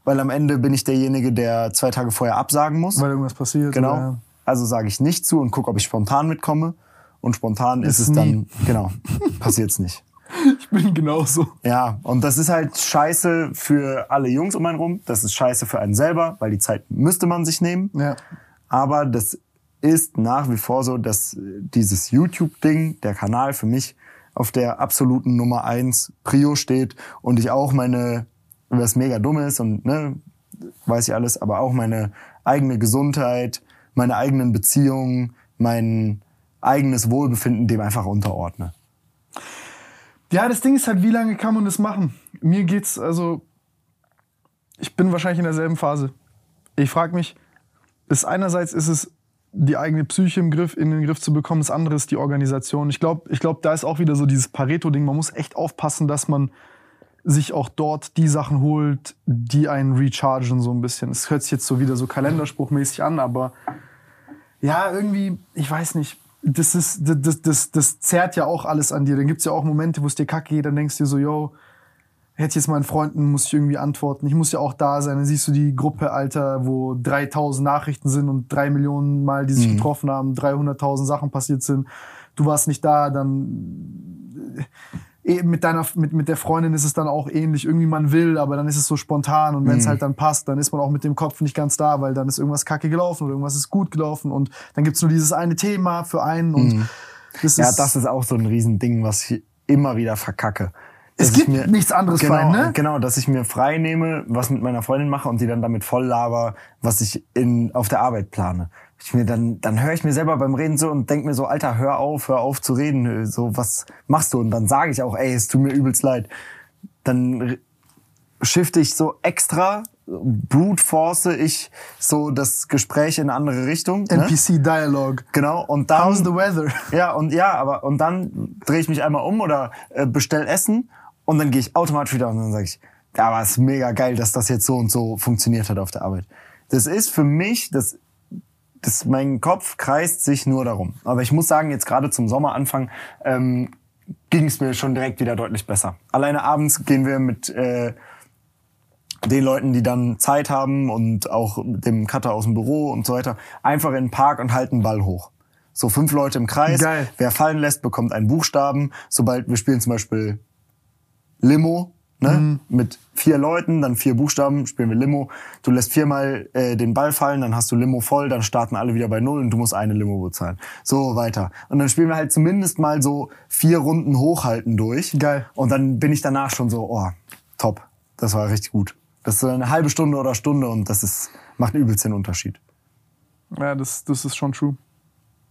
weil am Ende bin ich derjenige, der zwei Tage vorher absagen muss. Weil irgendwas passiert. Genau. Oder, Also sage ich nicht zu und gucke, ob ich spontan mitkomme. Und spontan ist, Ist es dann, nie. genau, passiert's nicht. ich bin genauso. Ja, und das ist halt scheiße für alle Jungs um einen rum. Das ist scheiße für einen selber, weil die Zeit müsste man sich nehmen. Ja. Aber das ist nach wie vor so, dass dieses YouTube-Ding, der Kanal für mich auf der absoluten Nummer eins Prio steht und ich auch meine, was mega dumm ist und ne, weiß ich alles, aber auch meine eigene Gesundheit, meine eigenen Beziehungen, mein eigenes Wohlbefinden dem einfach unterordne. Ja, das Ding ist halt, wie lange kann man das machen? Mir geht's, also, Ich bin wahrscheinlich in derselben Phase. Ich frage mich, ist einerseits ist es die eigene Psyche im Griff, in den Griff zu bekommen, das andere ist die Organisation. Ich glaube, ich glaub, da ist auch wieder so dieses Pareto-Ding. Man muss echt aufpassen, dass man sich auch dort die Sachen holt, die einen rechargen so ein bisschen. Es hört sich jetzt so wieder so kalenderspruchmäßig an, aber ja, irgendwie, ich weiß nicht. Das, ist, das, das, das zerrt ja auch alles an dir. Dann gibt's ja auch Momente, wo es dir kacke geht, dann denkst du dir so, yo, hätte ich jetzt meinen Freunden, muss ich irgendwie antworten. Ich muss ja auch da sein. Dann siehst du die Gruppe, Alter, wo 3000 Nachrichten sind und drei Millionen Mal, die sich Mhm. getroffen haben, 300.000 Sachen passiert sind. Du warst nicht da, dann mit deiner mit, mit der Freundin ist es dann auch ähnlich. Irgendwie man will, aber dann ist es so spontan und wenn es Mhm. halt dann passt, dann ist man auch mit dem Kopf nicht ganz da, weil dann ist irgendwas kacke gelaufen oder irgendwas ist gut gelaufen und dann gibt's nur dieses eine Thema für einen und das Mhm. Ja, ist das ist auch so ein Riesending, was ich immer wieder verkacke. es gibt nichts anderes genau, für einen, ne? Genau, dass ich mir frei nehme, was mit meiner Freundin mache und die dann damit voll laber, was ich in, auf der Arbeit plane. Ich mir dann, dann höre ich mir selber beim Reden so und denk mir so, Alter, hör auf, hör auf zu reden. So, was machst du? Und dann sage ich auch, ey, es tut mir übelst leid. Dann shifte ich so extra, brute force ich so das Gespräch in eine andere Richtung. Ne? NPC Dialogue. Genau, und dann. How's the weather? Ja, und ja, aber und dann drehe ich mich einmal um oder äh, bestell Essen und dann gehe ich automatisch wieder und dann sage ich, ja, aber es ist mega geil, dass das jetzt so und so funktioniert hat auf der Arbeit. Das ist für mich, das, das mein Kopf kreist sich nur darum. Aber ich muss sagen, jetzt gerade zum Sommeranfang ähm, ging es mir schon direkt wieder deutlich besser. Alleine abends gehen wir mit äh, den Leuten, die dann Zeit haben und auch dem Cutter aus dem Büro und so weiter, einfach in den Park und halten Ball hoch. So fünf Leute im Kreis. Geil. Wer fallen lässt, bekommt einen Buchstaben. Sobald wir spielen zum Beispiel Limo, ne? Mit vier Leuten, dann vier Buchstaben, spielen wir Limo. Du lässt viermal äh, den Ball fallen, dann hast du Limo voll, dann starten alle wieder bei null und du musst eine Limo bezahlen. So weiter. Und dann spielen wir halt zumindest mal so vier Runden hochhalten durch. Geil. Und dann bin ich danach schon so, oh, top. Das war richtig gut. Das ist eine halbe Stunde oder Stunde und das ist, macht übelst den Unterschied. Ja, das, das ist schon true.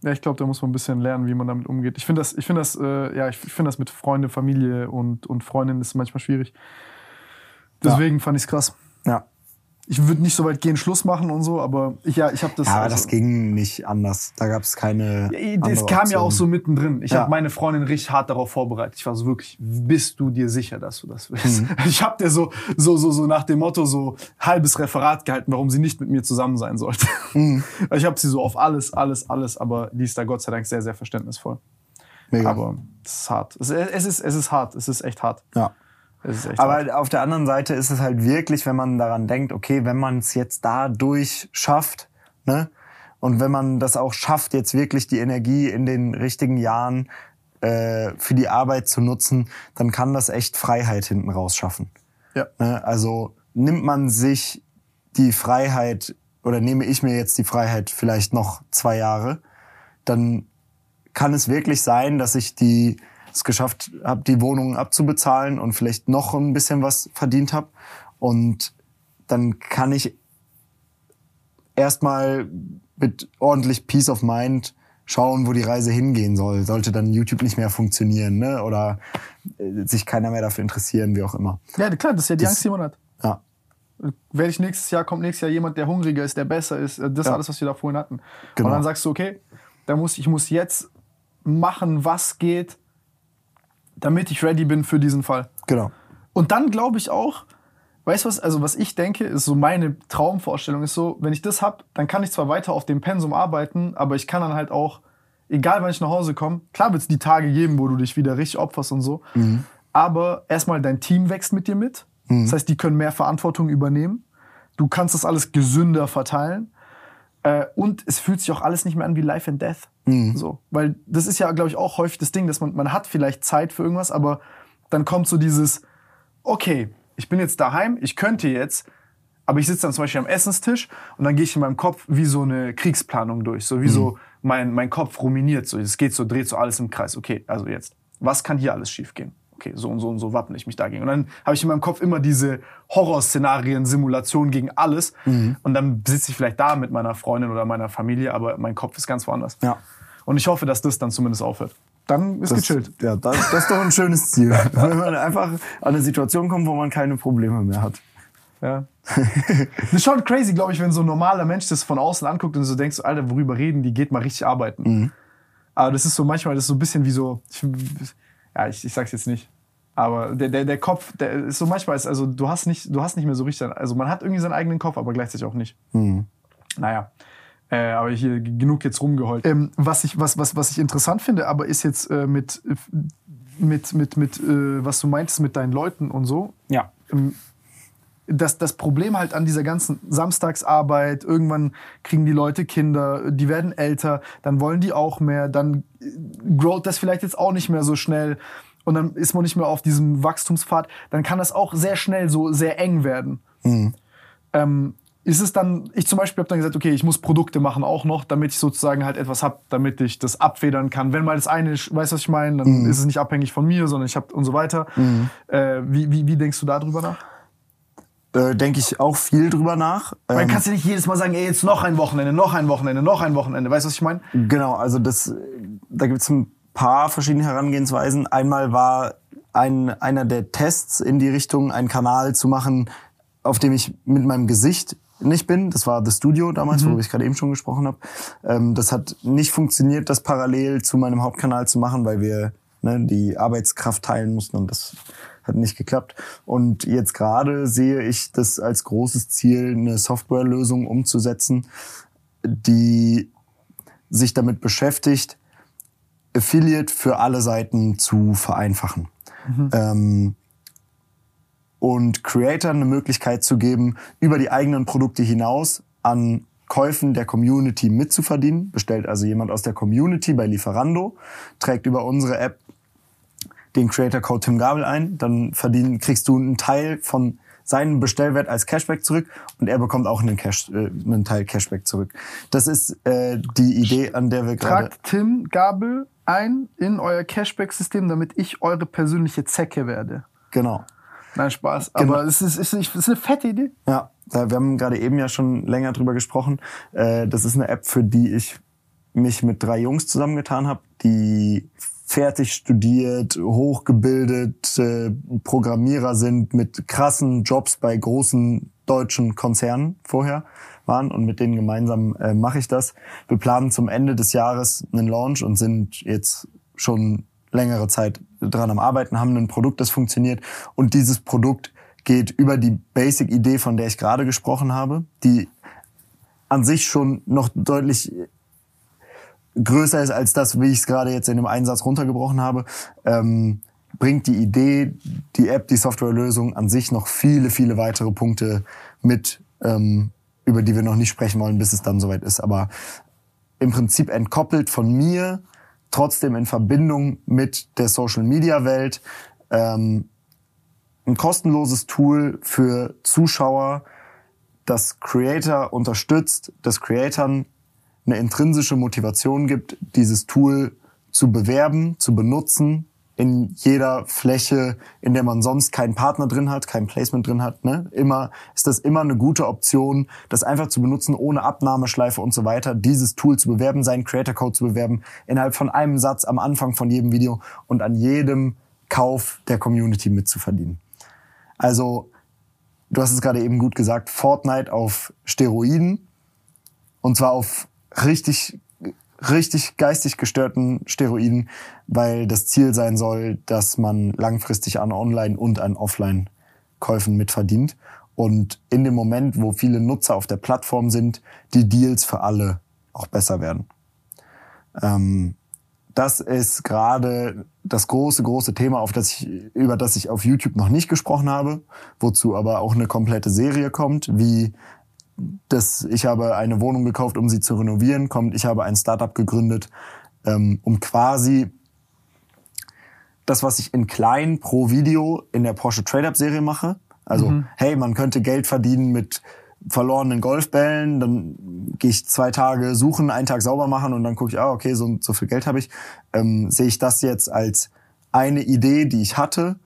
Ja, ich glaube, da muss man ein bisschen lernen, wie man damit umgeht. Ich finde das, ich finde das, äh, ja, ich finde das mit Freunde, Familie und, und Freundin ist manchmal schwierig. Deswegen fand ich es krass. Ja. Ich würde nicht so weit gehen, Schluss machen und so, aber ich, ja, ich habe das. Ja, aber also- das ging nicht anders. Da gab es keine. Es kam ja auch so Option. mittendrin. Ich Ja. habe meine Freundin richtig hart darauf vorbereitet. Ich war so wirklich, bist du dir sicher, dass du das willst? Mhm. Ich habe dir so, so, so, so nach dem Motto so halbes Referat gehalten, warum sie nicht mit mir zusammen sein sollte. Mhm. Ich habe sie so auf alles, alles, alles, aber die ist da Gott sei Dank sehr, sehr verständnisvoll. Mega. Aber es ist hart. Es, es, ist, es ist hart. Es ist echt hart. ja. Echt hart. Aber auf der anderen Seite ist es halt wirklich, wenn man daran denkt, okay, wenn man es jetzt dadurch schafft, ne? Und wenn man das auch schafft, jetzt wirklich die Energie in den richtigen Jahren äh, für die Arbeit zu nutzen, dann kann das echt Freiheit hinten raus schaffen. Ja. Ne? Also nimmt man sich die Freiheit oder nehme ich mir jetzt die Freiheit vielleicht noch zwei Jahre, dann kann es wirklich sein, dass ich die es geschafft habe, die Wohnung abzubezahlen und vielleicht noch ein bisschen was verdient habe. Und dann kann ich erstmal mit ordentlich Peace of Mind schauen, wo die Reise hingehen soll. Sollte dann YouTube nicht mehr funktionieren, ne? Oder äh, sich keiner mehr dafür interessieren, wie auch immer. ja, klar, das ist ja die Das- Angst, die man hat. Ja. werde ich nächstes Jahr, kommt nächstes Jahr jemand, der hungriger ist, der besser ist. Das ist Ja. alles, was wir da vorhin hatten. Genau. Und dann sagst du, okay, da muss, ich muss jetzt machen, was geht, damit ich ready bin für diesen Fall. Genau. Und dann glaube ich auch, weißt du was, also was ich denke, ist so meine Traumvorstellung, ist so, wenn ich das hab, dann kann ich zwar weiter auf dem Pensum arbeiten, aber ich kann dann halt auch, egal wann ich nach Hause komme, klar wird es die Tage geben, wo du dich wieder richtig opferst und so, aber erstmal dein Team wächst mit dir mit. Das heißt, die können mehr Verantwortung übernehmen. Du kannst das alles gesünder verteilen. Äh, und es fühlt sich auch alles nicht mehr an wie Life and Death. So, weil das ist ja, glaube ich, auch häufig das Ding, dass man, man hat vielleicht Zeit für irgendwas, aber dann kommt so dieses, okay, ich bin jetzt daheim, ich könnte jetzt, aber ich sitze dann zum Beispiel am Essenstisch und dann gehe ich in meinem Kopf wie so eine Kriegsplanung durch, so wie so mein, mein Kopf ruminiert, so es geht so, dreht so alles im Kreis. Okay, also jetzt, was kann hier alles schiefgehen? Okay, so und so und so wappne ich mich dagegen. Und dann habe ich in meinem Kopf immer diese Horrorszenarien, Simulationen gegen alles. Und dann sitze ich vielleicht da mit meiner Freundin oder meiner Familie, aber mein Kopf ist ganz woanders. Ja. Und ich hoffe, dass das dann zumindest aufhört. Dann ist Das, gechillt. ja, das, das ist doch ein schönes Ziel. Wenn man einfach an eine Situation kommt, wo man keine Probleme mehr hat. Ja. das ist schon crazy, glaube ich, wenn so ein normaler Mensch das von außen anguckt und so denkst, Alter, worüber reden die, geht mal richtig arbeiten. Mhm. Aber das ist so manchmal, das ist so ein bisschen wie so, ich, ja, ich, ich sag's jetzt nicht. Aber der, der, der Kopf, der ist so manchmal, ist, also du hast nicht, du hast nicht mehr so richtig, also man hat irgendwie seinen eigenen Kopf, aber gleichzeitig auch nicht. Mhm. Naja. Äh, aber hier genug jetzt rumgeheult. Ähm, was, ich, was, was, was ich interessant finde, aber ist jetzt äh, mit, mit, mit, mit äh, was du meintest mit deinen Leuten und so. Ja. Ähm, das, das Problem halt an dieser ganzen Samstagsarbeit, irgendwann kriegen die Leute Kinder, die werden älter, dann wollen die auch mehr, dann äh, growt das vielleicht jetzt auch nicht mehr so schnell und dann ist man nicht mehr auf diesem Wachstumspfad, dann kann das auch sehr schnell so sehr eng werden. Mhm. Ähm, ist es dann, ich zum Beispiel habe dann gesagt, okay, ich muss Produkte machen auch noch, damit ich sozusagen halt etwas hab, damit ich das abfedern kann. Wenn mal das eine, weißt du, was ich meine, dann Mhm. ist es nicht abhängig von mir, sondern ich habe und so weiter. Äh, wie, wie, wie denkst du darüber nach? Äh, Denke ich auch viel drüber nach. Man Ähm, kannst ja nicht jedes Mal sagen, ey, jetzt noch ein Wochenende, noch ein Wochenende, noch ein Wochenende. Weißt du, was ich meine? Genau, also das, da gibt es ein paar verschiedene Herangehensweisen. Einmal war ein, einer der Tests in die Richtung, einen Kanal zu machen, auf dem ich mit meinem Gesicht nicht bin. Das war The Studio damals, worüber ich gerade eben schon gesprochen habe. Ähm, das hat nicht funktioniert, das parallel zu meinem Hauptkanal zu machen, weil wir ne, die Arbeitskraft teilen mussten und das hat nicht geklappt. Und jetzt gerade sehe ich das als großes Ziel, eine Softwarelösung umzusetzen, die sich damit beschäftigt, Affiliate für alle Seiten zu vereinfachen. Ähm, und Creator eine Möglichkeit zu geben, über die eigenen Produkte hinaus an Käufen der Community mitzuverdienen. Bestellt also jemand aus der Community bei Lieferando, trägt über unsere App den Creator Code Tim Gabel ein, dann verdienen, kriegst du einen Teil von seinem Bestellwert als Cashback zurück und er bekommt auch einen, Cash, äh, einen Teil Cashback zurück. Das ist äh, die Idee, an der wir gerade... Tragt Tim Gabel ein in euer Cashback-System, damit ich eure persönliche Zecke werde. Genau. Nein, Spaß. Genau. Aber es ist, es ist, es ist eine fette Idee. Ja, wir haben gerade eben ja schon länger drüber gesprochen. Äh, das ist eine App, für die ich mich mit drei Jungs zusammengetan habe, die fertig studiert, hochgebildet äh, Programmierer sind, mit krassen Jobs bei großen deutschen Konzernen vorher waren und mit denen gemeinsam äh, mache ich das. Wir planen zum Ende des Jahres einen Launch und sind jetzt schon längere Zeit dran am Arbeiten, haben ein Produkt, das funktioniert und dieses Produkt geht über die Basic-Idee, von der ich gerade gesprochen habe, die an sich schon noch deutlich größer ist als das, wie ich es gerade jetzt in dem Einsatz runtergebrochen habe, ähm, bringt die Idee, die App, die Softwarelösung an sich noch viele, viele weitere Punkte mit, ähm, über die wir noch nicht sprechen wollen, bis es dann soweit ist. Aber im Prinzip entkoppelt von mir, trotzdem in Verbindung mit der Social-Media-Welt, ähm, ein kostenloses Tool für Zuschauer, das Creator unterstützt, das Creatoren eine intrinsische Motivation gibt, dieses Tool zu bewerben, zu benutzen, in jeder Fläche, in der man sonst keinen Partner drin hat, kein Placement drin hat. Ne? Immer ist das immer eine gute Option, das einfach zu benutzen, ohne Abnahmeschleife und so weiter, dieses Tool zu bewerben, seinen Creator Code zu bewerben, innerhalb von einem Satz am Anfang von jedem Video und an jedem Kauf der Community mitzuverdienen. Also, du hast es gerade eben gut gesagt, Fortnite auf Steroiden und zwar auf richtig richtig geistig gestörten Steroiden, weil das Ziel sein soll, dass man langfristig an Online- und an Offline-Käufen mitverdient. Und in dem Moment, wo viele Nutzer auf der Plattform sind, die Deals für alle auch besser werden. Ähm, das ist gerade das große, große Thema, auf das ich, über das ich auf YouTube noch nicht gesprochen habe, wozu aber auch eine komplette Serie kommt, wie das, ich habe eine Wohnung gekauft, um sie zu renovieren, kommt, ich habe ein Startup gegründet, ähm, um quasi das, was ich in klein pro Video in der Porsche Trade-Up Serie mache. Also, hey, man könnte Geld verdienen mit verlorenen Golfbällen, dann gehe ich zwei Tage suchen, einen Tag sauber machen und dann gucke ich, ah, okay, so, so viel Geld habe ich. Ähm, sehe ich das jetzt als eine Idee, die ich hatte,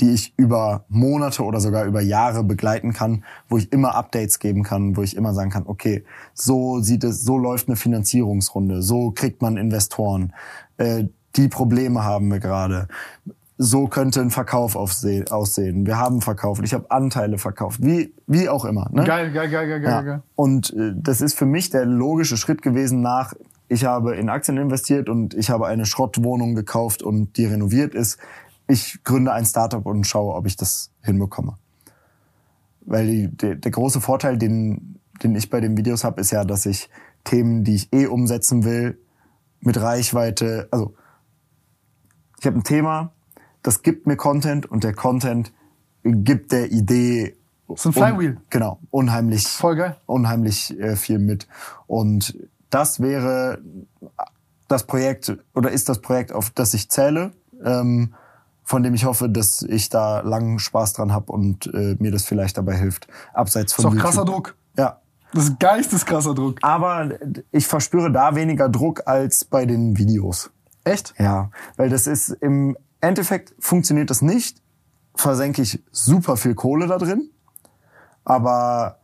die ich über Monate oder sogar über Jahre begleiten kann, wo ich immer Updates geben kann, wo ich immer sagen kann, okay, so sieht es, so läuft eine Finanzierungsrunde, so kriegt man Investoren, äh, die Probleme haben wir gerade. so könnte ein Verkauf aussehen. Wir haben verkauft, ich habe Anteile verkauft, wie, wie auch immer. Ne? Geil, geil, geil, geil, geil, Ja. geil. Und äh, das ist für mich der logische Schritt gewesen nach, ich habe in Aktien investiert und ich habe eine Schrottwohnung gekauft und die renoviert ist. Ich gründe ein Startup und schaue, ob ich das hinbekomme. Weil die, der, der große Vorteil, den, den ich bei den Videos habe, ist ja, dass ich Themen, die ich eh umsetzen will, mit Reichweite, also ich habe ein Thema, das gibt mir Content und der Content gibt der Idee ist ein Flywheel. Un, genau, unheimlich, Voll geil. unheimlich äh, viel mit. Und das wäre das Projekt oder ist das Projekt, auf das ich zähle, ähm, von dem ich hoffe, dass ich da langen Spaß dran habe und äh, mir das vielleicht dabei hilft, abseits von Ist YouTube. krasser Druck. Ja, Das ist geisteskrasser Druck. aber ich verspüre da weniger Druck als bei den Videos. Echt? Ja, weil das ist im Endeffekt funktioniert das nicht, versenke ich super viel Kohle da drin, aber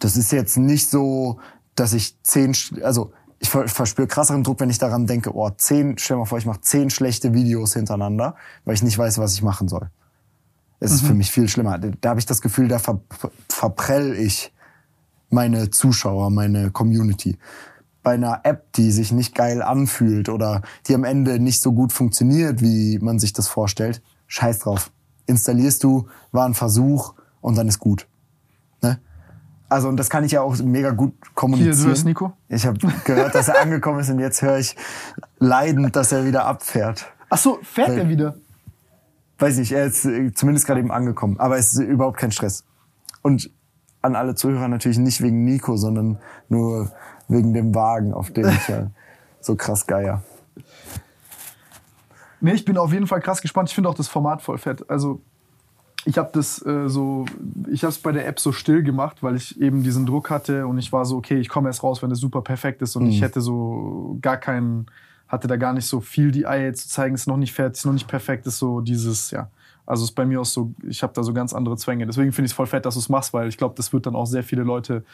das ist jetzt nicht so, dass ich zehn, also ich ver- verspüre krasseren Druck, wenn ich daran denke, oh, zehn, stell dir mal vor, ich mache zehn schlechte Videos hintereinander, weil ich nicht weiß, was ich machen soll. Es ist für mich viel schlimmer. Da da habe ich das Gefühl, da ver verprell ich meine Zuschauer, meine Community. Bei einer App, die sich nicht geil anfühlt oder die am Ende nicht so gut funktioniert, wie man sich das vorstellt, scheiß drauf. Installierst du, war ein Versuch und dann ist gut. Also und das kann ich ja auch mega gut kommunizieren. Hier, du hörst Nico? Ich habe gehört, dass er angekommen ist und jetzt höre ich leidend, dass er wieder abfährt. Ach so, fährt Weil- er wieder? Weiß nicht, er ist äh, zumindest gerade eben angekommen. Aber es ist überhaupt kein Stress. Und an alle Zuhörer natürlich nicht wegen Nico, sondern nur wegen dem Wagen, auf dem ich ja so krass geier. Nee, ich bin auf jeden Fall krass gespannt. Ich finde auch das Format voll fett. Also ich habe das äh, so, ich habe es bei der App so still gemacht, weil ich eben diesen Druck hatte und ich war so, okay, ich komme erst raus, wenn es super perfekt ist und ich hätte so gar keinen, hatte da gar nicht so viel die Eier zu zeigen, ist noch nicht fertig, ist noch nicht perfekt, ist so dieses, ja. Also ist bei mir auch so, ich habe da so ganz andere Zwänge. Deswegen finde ich es voll fett, dass du es machst, weil ich glaube, das wird dann auch sehr viele Leute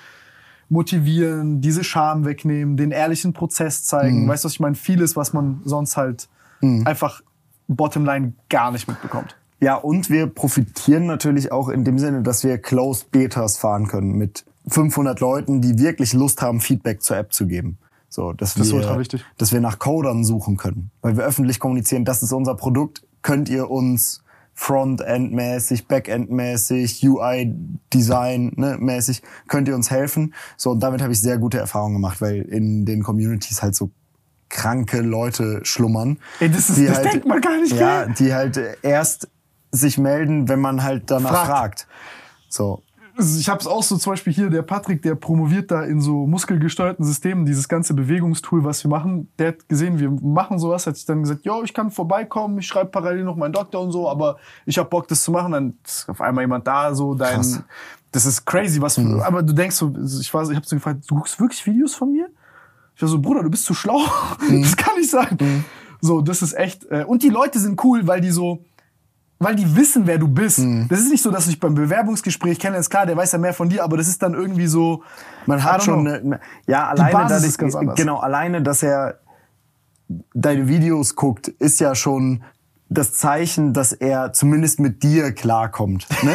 motivieren, diese Scham wegnehmen, den ehrlichen Prozess zeigen. Weißt du, was ich meine? Vieles, was man sonst halt einfach Bottomline gar nicht mitbekommt. Ja, und wir profitieren natürlich auch in dem Sinne, dass wir Closed Betas fahren können mit 500 Leuten, die wirklich Lust haben, Feedback zur App zu geben. So, dass Das ist wir, ultra wichtig. dass wir nach Codern suchen können, weil wir öffentlich kommunizieren, das ist unser Produkt, könnt ihr uns Frontend-mäßig, Backend-mäßig, UI-Design ne, mäßig, könnt ihr uns helfen. So, und damit habe ich sehr gute Erfahrungen gemacht, weil in den Communities halt so kranke Leute schlummern. Ey, das ist- das denkt man gar nicht, Ja, gell? die halt erst sich melden, wenn man halt danach Fragt. fragt. So. Ich habe es auch so zum Beispiel hier, der Patrick, der promoviert da in so muskelgesteuerten Systemen, dieses ganze Bewegungstool, was wir machen, der hat gesehen, wir machen sowas, hat sich dann gesagt, jo, ich kann vorbeikommen, ich schreibe parallel noch meinen Doktor und so, aber ich habe Bock, das zu machen. Dann ist auf einmal jemand da, so dein, Krass. das ist crazy, was, aber du denkst so, ich war, ich habe so gefragt, du guckst wirklich Videos von mir? Ich war so, Bruder, du bist zu schlau, das kann nicht sein. So, das ist echt, äh, und die Leute sind cool, weil die so, weil die wissen, wer du bist. Mhm. Das ist nicht so, dass du dich beim Bewerbungsgespräch kennst. Klar, der weiß ja mehr von dir, aber das ist dann irgendwie so. Man hat schon eine, eine- ja alleine Basis dadurch- ist ganz anders. genau alleine, dass er deine Videos guckt, ist ja schon das Zeichen, dass er zumindest mit dir klarkommt. Ne?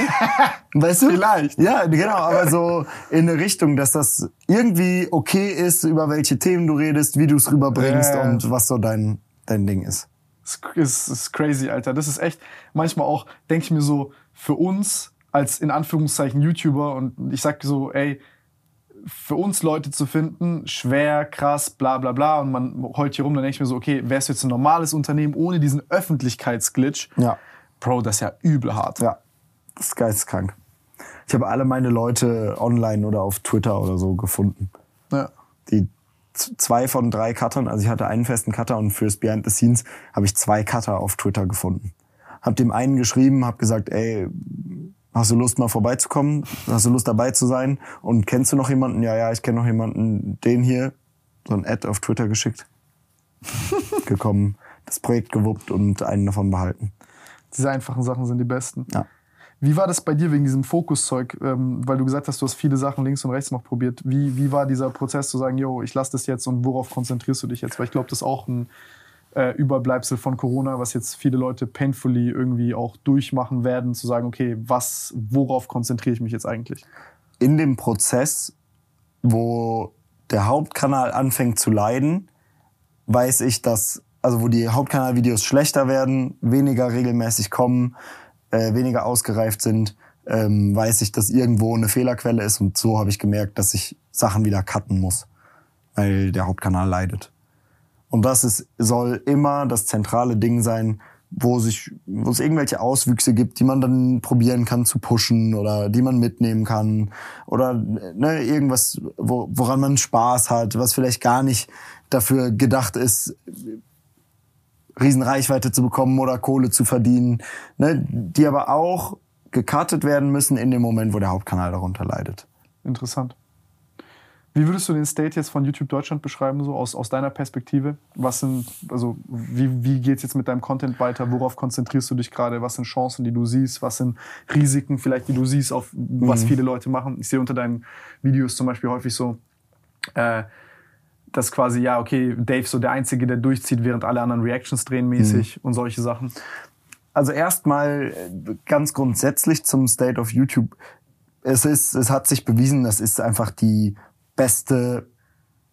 weißt du? Vielleicht. Ja, genau, aber so in eine Richtung, dass das irgendwie okay ist, über welche Themen du redest, wie du es rüberbringst Ja. und was so dein, dein Ding ist. Es ist, ist crazy, Alter. Das ist echt, manchmal auch, denke ich mir so, für uns als in Anführungszeichen YouTuber und ich sag so, ey, für uns Leute zu finden, schwer, krass, bla bla bla und man heult hier rum, dann denke ich mir so, okay, wärst du jetzt ein normales Unternehmen ohne diesen Öffentlichkeitsglitch? Ja. Bro, das ist ja übel hart. Ja, das ist geisteskrank. Ich habe alle meine Leute online oder auf Twitter oder so gefunden. Ja. die zwei von drei Cuttern, also ich hatte einen festen Cutter und fürs Behind the Scenes habe ich zwei Cutter auf Twitter gefunden. Hab dem einen geschrieben, hab gesagt, ey, hast du Lust mal vorbeizukommen? Hast du Lust dabei zu sein? Und kennst du noch jemanden? Ja, ja, ich kenne noch jemanden, den hier, so ein Ad auf Twitter geschickt. Gekommen, das Projekt gewuppt und einen davon behalten. Diese einfachen Sachen sind die besten. Ja. Wie war das bei dir wegen diesem Fokuszeug? Ähm, weil du gesagt hast, du hast viele Sachen links und rechts noch probiert. Wie, wie war dieser Prozess zu sagen, yo, ich lasse das jetzt und worauf konzentrierst du dich jetzt? Weil ich glaube, das ist auch ein äh, Überbleibsel von Corona, was jetzt viele Leute painfully irgendwie auch durchmachen werden, zu sagen, okay, was, worauf konzentriere ich mich jetzt eigentlich? In dem Prozess, wo der Hauptkanal anfängt zu leiden, weiß ich, dass, also wo die Hauptkanalvideos schlechter werden, weniger regelmäßig kommen, äh, weniger ausgereift sind, ähm, weiß ich, dass irgendwo eine Fehlerquelle ist und so habe ich gemerkt, dass ich Sachen wieder cutten muss, weil der Hauptkanal leidet. Und das ist, soll immer das zentrale Ding sein, wo sich, wo es irgendwelche Auswüchse gibt, die man dann probieren kann zu pushen oder die man mitnehmen kann oder ne, irgendwas, wo, woran man Spaß hat, was vielleicht gar nicht dafür gedacht ist, Riesenreichweite zu bekommen oder Kohle zu verdienen, ne, die aber auch gecuttet werden müssen in dem Moment, wo der Hauptkanal darunter leidet. Interessant. Wie würdest du den State jetzt von YouTube Deutschland beschreiben, so aus, aus deiner Perspektive? Was sind, also wie, wie geht es jetzt mit deinem Content weiter? Worauf konzentrierst du dich gerade? Was sind Chancen, die du siehst? Was sind Risiken vielleicht, die du siehst, auf was mhm. viele Leute machen? Ich sehe unter deinen Videos zum Beispiel häufig so, äh, dass quasi, ja, okay, Dave so der Einzige, der durchzieht, während alle anderen Reactions drehen mäßig mhm. und solche Sachen. Also erstmal äh, ganz grundsätzlich zum State of YouTube. Es ist, es hat sich bewiesen, das ist einfach die beste,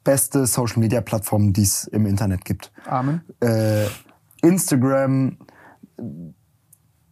beste Social Media Plattform, die es im Internet gibt. Amen. Äh, Instagram,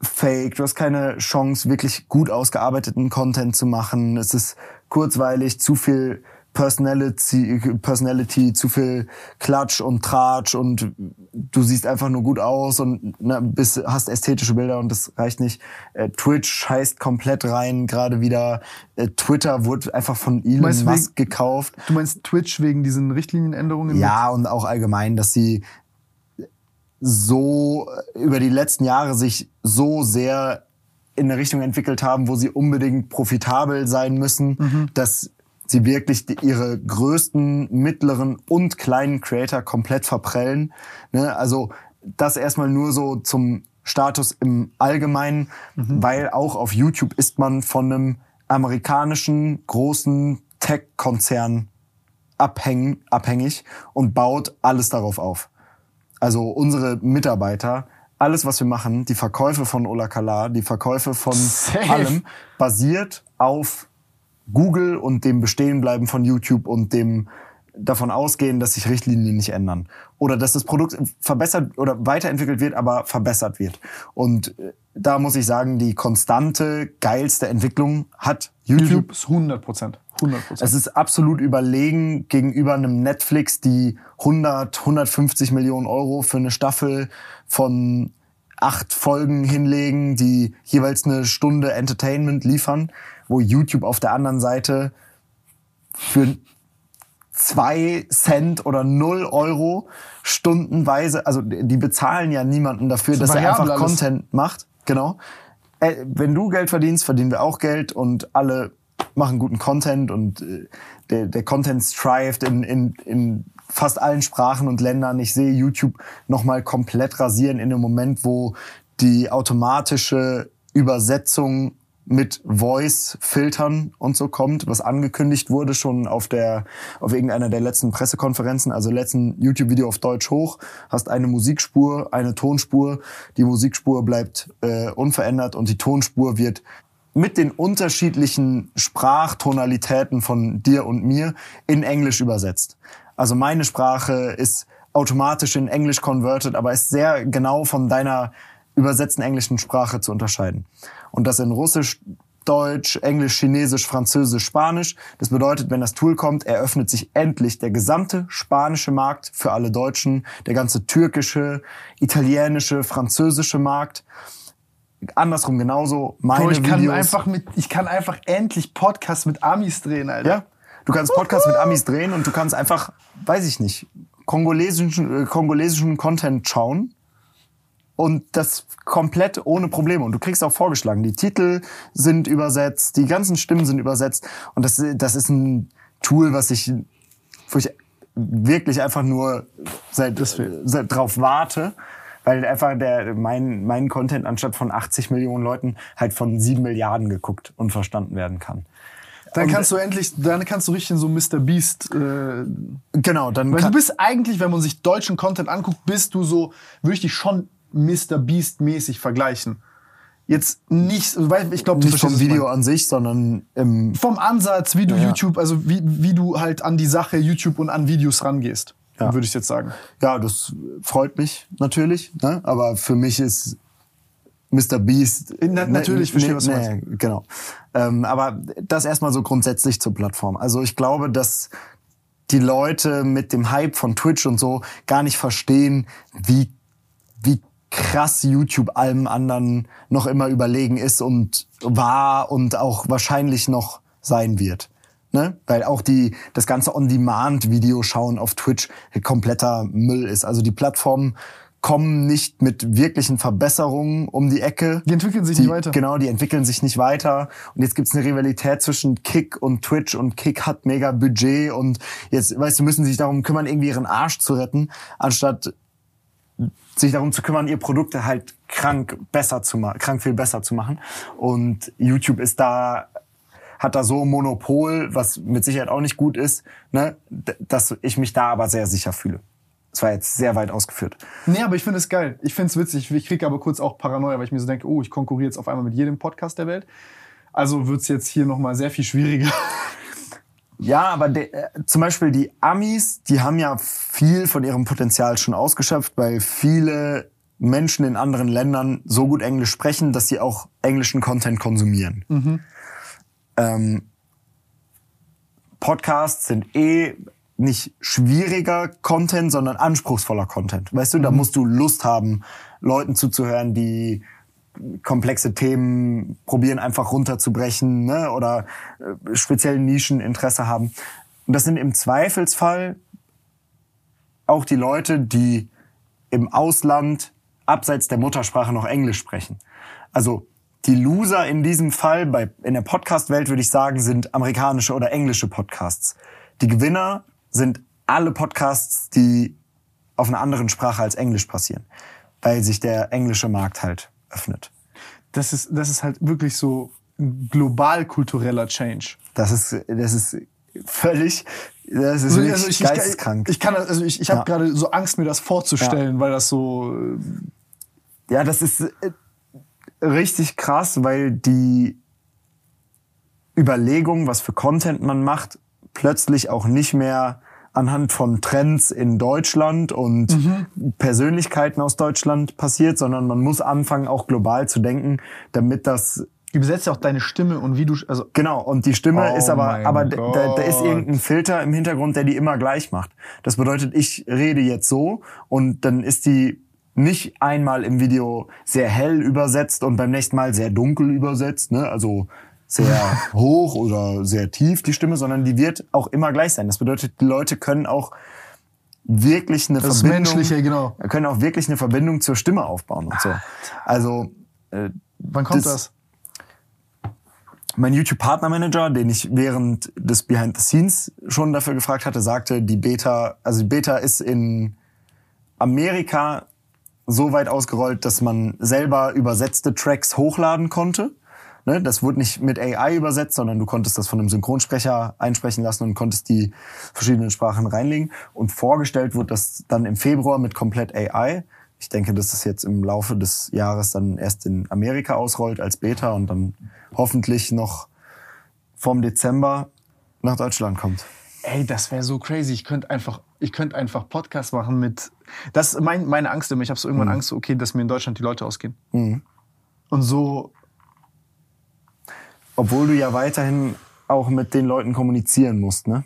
fake, du hast keine Chance, wirklich gut ausgearbeiteten Content zu machen. Es ist kurzweilig, zu viel Personality, Personality, zu viel Klatsch und Tratsch und du siehst einfach nur gut aus und ne, bist, hast ästhetische Bilder und das reicht nicht. Äh, Twitch scheißt komplett rein, gerade wieder. Äh, Twitter wurde einfach von Elon Musk wegen, gekauft. Du meinst Twitch wegen diesen Richtlinienänderungen? Ja, und auch allgemein, dass sie so über die letzten Jahre sich so sehr in eine Richtung entwickelt haben, wo sie unbedingt profitabel sein müssen, mhm. dass sie wirklich die, ihre größten, mittleren und kleinen Creator komplett verprellen. Ne? Also das erstmal nur so zum Status im Allgemeinen, mhm. weil auch auf YouTube ist man von einem amerikanischen großen Tech-Konzern abhäng, abhängig und baut alles darauf auf. Also unsere Mitarbeiter, alles was wir machen, die Verkäufe von Ola Kala, die Verkäufe von Safe. allem, basiert auf Google und dem Bestehenbleiben von YouTube und dem davon ausgehen, dass sich Richtlinien nicht ändern oder dass das Produkt verbessert oder weiterentwickelt wird, aber verbessert wird. Und äh, da muss ich sagen, die konstante, geilste Entwicklung hat YouTube. YouTube ist 100 Prozent. 100 Es ist absolut überlegen gegenüber einem Netflix, die 100, 150 Millionen Euro für eine Staffel von acht Folgen hinlegen, die jeweils eine Stunde Entertainment liefern wo YouTube auf der anderen Seite für zwei Cent oder null Euro stundenweise, also die bezahlen ja niemanden dafür, dass er einfach alles. Content macht. Genau. Äh, wenn du Geld verdienst, verdienen wir auch Geld und alle machen guten Content und äh, der, der Content strived in, in, in fast allen Sprachen und Ländern. Ich sehe YouTube nochmal komplett rasieren in dem Moment, wo die automatische Übersetzung mit Voice-Filtern und so kommt, was angekündigt wurde schon auf der, auf irgendeiner der letzten Pressekonferenzen, also letzten YouTube-Video auf Deutsch hoch, hast eine Musikspur, eine Tonspur, die Musikspur bleibt äh, unverändert und die Tonspur wird mit den unterschiedlichen Sprachtonalitäten von dir und mir in Englisch übersetzt. Also meine Sprache ist automatisch in Englisch converted, aber ist sehr genau von deiner übersetzten englischen Sprache zu unterscheiden. Und das in Russisch, Deutsch, Englisch, Chinesisch, Französisch, Spanisch. Das bedeutet, wenn das Tool kommt, eröffnet sich endlich der gesamte spanische Markt für alle Deutschen, der ganze türkische, italienische, französische Markt. Andersrum genauso. Meine Bro, ich kann Videos. einfach mit, ich kann einfach endlich Podcasts mit Amis drehen, Alter. Ja. Du kannst Podcasts mit Amis drehen und du kannst einfach, weiß ich nicht, kongolesischen, äh, kongolesischen Content schauen und das komplett ohne Probleme. Und du kriegst auch vorgeschlagen. Die Titel sind übersetzt, die ganzen Stimmen sind übersetzt. Und das, das ist ein Tool, was ich, wo ich wirklich einfach nur seit, seit drauf warte. Weil einfach der, mein, mein Content anstatt von 80 Millionen Leuten halt von 7 Milliarden geguckt und verstanden werden kann. Dann Und- kannst du endlich, dann kannst du richtig in so Mr. Beast, äh, Genau, dann weil du bist eigentlich, wenn man sich deutschen Content anguckt, bist du so, würde ich dich schon Mr. Beast mäßig vergleichen. Jetzt nicht, weil ich glaube, nicht vom Video an sich, sondern im vom Ansatz, wie du Ja. YouTube, also wie, wie du halt an die Sache YouTube und an Videos rangehst, Ja. würde ich jetzt sagen. Ja, das freut mich natürlich, ne? aber für mich ist Mr. Beast. Na- natürlich, verstehe, was du nee, Genau. Ähm, aber das erstmal so grundsätzlich zur Plattform. Also ich glaube, dass die Leute mit dem Hype von Twitch und so gar nicht verstehen, wie, wie krass YouTube allem anderen noch immer überlegen ist und war und auch wahrscheinlich noch sein wird. Ne? Weil auch die, das ganze On-Demand-Video schauen auf Twitch kompletter Müll ist. Also die Plattformen kommen nicht mit wirklichen Verbesserungen um die Ecke. Die entwickeln sich die, nicht weiter. Genau, die entwickeln sich nicht weiter. Und jetzt gibt's eine Rivalität zwischen Kick und Twitch und Kick hat mega Budget und jetzt, weißt du, müssen sich darum kümmern, irgendwie ihren Arsch zu retten, anstatt sich darum zu kümmern, ihr Produkte halt krank besser zu machen, krank viel besser zu machen. Und YouTube ist da, hat da so ein Monopol, was mit Sicherheit auch nicht gut ist, ne, dass ich mich da aber sehr sicher fühle. Das war jetzt sehr weit ausgeführt. Nee, aber ich finde es geil. Ich finde es witzig. Ich kriege aber kurz auch Paranoia, weil ich mir so denke, oh, ich konkurriere jetzt auf einmal mit jedem Podcast der Welt. Also wird's jetzt hier nochmal sehr viel schwieriger. Ja, aber de, äh, zum Beispiel die Amis, die haben ja viel von ihrem Potenzial schon ausgeschöpft, weil viele Menschen in anderen Ländern so gut Englisch sprechen, dass sie auch englischen Content konsumieren. Ähm, Podcasts sind eh nicht schwieriger Content, sondern anspruchsvoller Content. Weißt du, da musst du Lust haben, Leuten zuzuhören, die komplexe Themen probieren einfach runterzubrechen ne? oder äh, speziell Nischeninteresse haben. Und das sind im Zweifelsfall auch die Leute, die im Ausland abseits der Muttersprache noch Englisch sprechen. Also die Loser in diesem Fall bei, in der Podcast-Welt würde ich sagen, sind amerikanische oder englische Podcasts. Die Gewinner sind alle Podcasts, die auf einer anderen Sprache als Englisch passieren, weil sich der englische Markt halt öffnet. Das ist, das ist halt wirklich so ein global kultureller Change. Das ist, das ist völlig, das ist Also, wirklich also ich, geisteskrank. ich, ich kann, also ich, ich habe Ja. gerade so Angst, mir das vorzustellen, weil das so. Ja, das ist äh, richtig krass, weil die Überlegung, was für Content man macht, plötzlich auch nicht mehr anhand von Trends in Deutschland und Persönlichkeiten aus Deutschland passiert, sondern man muss anfangen, auch global zu denken, damit das Übersetzt ja auch deine Stimme und wie du. Also, Genau, und die Stimme Oh ist aber, aber da, da ist irgendein Filter im Hintergrund, der die immer gleich macht. Das bedeutet, ich rede jetzt so und dann ist die nicht einmal im Video sehr hell übersetzt und beim nächsten Mal sehr dunkel übersetzt, ne? also sehr hoch oder sehr tief die Stimme, sondern die wird auch immer gleich sein. Das bedeutet, die Leute können auch wirklich eine Das Verbindung, Menschliche, genau. können auch wirklich eine Verbindung zur Stimme aufbauen und so. Also äh, wann kommt Das- das? mein YouTube-Partnermanager, den ich während des Behind the Scenes schon dafür gefragt hatte, sagte, die Beta, also die Beta ist in Amerika so weit ausgerollt, dass man selber übersetzte Tracks hochladen konnte. Ne, das wurde nicht mit AI übersetzt, sondern du konntest das von einem Synchronsprecher einsprechen lassen und konntest die verschiedenen Sprachen reinlegen. Und vorgestellt wurde das dann im Februar mit komplett AI. Ich denke, dass das jetzt im Laufe des Jahres dann erst in Amerika ausrollt als Beta und dann hoffentlich noch vom Dezember nach Deutschland kommt. Ey, das wäre so crazy. Ich könnte einfach, ich könnte einfach Podcast machen mit. Das ist mein, meine Angst immer. Ich habe so irgendwann Angst, so, okay, dass mir in Deutschland die Leute ausgehen. Mhm. Und so, Obwohl du ja weiterhin auch mit den Leuten kommunizieren musst, ne?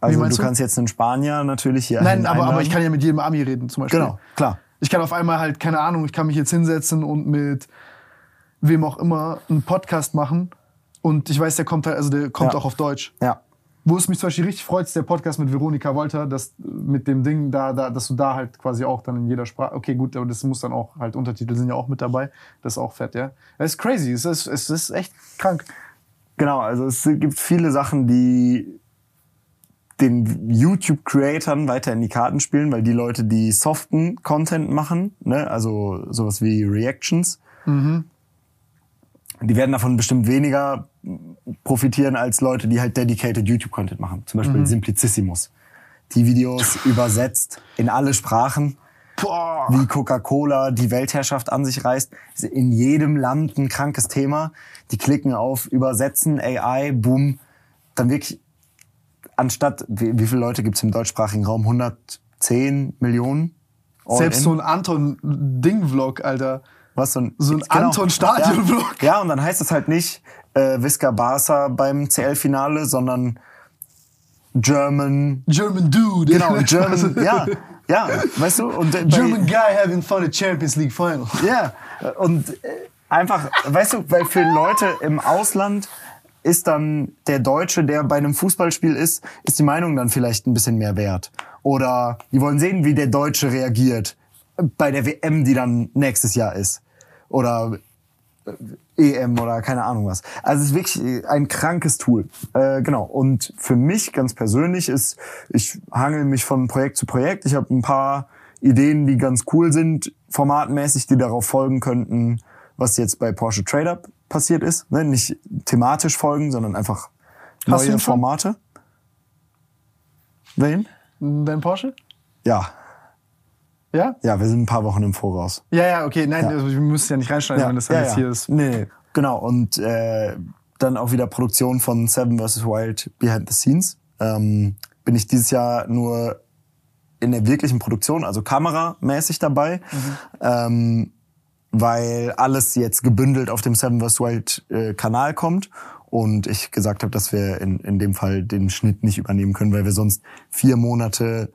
Also du, du? kannst jetzt einen Spanier natürlich hier nein, aber, aber ich kann ja mit jedem Ami reden, zum Beispiel. Genau, klar. Ich kann auf einmal halt, keine Ahnung, ich kann mich jetzt hinsetzen und mit wem auch immer einen Podcast machen. Und ich weiß, der kommt halt, also der kommt Ja. auch auf Deutsch. Ja. Wo es mich zum Beispiel richtig freut, ist der Podcast mit Veronika Wolter, dass mit dem Ding da, da, dass du da halt quasi auch dann in jeder Sprache. Okay, gut, aber das muss dann auch halt Untertitel sind ja auch mit dabei. Das ist auch fett, ja. Das ist crazy. Es ist, es ist echt krank. Genau, also es gibt viele Sachen, die den YouTube-Creatern weiter in die Karten spielen, weil die Leute, die soften Content machen, ne, also sowas wie Reactions, die werden davon bestimmt weniger profitieren als Leute, die halt dedicated YouTube-Content machen. Zum Beispiel Simplicissimus. Die Videos übersetzt in alle Sprachen Boah. wie Coca-Cola die Weltherrschaft an sich reißt. Ist in jedem Land ein krankes Thema. Die klicken auf Übersetzen, AI, boom. Dann wirklich, anstatt, wie, wie viele Leute gibt's im deutschsprachigen Raum? 110 Millionen? All Selbst in? so ein Anton-Ding-Vlog, Alter. Was, so ein, so ein Anton-Stadion-Vlog. Ja. ja, und dann heißt es halt nicht äh, Visca Barca beim CL-Finale, sondern German, German Dude. genau, German, ja, ja, weißt du? Und äh, bei- German Guy having fun at Champions League Final. Ja, und äh, einfach, weißt du, weil für Leute im Ausland ist dann der Deutsche, der bei einem Fußballspiel ist, ist die Meinung dann vielleicht ein bisschen mehr wert. Oder die wollen sehen, wie der Deutsche reagiert bei der WM, die dann nächstes Jahr ist. Oder äh, EM oder keine Ahnung was. Also es ist wirklich äh, ein krankes Tool. Äh, genau. Und für mich ganz persönlich ist, ich hangel mich von Projekt zu Projekt. Ich habe ein paar Ideen, die ganz cool sind, formatmäßig, die darauf folgen könnten, was jetzt bei Porsche Trade Up passiert ist. Ne? Nicht thematisch folgen, sondern einfach Hast neue? Formate. Wen? Dein Porsche? Ja. Ja? Ja, wir sind ein paar Wochen im Voraus. Ja, ja, okay. Nein, Ja. also wir müssen ja nicht reinschneiden, wenn das dann jetzt hier ist. Nee. Genau. Und äh, dann auch wieder Produktion von Seven vs. Wild Behind the Scenes. Ähm, bin ich dieses Jahr nur in der wirklichen Produktion, also kameramäßig dabei, ähm, weil alles jetzt gebündelt auf dem Seven vs. Wild äh, Kanal kommt. Und ich gesagt habe, dass wir in, in dem Fall den Schnitt nicht übernehmen können, weil wir sonst vier Monate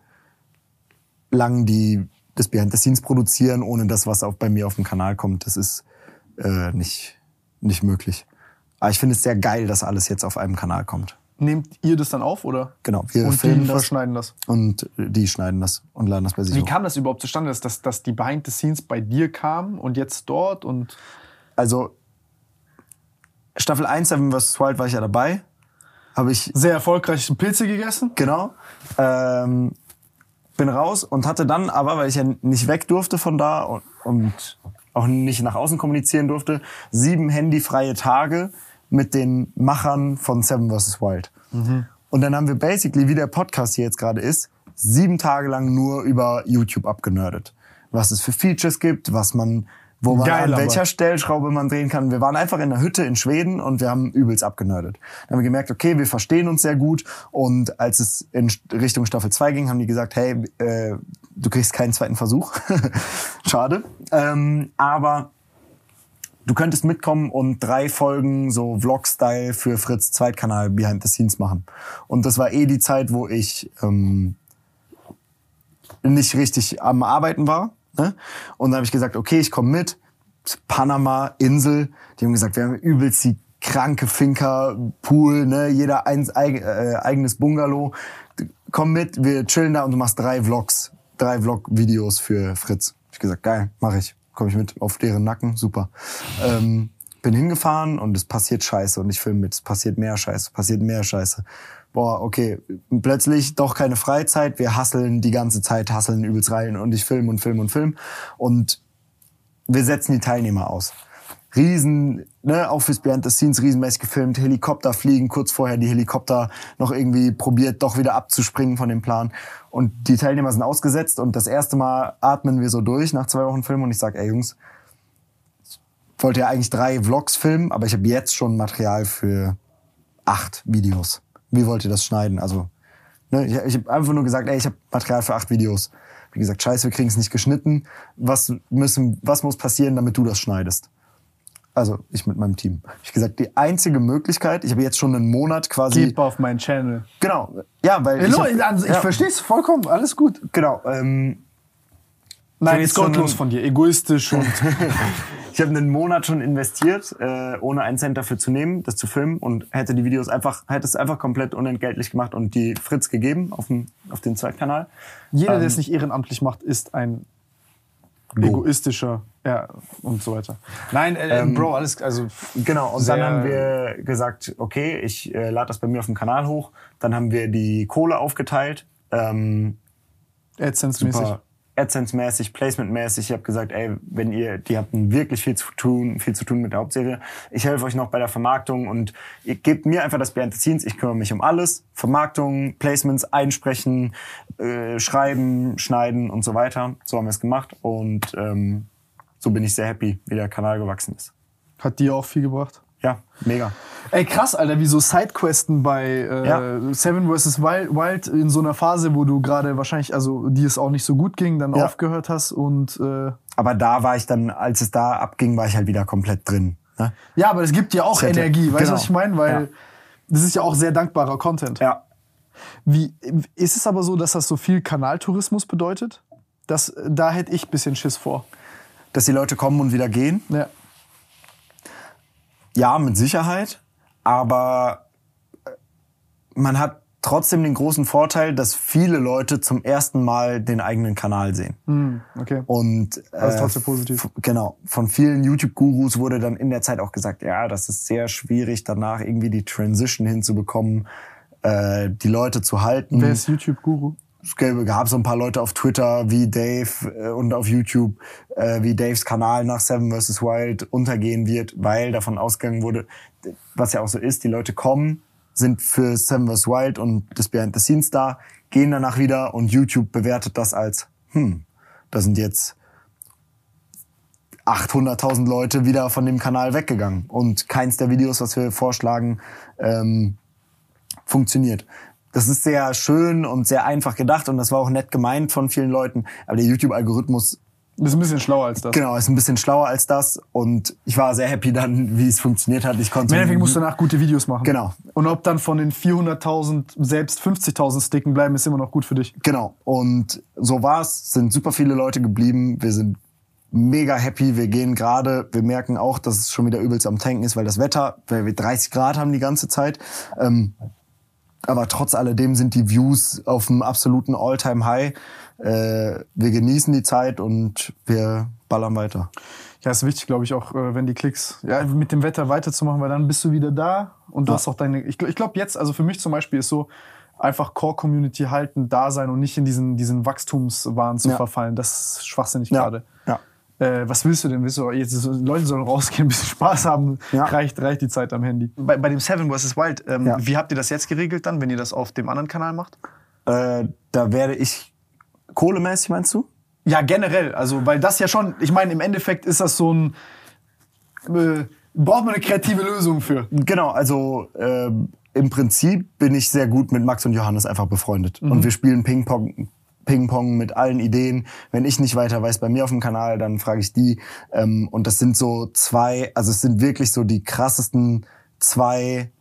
lang die das Behind the Scenes produzieren, ohne das, was auch bei mir auf dem Kanal kommt. Das ist äh, nicht, nicht möglich. Aber ich finde es sehr geil, dass alles jetzt auf einem Kanal kommt. Nehmt ihr das dann auf, oder? Genau, wir Und die filmen das verschneiden das. und die schneiden das und laden das bei sich Wie hoch. kam das überhaupt zustande, dass, dass, dass die Behind the Scenes bei dir kamen und jetzt dort und Also Staffel 1 Seven vs. Wild war ich ja dabei. Habe ich sehr erfolgreich Pilze gegessen? Genau. Ähm, bin raus und hatte dann aber, weil ich ja nicht weg durfte von da und, und auch nicht nach außen kommunizieren durfte, sieben handyfreie Tage mit den Machern von Seven vs. Wild. Und dann haben wir basically, wie der Podcast hier jetzt gerade ist, sieben Tage lang nur über YouTube abgenördet. Was es für Features gibt, was man, wo man Geil, an aber. welcher Stellschraube man drehen kann. Wir waren einfach in einer Hütte in Schweden und wir haben übelst abgenördet. Dann haben wir gemerkt, okay, wir verstehen uns sehr gut. Und als es in Richtung Staffel 2 ging, haben die gesagt, hey, äh, du kriegst keinen zweiten Versuch. Schade. Ähm, aber du könntest mitkommen und drei Folgen so Vlog-Style für Fritz Zweitkanal Behind the Scenes machen. Und das war eh die Zeit, wo ich ähm, nicht richtig am Arbeiten war. Ne? Und dann habe ich gesagt, okay, ich komme mit. Panama, Insel. Die haben gesagt, wir haben übelst die kranke Finca, Pool, ne? jeder eins, eig, äh, eigenes Bungalow. Komm mit, wir chillen da und du machst drei Vlogs, drei Vlog-Videos für Fritz. Ich gesagt, geil, mache ich. Komme ich mit auf deren Nacken, super. Ähm, bin hingefahren und es passiert Scheiße und ich filme mit. Es passiert mehr Scheiße, passiert mehr Scheiße. Boah, okay, plötzlich doch keine Freizeit. Wir hasseln die ganze Zeit, hasseln übelst rein und ich film und film und film. Und wir setzen die Teilnehmer aus. Riesen, ne, auch fürs Behind the Scenes riesenmäßig gefilmt, Helikopter fliegen, kurz vorher die Helikopter noch irgendwie probiert, doch wieder abzuspringen von dem Plan. Und die Teilnehmer sind ausgesetzt und das erste Mal atmen wir so durch nach zwei Wochen Film und ich sag, ey Jungs, ich wollte ja eigentlich drei Vlogs filmen, aber ich habe jetzt schon Material für acht Videos. Wie wollt ihr das schneiden? Also, ne, ich, ich habe einfach nur gesagt, ey, ich habe Material für acht Videos. Wie gesagt, scheiße, wir kriegen es nicht geschnitten. Was müssen, was muss passieren, damit du das schneidest? Also ich mit meinem Team. Ich hab gesagt, die einzige Möglichkeit, ich habe jetzt schon einen Monat quasi. Geht auf meinen Channel. Genau. Ja, weil Hallo, ich, hab, also ich ja, verstehe es vollkommen, alles gut. Genau. Ähm, Nein, ist gottlos von dir, egoistisch und ich habe einen Monat schon investiert, äh, ohne einen Cent dafür zu nehmen, das zu filmen und hätte die Videos einfach, hätte es einfach komplett unentgeltlich gemacht und die Fritz gegeben auf dem auf den Zweitkanal. jeder, Ähm, der es nicht ehrenamtlich macht, ist ein Go. egoistischer, ja, und so weiter. Nein, äh, Ähm, Bro, alles, also Genau, und dann haben wir gesagt, okay, ich äh, lade das bei mir auf dem Kanal hoch. Dann haben wir die Kohle aufgeteilt. Ähm, AdSense-mäßig. AdSense-mäßig, Placement-mäßig. Ich habe gesagt, ey, wenn ihr, die habt wirklich viel zu tun, viel zu tun mit der Hauptserie. Ich helfe euch noch bei der Vermarktung und ihr gebt mir einfach das Behind the Scenes. Ich kümmere mich um alles. Vermarktung, Placements, einsprechen, äh, schreiben, schneiden und so weiter. So haben wir es gemacht und ähm, so bin ich sehr happy, wie der Kanal gewachsen ist. Hat dir auch viel gebracht? Ja, mega. Ey, krass, Alter, wie so Sidequesten bei äh, Ja. Seven vs. Wild, Wild in so einer Phase, wo du gerade wahrscheinlich, also die es auch nicht so gut ging, dann Ja. aufgehört hast und äh, Aber da war ich dann, als es da abging, war ich halt wieder komplett drin. Ne? ja, aber es gibt dir auch hätte- Energie, weißt du, genau. was ich meine? Weil Ja. das ist ja auch sehr dankbarer Content. Ja. Wie ist es aber so, dass das so viel Kanaltourismus bedeutet? Das, da hätte ich ein bisschen Schiss vor. Dass die Leute kommen und wieder gehen. Ja. Ja, mit Sicherheit. Aber äh, man hat trotzdem den großen Vorteil, dass viele Leute zum ersten Mal den eigenen Kanal sehen. Hm, okay. Und äh, Das ist trotzdem positiv. Genau. Von vielen YouTube-Gurus wurde dann in der Zeit auch gesagt, ja, das ist sehr schwierig, danach irgendwie die Transition hinzubekommen, äh, die Leute zu halten. Wer ist YouTube-Guru? Es gab so ein paar Leute auf Twitter wie Dave äh, und auf YouTube, äh, wie Daves Kanal nach Seven vs. Wild untergehen wird, weil davon ausgegangen wurde, was ja auch so ist, die Leute kommen, sind für Seven vs. Wild und das Behind the Scenes da, gehen danach wieder und YouTube bewertet das als, hm, da sind jetzt 800.000 Leute wieder von dem Kanal weggegangen und keins der Videos, was wir vorschlagen, ähm, funktioniert. Das ist sehr schön und sehr einfach gedacht und das war auch nett gemeint von vielen Leuten. Aber der YouTube-Algorithmus, ist ein bisschen schlauer als das. genau, ist ein bisschen schlauer als das und ich war sehr happy dann, wie es funktioniert hat. Ich konnte Im Endeffekt musst du danach gute Videos machen. Genau. Und ob dann von den 400.000 selbst 50.000 Sticken bleiben, ist immer noch gut für dich. Genau. Und so war's. Sind super viele Leute geblieben. Wir sind mega happy. Wir gehen gerade, wir merken auch, dass es schon wieder übelst am Tanken ist, weil das Wetter, weil wir 30 Grad haben die ganze Zeit. Ähm, aber trotz alledem sind die Views auf einem absoluten All-Time-High. Äh, wir genießen die Zeit und wir ballern weiter. Ja, ist wichtig, glaube ich, auch, äh, wenn die Klicks, ja, mit dem Wetter weiterzumachen, weil dann bist du wieder da und du Ja. hast auch deine, ich, ich glaube jetzt, also für mich zum Beispiel ist so, einfach Core-Community halten, da sein und nicht in diesen, diesen Wachstumswahn zu Ja. verfallen. Das ist schwachsinnig Ja. gerade. Ja. Äh, was willst du denn? Willst du, jetzt, Leute sollen rausgehen, ein bisschen Spaß haben. Ja. Reicht, reicht die Zeit am Handy. Bei, bei dem Seven vs. Wild, ähm, Ja. wie habt ihr das jetzt geregelt dann, wenn ihr das auf dem anderen Kanal macht? Äh, da werde ich kohlemäßig, meinst du? Ja, generell. Also, weil das ja schon, ich meine, im Endeffekt ist das so ein, äh, braucht man eine kreative Lösung für. Genau, also ähm, im Prinzip bin ich sehr gut mit Max und Johannes einfach befreundet. Und wir spielen Ping-Pong. Ping-Pong mit allen Ideen. Wenn ich nicht weiter weiß bei mir auf dem Kanal, dann frage ich die. Ähm, und das sind so zwei, also es sind wirklich so die krassesten zwei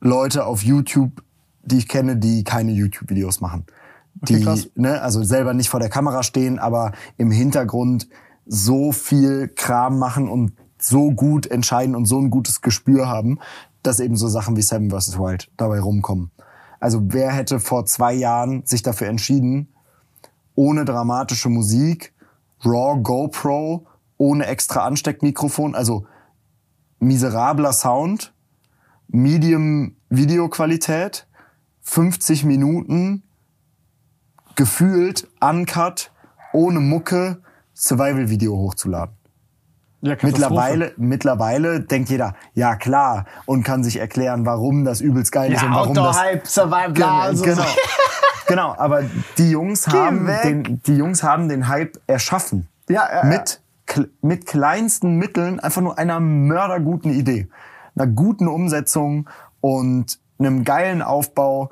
Leute auf YouTube, die ich kenne, die keine YouTube-Videos machen. Die, krass. ne, also selber nicht vor der Kamera stehen, aber im Hintergrund so viel Kram machen und so gut entscheiden und so ein gutes Gespür haben, dass eben so Sachen wie Seven vs. Wild dabei rumkommen. Also wer hätte vor zwei Jahren sich dafür entschieden, ohne dramatische Musik, Raw GoPro, ohne extra Ansteckmikrofon, also miserabler Sound, Medium Videoqualität, 50 Minuten, gefühlt, uncut, ohne Mucke, Survival-Video hochzuladen. Ja. Mittlerweile, mittlerweile denkt jeder, ja klar, und kann sich erklären, warum das übelst geil ist und warum das Hype, Survival, Genau, also genau. genau, aber die Jungs haben den, die Jungs haben den Hype erschaffen. Ja, ja, ja. mit mit kleinsten Mitteln, einfach nur einer mörderguten Idee, einer guten Umsetzung und einem geilen Aufbau.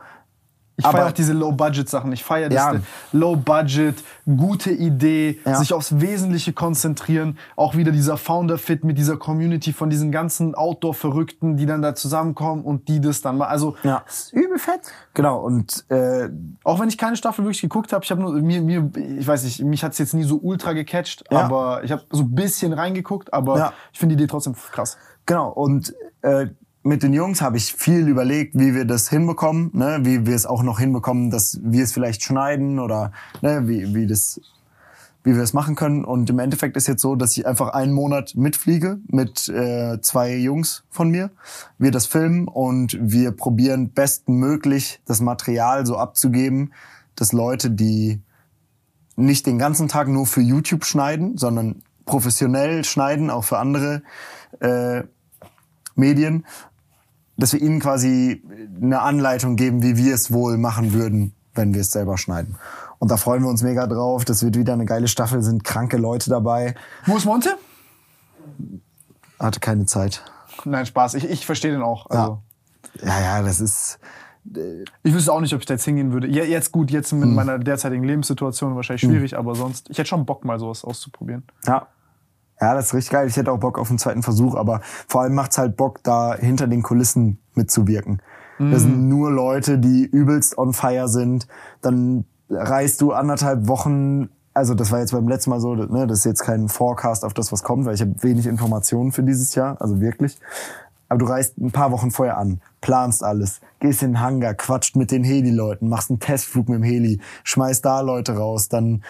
Ich feiere auch diese Low-Budget-Sachen. Ich feiere das. Ja. Low-Budget, gute Idee, Ja. sich aufs Wesentliche konzentrieren. Auch wieder dieser Founder-Fit mit dieser Community von diesen ganzen Outdoor-Verrückten, die dann da zusammenkommen und die das dann mal. Also, Ja. ist übel fett. Genau und äh, Auch wenn ich keine Staffel wirklich geguckt habe, ich habe nur mir mir ich weiß nicht, mich hat's jetzt nie so ultra gecatcht, Ja. aber ich habe so ein bisschen reingeguckt, aber ich finde die Idee trotzdem krass. Genau, und äh, mit den Jungs habe ich viel überlegt, wie wir das hinbekommen, ne? wie wir es auch noch hinbekommen, dass wir es vielleicht schneiden oder ne? wie, wie, das, wie wir es machen können. Und im Endeffekt ist jetzt so, dass ich einfach einen Monat mitfliege mit äh, zwei Jungs von mir. Wir das filmen und wir probieren bestmöglich das Material so abzugeben, dass Leute, die nicht den ganzen Tag nur für YouTube schneiden, sondern professionell schneiden, auch für andere äh, Medien, dass wir ihnen quasi eine Anleitung geben, wie wir es wohl machen würden, wenn wir es selber schneiden. Und da freuen wir uns mega drauf. Das wird wieder eine geile Staffel, sind kranke Leute dabei. Wo ist Monte? Hatte keine Zeit. Nein, Spaß. Ich, ich verstehe den auch. Also, Ja, ja, das ist. Ich wüsste auch nicht, ob ich da jetzt hingehen würde. Ja, jetzt gut, jetzt Hm. mit meiner derzeitigen Lebenssituation wahrscheinlich schwierig, aber sonst, ich hätte schon Bock, mal sowas auszuprobieren. Ja. Ja, das ist richtig geil. Ich hätte auch Bock auf einen zweiten Versuch, aber vor allem macht's halt Bock, da hinter den Kulissen mitzuwirken. Das sind nur Leute, die übelst on fire sind. Dann reist du anderthalb Wochen, also das war jetzt beim letzten Mal so, ne, das ist jetzt kein Forecast auf das, was kommt, weil ich habe wenig Informationen für dieses Jahr, also wirklich. Aber du reist ein paar Wochen vorher an, planst alles, gehst in den Hangar, quatscht mit den Heli-Leuten, machst einen Testflug mit dem Heli, schmeißt da Leute raus, dann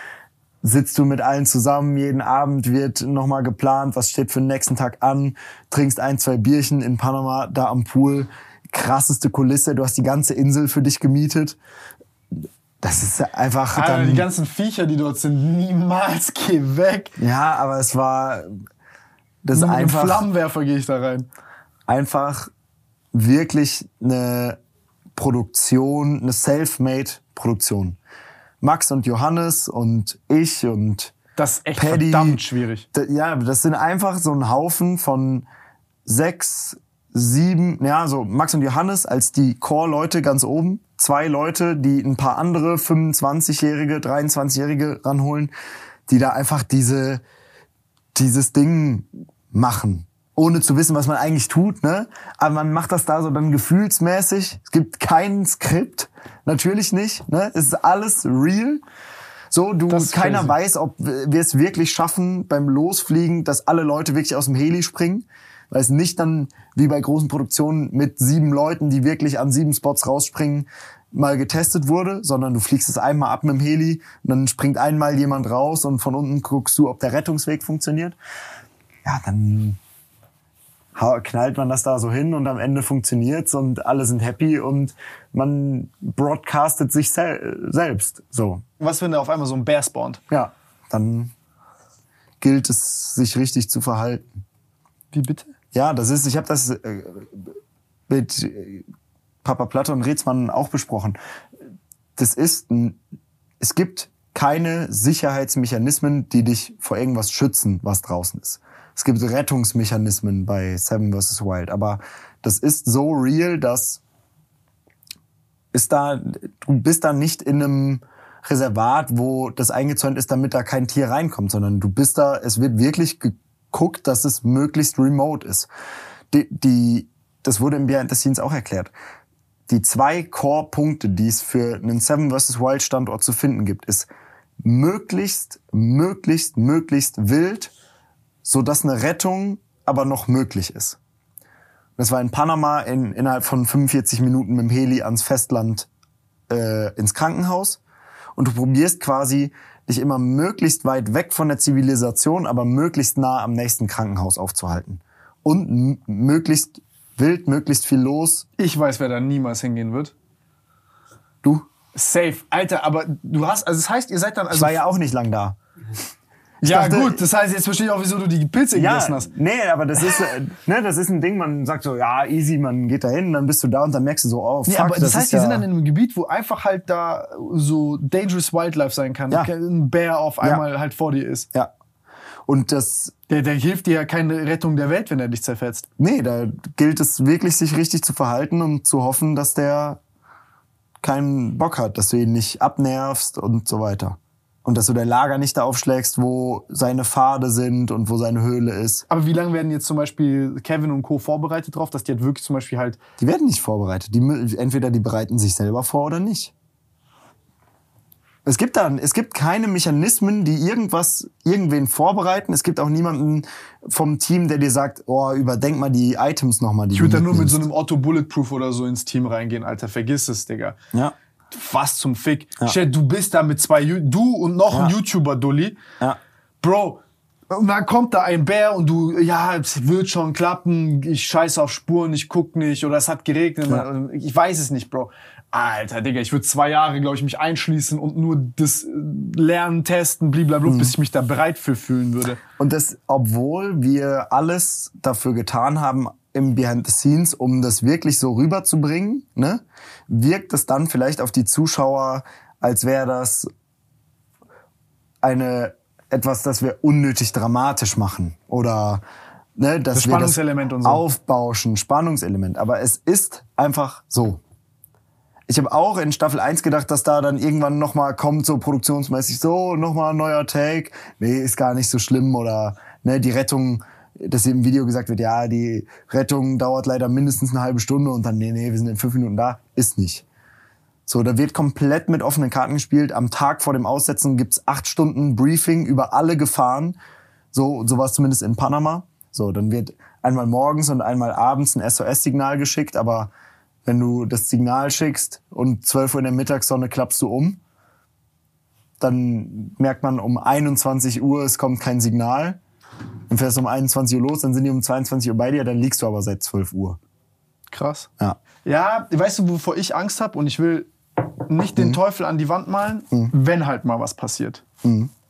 sitzt du mit allen zusammen, jeden Abend wird nochmal geplant, was steht für den nächsten Tag an, trinkst ein, zwei Bierchen in Panama, da am Pool, krasseste Kulisse, du hast die ganze Insel für dich gemietet. Das ist einfach Alter, dann, die ganzen Viecher, die dort sind, niemals geh weg. ja, aber es war, das ist Mit einfach, Flammenwerfer gehe ich da rein. einfach wirklich eine Produktion, eine self-made Produktion. Max und Johannes und ich und Das ist echt Paddy. verdammt schwierig. Ja, das sind einfach so ein Haufen von sechs, sieben, ja, so Max und Johannes als die Core-Leute ganz oben. Zwei Leute, die ein paar andere 25-Jährige, 23-Jährige ranholen, die da einfach diese, dieses Ding machen. Ohne zu wissen, was man eigentlich tut, ne? Aber man macht das da so dann gefühlsmäßig. Es gibt kein Skript. Natürlich nicht, ne? Es ist alles real. So, du, keiner crazy. weiß, ob wir es wirklich schaffen, beim Losfliegen, dass alle Leute wirklich aus dem Heli springen. Weil es nicht dann, wie bei großen Produktionen, mit sieben Leuten, die wirklich an sieben Spots rausspringen, mal getestet wurde, sondern du fliegst es einmal ab mit dem Heli und dann springt einmal jemand raus und von unten guckst du, ob der Rettungsweg funktioniert. Ja, dann knallt man das da so hin und am Ende funktioniert's und alle sind happy und man broadcastet sich sel selbst. So, Was, wenn da auf einmal so ein Bär spawnt? ja, dann gilt es, sich richtig zu verhalten. Wie bitte? Ja, das ist, ich habe das äh, mit äh, Papa Platte und Rätsmann auch besprochen. Das ist, ein, es gibt keine Sicherheitsmechanismen, die dich vor irgendwas schützen, was draußen ist. Es gibt Rettungsmechanismen bei Seven vs. Wild, aber das ist so real, dass ist da, du bist da nicht in einem Reservat, wo das eingezäunt ist, damit da kein Tier reinkommt, sondern du bist da, es wird wirklich geguckt, dass es möglichst remote ist. Die, die, das wurde im Behind the Scenes auch erklärt. Die zwei Core-Punkte, die es für einen Seven vs. Wild Standort zu finden gibt, ist möglichst, möglichst, möglichst wild, so dass eine Rettung aber noch möglich ist. Das war in Panama in, innerhalb von 45 Minuten mit dem Heli ans Festland äh, ins Krankenhaus. Und du probierst quasi, dich immer möglichst weit weg von der Zivilisation, aber möglichst nah am nächsten Krankenhaus aufzuhalten. Und möglichst wild, möglichst viel los. Ich weiß, wer da niemals hingehen wird. Du? Safe. Alter, aber du hast, also das heißt, ihr seid dann, Ich also. war ja auch nicht lang da. Ja, dachte- gut, das heißt, jetzt verstehe ich auch, wieso du die Pilze gegessen hast. nee, aber das ist, äh, ne, das ist ein Ding, man sagt so, ja, easy, man geht da hin, dann bist du da und dann merkst du so, oh, fuck, Nee, aber das, heißt, ist die ja, sind dann in einem Gebiet, wo einfach halt da so dangerous Wildlife sein kann. Ja. Ein Bär auf einmal halt vor dir ist. Ja. Und das, Der, der hilft dir ja keine Rettung der Welt, wenn er dich zerfetzt. nee, da gilt es wirklich, sich richtig zu verhalten und zu hoffen, dass der keinen Bock hat, dass du ihn nicht abnervst und so weiter. Und dass du dein Lager nicht da aufschlägst, wo seine Pfade sind und wo seine Höhle ist. Aber wie lange werden jetzt zum Beispiel Kevin und Co. vorbereitet drauf, dass die halt wirklich zum Beispiel halt. Die werden nicht vorbereitet. Die, entweder die bereiten sich selber vor oder nicht. Es gibt da, es gibt keine Mechanismen, die irgendwas, irgendwen vorbereiten. Es gibt auch niemanden vom Team, der dir sagt, oh, überdenk mal die Items nochmal, die Ich würde da nur mit so einem Otto Bulletproof oder so ins Team reingehen, Alter. Vergiss es, Digga. Ja, Was zum Fick. Stell, du bist da mit zwei, du und noch ein Ja. YouTuber, Dulli. ja. Bro, Und dann kommt da ein Bär und du, ja, es wird schon klappen, ich scheiße auf Spuren, ich guck nicht oder es hat geregnet, ich weiß es nicht, Bro. Alter, Digga, ich würde zwei Jahre, glaube ich, mich einschließen und nur das Lernen, Testen, blablabla, bis ich mich da bereit für fühlen würde. Und das, obwohl wir alles dafür getan haben im Behind the Scenes, um das wirklich so rüberzubringen, ne, wirkt es dann vielleicht auf die Zuschauer, als wäre das eine etwas, das wir unnötig dramatisch machen oder ne, dass Das wir das Spannungselement und so. aufbauschen, Spannungselement. Aber es ist einfach so. Ich habe auch in Staffel 1 gedacht, dass da dann irgendwann nochmal kommt, so produktionsmäßig, so, nochmal ein neuer Take. Nee, ist gar nicht so schlimm. Oder ne, die Rettung, dass im Video gesagt wird, ja, die Rettung dauert leider mindestens eine halbe Stunde und dann, nee, nee, wir sind in fünf Minuten da. Ist nicht. So, da wird komplett mit offenen Karten gespielt. Am Tag vor dem Aussetzen gibt's acht Stunden Briefing über alle Gefahren. So, so war es zumindest in Panama. So, dann wird einmal morgens und einmal abends ein SOS-Signal geschickt, aber wenn du das Signal schickst und 12 Uhr in der Mittagssonne klappst du um, dann merkt man um 21 Uhr, es kommt kein Signal. Dann fährst du um 21 Uhr los, dann sind die um 22 Uhr bei dir, dann liegst du aber seit 12 Uhr. Krass. Ja. Ja, weißt du, wovor ich Angst habe? Und ich will nicht den Teufel an die Wand malen, wenn halt mal was passiert.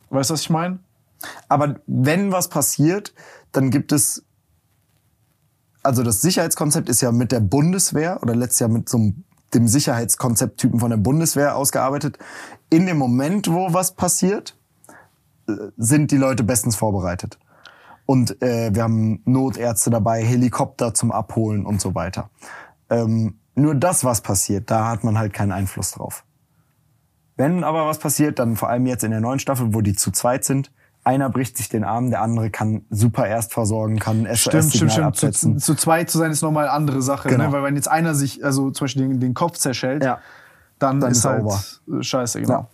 Weißt du, was ich meine? Aber wenn was passiert, dann gibt es, also das Sicherheitskonzept ist ja mit der Bundeswehr oder letztes Jahr mit so einem, dem Sicherheitskonzepttypen von der Bundeswehr ausgearbeitet. In dem Moment, wo was passiert, äh, sind die Leute bestens vorbereitet. Und äh, wir haben Notärzte dabei, Helikopter zum Abholen und so weiter. Ähm, nur das, was passiert, da hat man halt keinen Einfluss drauf. Wenn aber was passiert, dann vor allem jetzt in der neuen Staffel, wo die zu zweit sind, einer bricht sich den Arm, der andere kann super erst versorgen, kann Stimmt, stimmt, SOS-Signal stimmt. absetzen. Zu, zu zweit zu sein ist nochmal eine andere Sache. Genau. Ne? Weil wenn jetzt einer sich, also zum Beispiel den, den Kopf zerschellt, Ja. dann, Dann ist ist halt äh, scheiße, genau. Ja.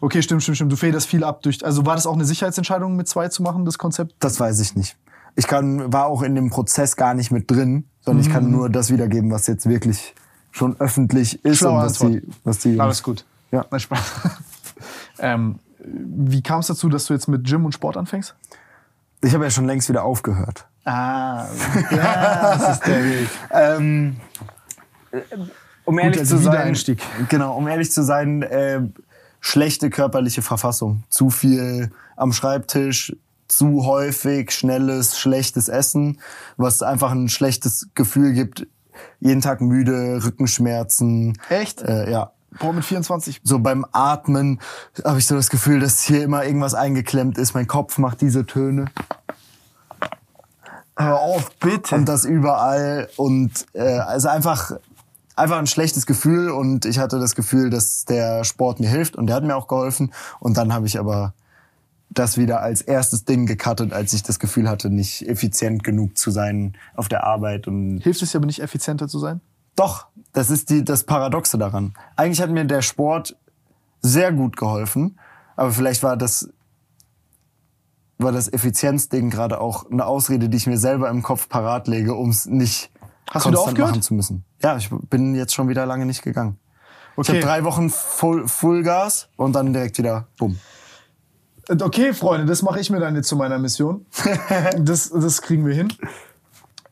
Okay, stimmt, stimmt, stimmt. Du federst viel ab durch. Also war das auch eine Sicherheitsentscheidung, mit zwei zu machen, das Konzept? Das weiß ich nicht. Ich kann, war auch in dem Prozess gar nicht mit drin, sondern ich kann nur das wiedergeben, was jetzt wirklich schon öffentlich ist Schlaue und was Antwort. die, was die Alles gut. Ja. Nein, Spaß. ähm, wie kam es dazu, dass du jetzt mit Gym und Sport anfängst? Ich habe ja schon längst wieder aufgehört. Ah, das ist der Weg. Ähm, äh, um ehrlich also zu sein, Wiedereinstieg. genau, um ehrlich zu sein, äh, schlechte körperliche Verfassung, zu viel am Schreibtisch, zu häufig schnelles, schlechtes Essen, was einfach ein schlechtes Gefühl gibt. Jeden Tag müde, Rückenschmerzen. Echt? Äh, ja. Boah, mit 24. So beim Atmen habe ich so das Gefühl, dass hier immer irgendwas eingeklemmt ist. Mein Kopf macht diese Töne. Hör auf, bitte. und das überall und äh, also einfach einfach ein schlechtes Gefühl und ich hatte das Gefühl, dass der Sport mir hilft und der hat mir auch geholfen und dann habe ich aber das wieder als erstes Ding gecuttet, als ich das Gefühl hatte, nicht effizient genug zu sein auf der Arbeit und Hilft es dir aber nicht, effizienter zu sein? doch, das ist die, das Paradoxe daran. Eigentlich hat mir der Sport sehr gut geholfen, aber vielleicht war das, war das Effizienzding gerade auch eine Ausrede, die ich mir selber im Kopf parat lege, um es nicht Hast konstant machen zu müssen. Ja, ich bin jetzt schon wieder lange nicht gegangen. Ich Okay. habe drei Wochen Full, Fullgas und dann direkt wieder bumm. Okay, Freunde, das mache ich mir dann jetzt zu meiner Mission. das, das kriegen wir hin.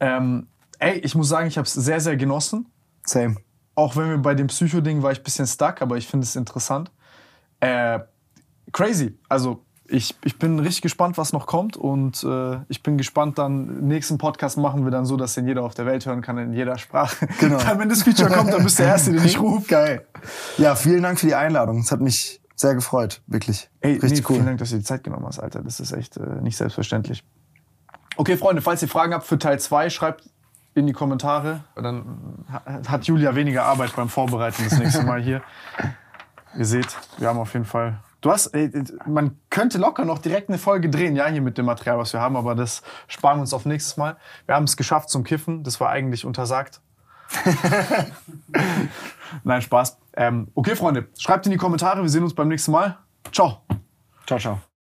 Ähm, ey, ich muss sagen, ich habe es sehr, sehr genossen. Same. Auch wenn wir bei dem Psycho-Ding war ich ein bisschen stuck, aber ich finde es interessant. Äh, crazy. Also ich, ich bin richtig gespannt, was noch kommt und äh, ich bin gespannt, dann nächsten Podcast machen wir dann so, dass den jeder auf der Welt hören kann, in jeder Sprache. Genau. dann, wenn das Feature kommt, dann bist du der Erste, den ich rufe. Geil. Ja, vielen Dank für die Einladung. Es hat mich sehr gefreut, wirklich. Ey, Richtig nee, cool. Vielen Dank, dass du dir die Zeit genommen hast, Alter. Das ist echt äh, nicht selbstverständlich. Okay, Freunde, falls ihr Fragen habt für Teil 2, schreibt in die Kommentare. Dann ha- hat Julia weniger Arbeit beim Vorbereiten das nächste Mal hier. Ihr seht, wir haben auf jeden Fall. Du hast, ey, man könnte locker noch direkt eine Folge drehen, ja, hier mit dem Material, was wir haben, aber das sparen wir uns auf nächstes Mal. Wir haben es geschafft zum Kiffen, das war eigentlich untersagt. Nein, Spaß. Ähm, okay, Freunde, schreibt in die Kommentare, wir sehen uns beim nächsten Mal. Ciao. Ciao, ciao.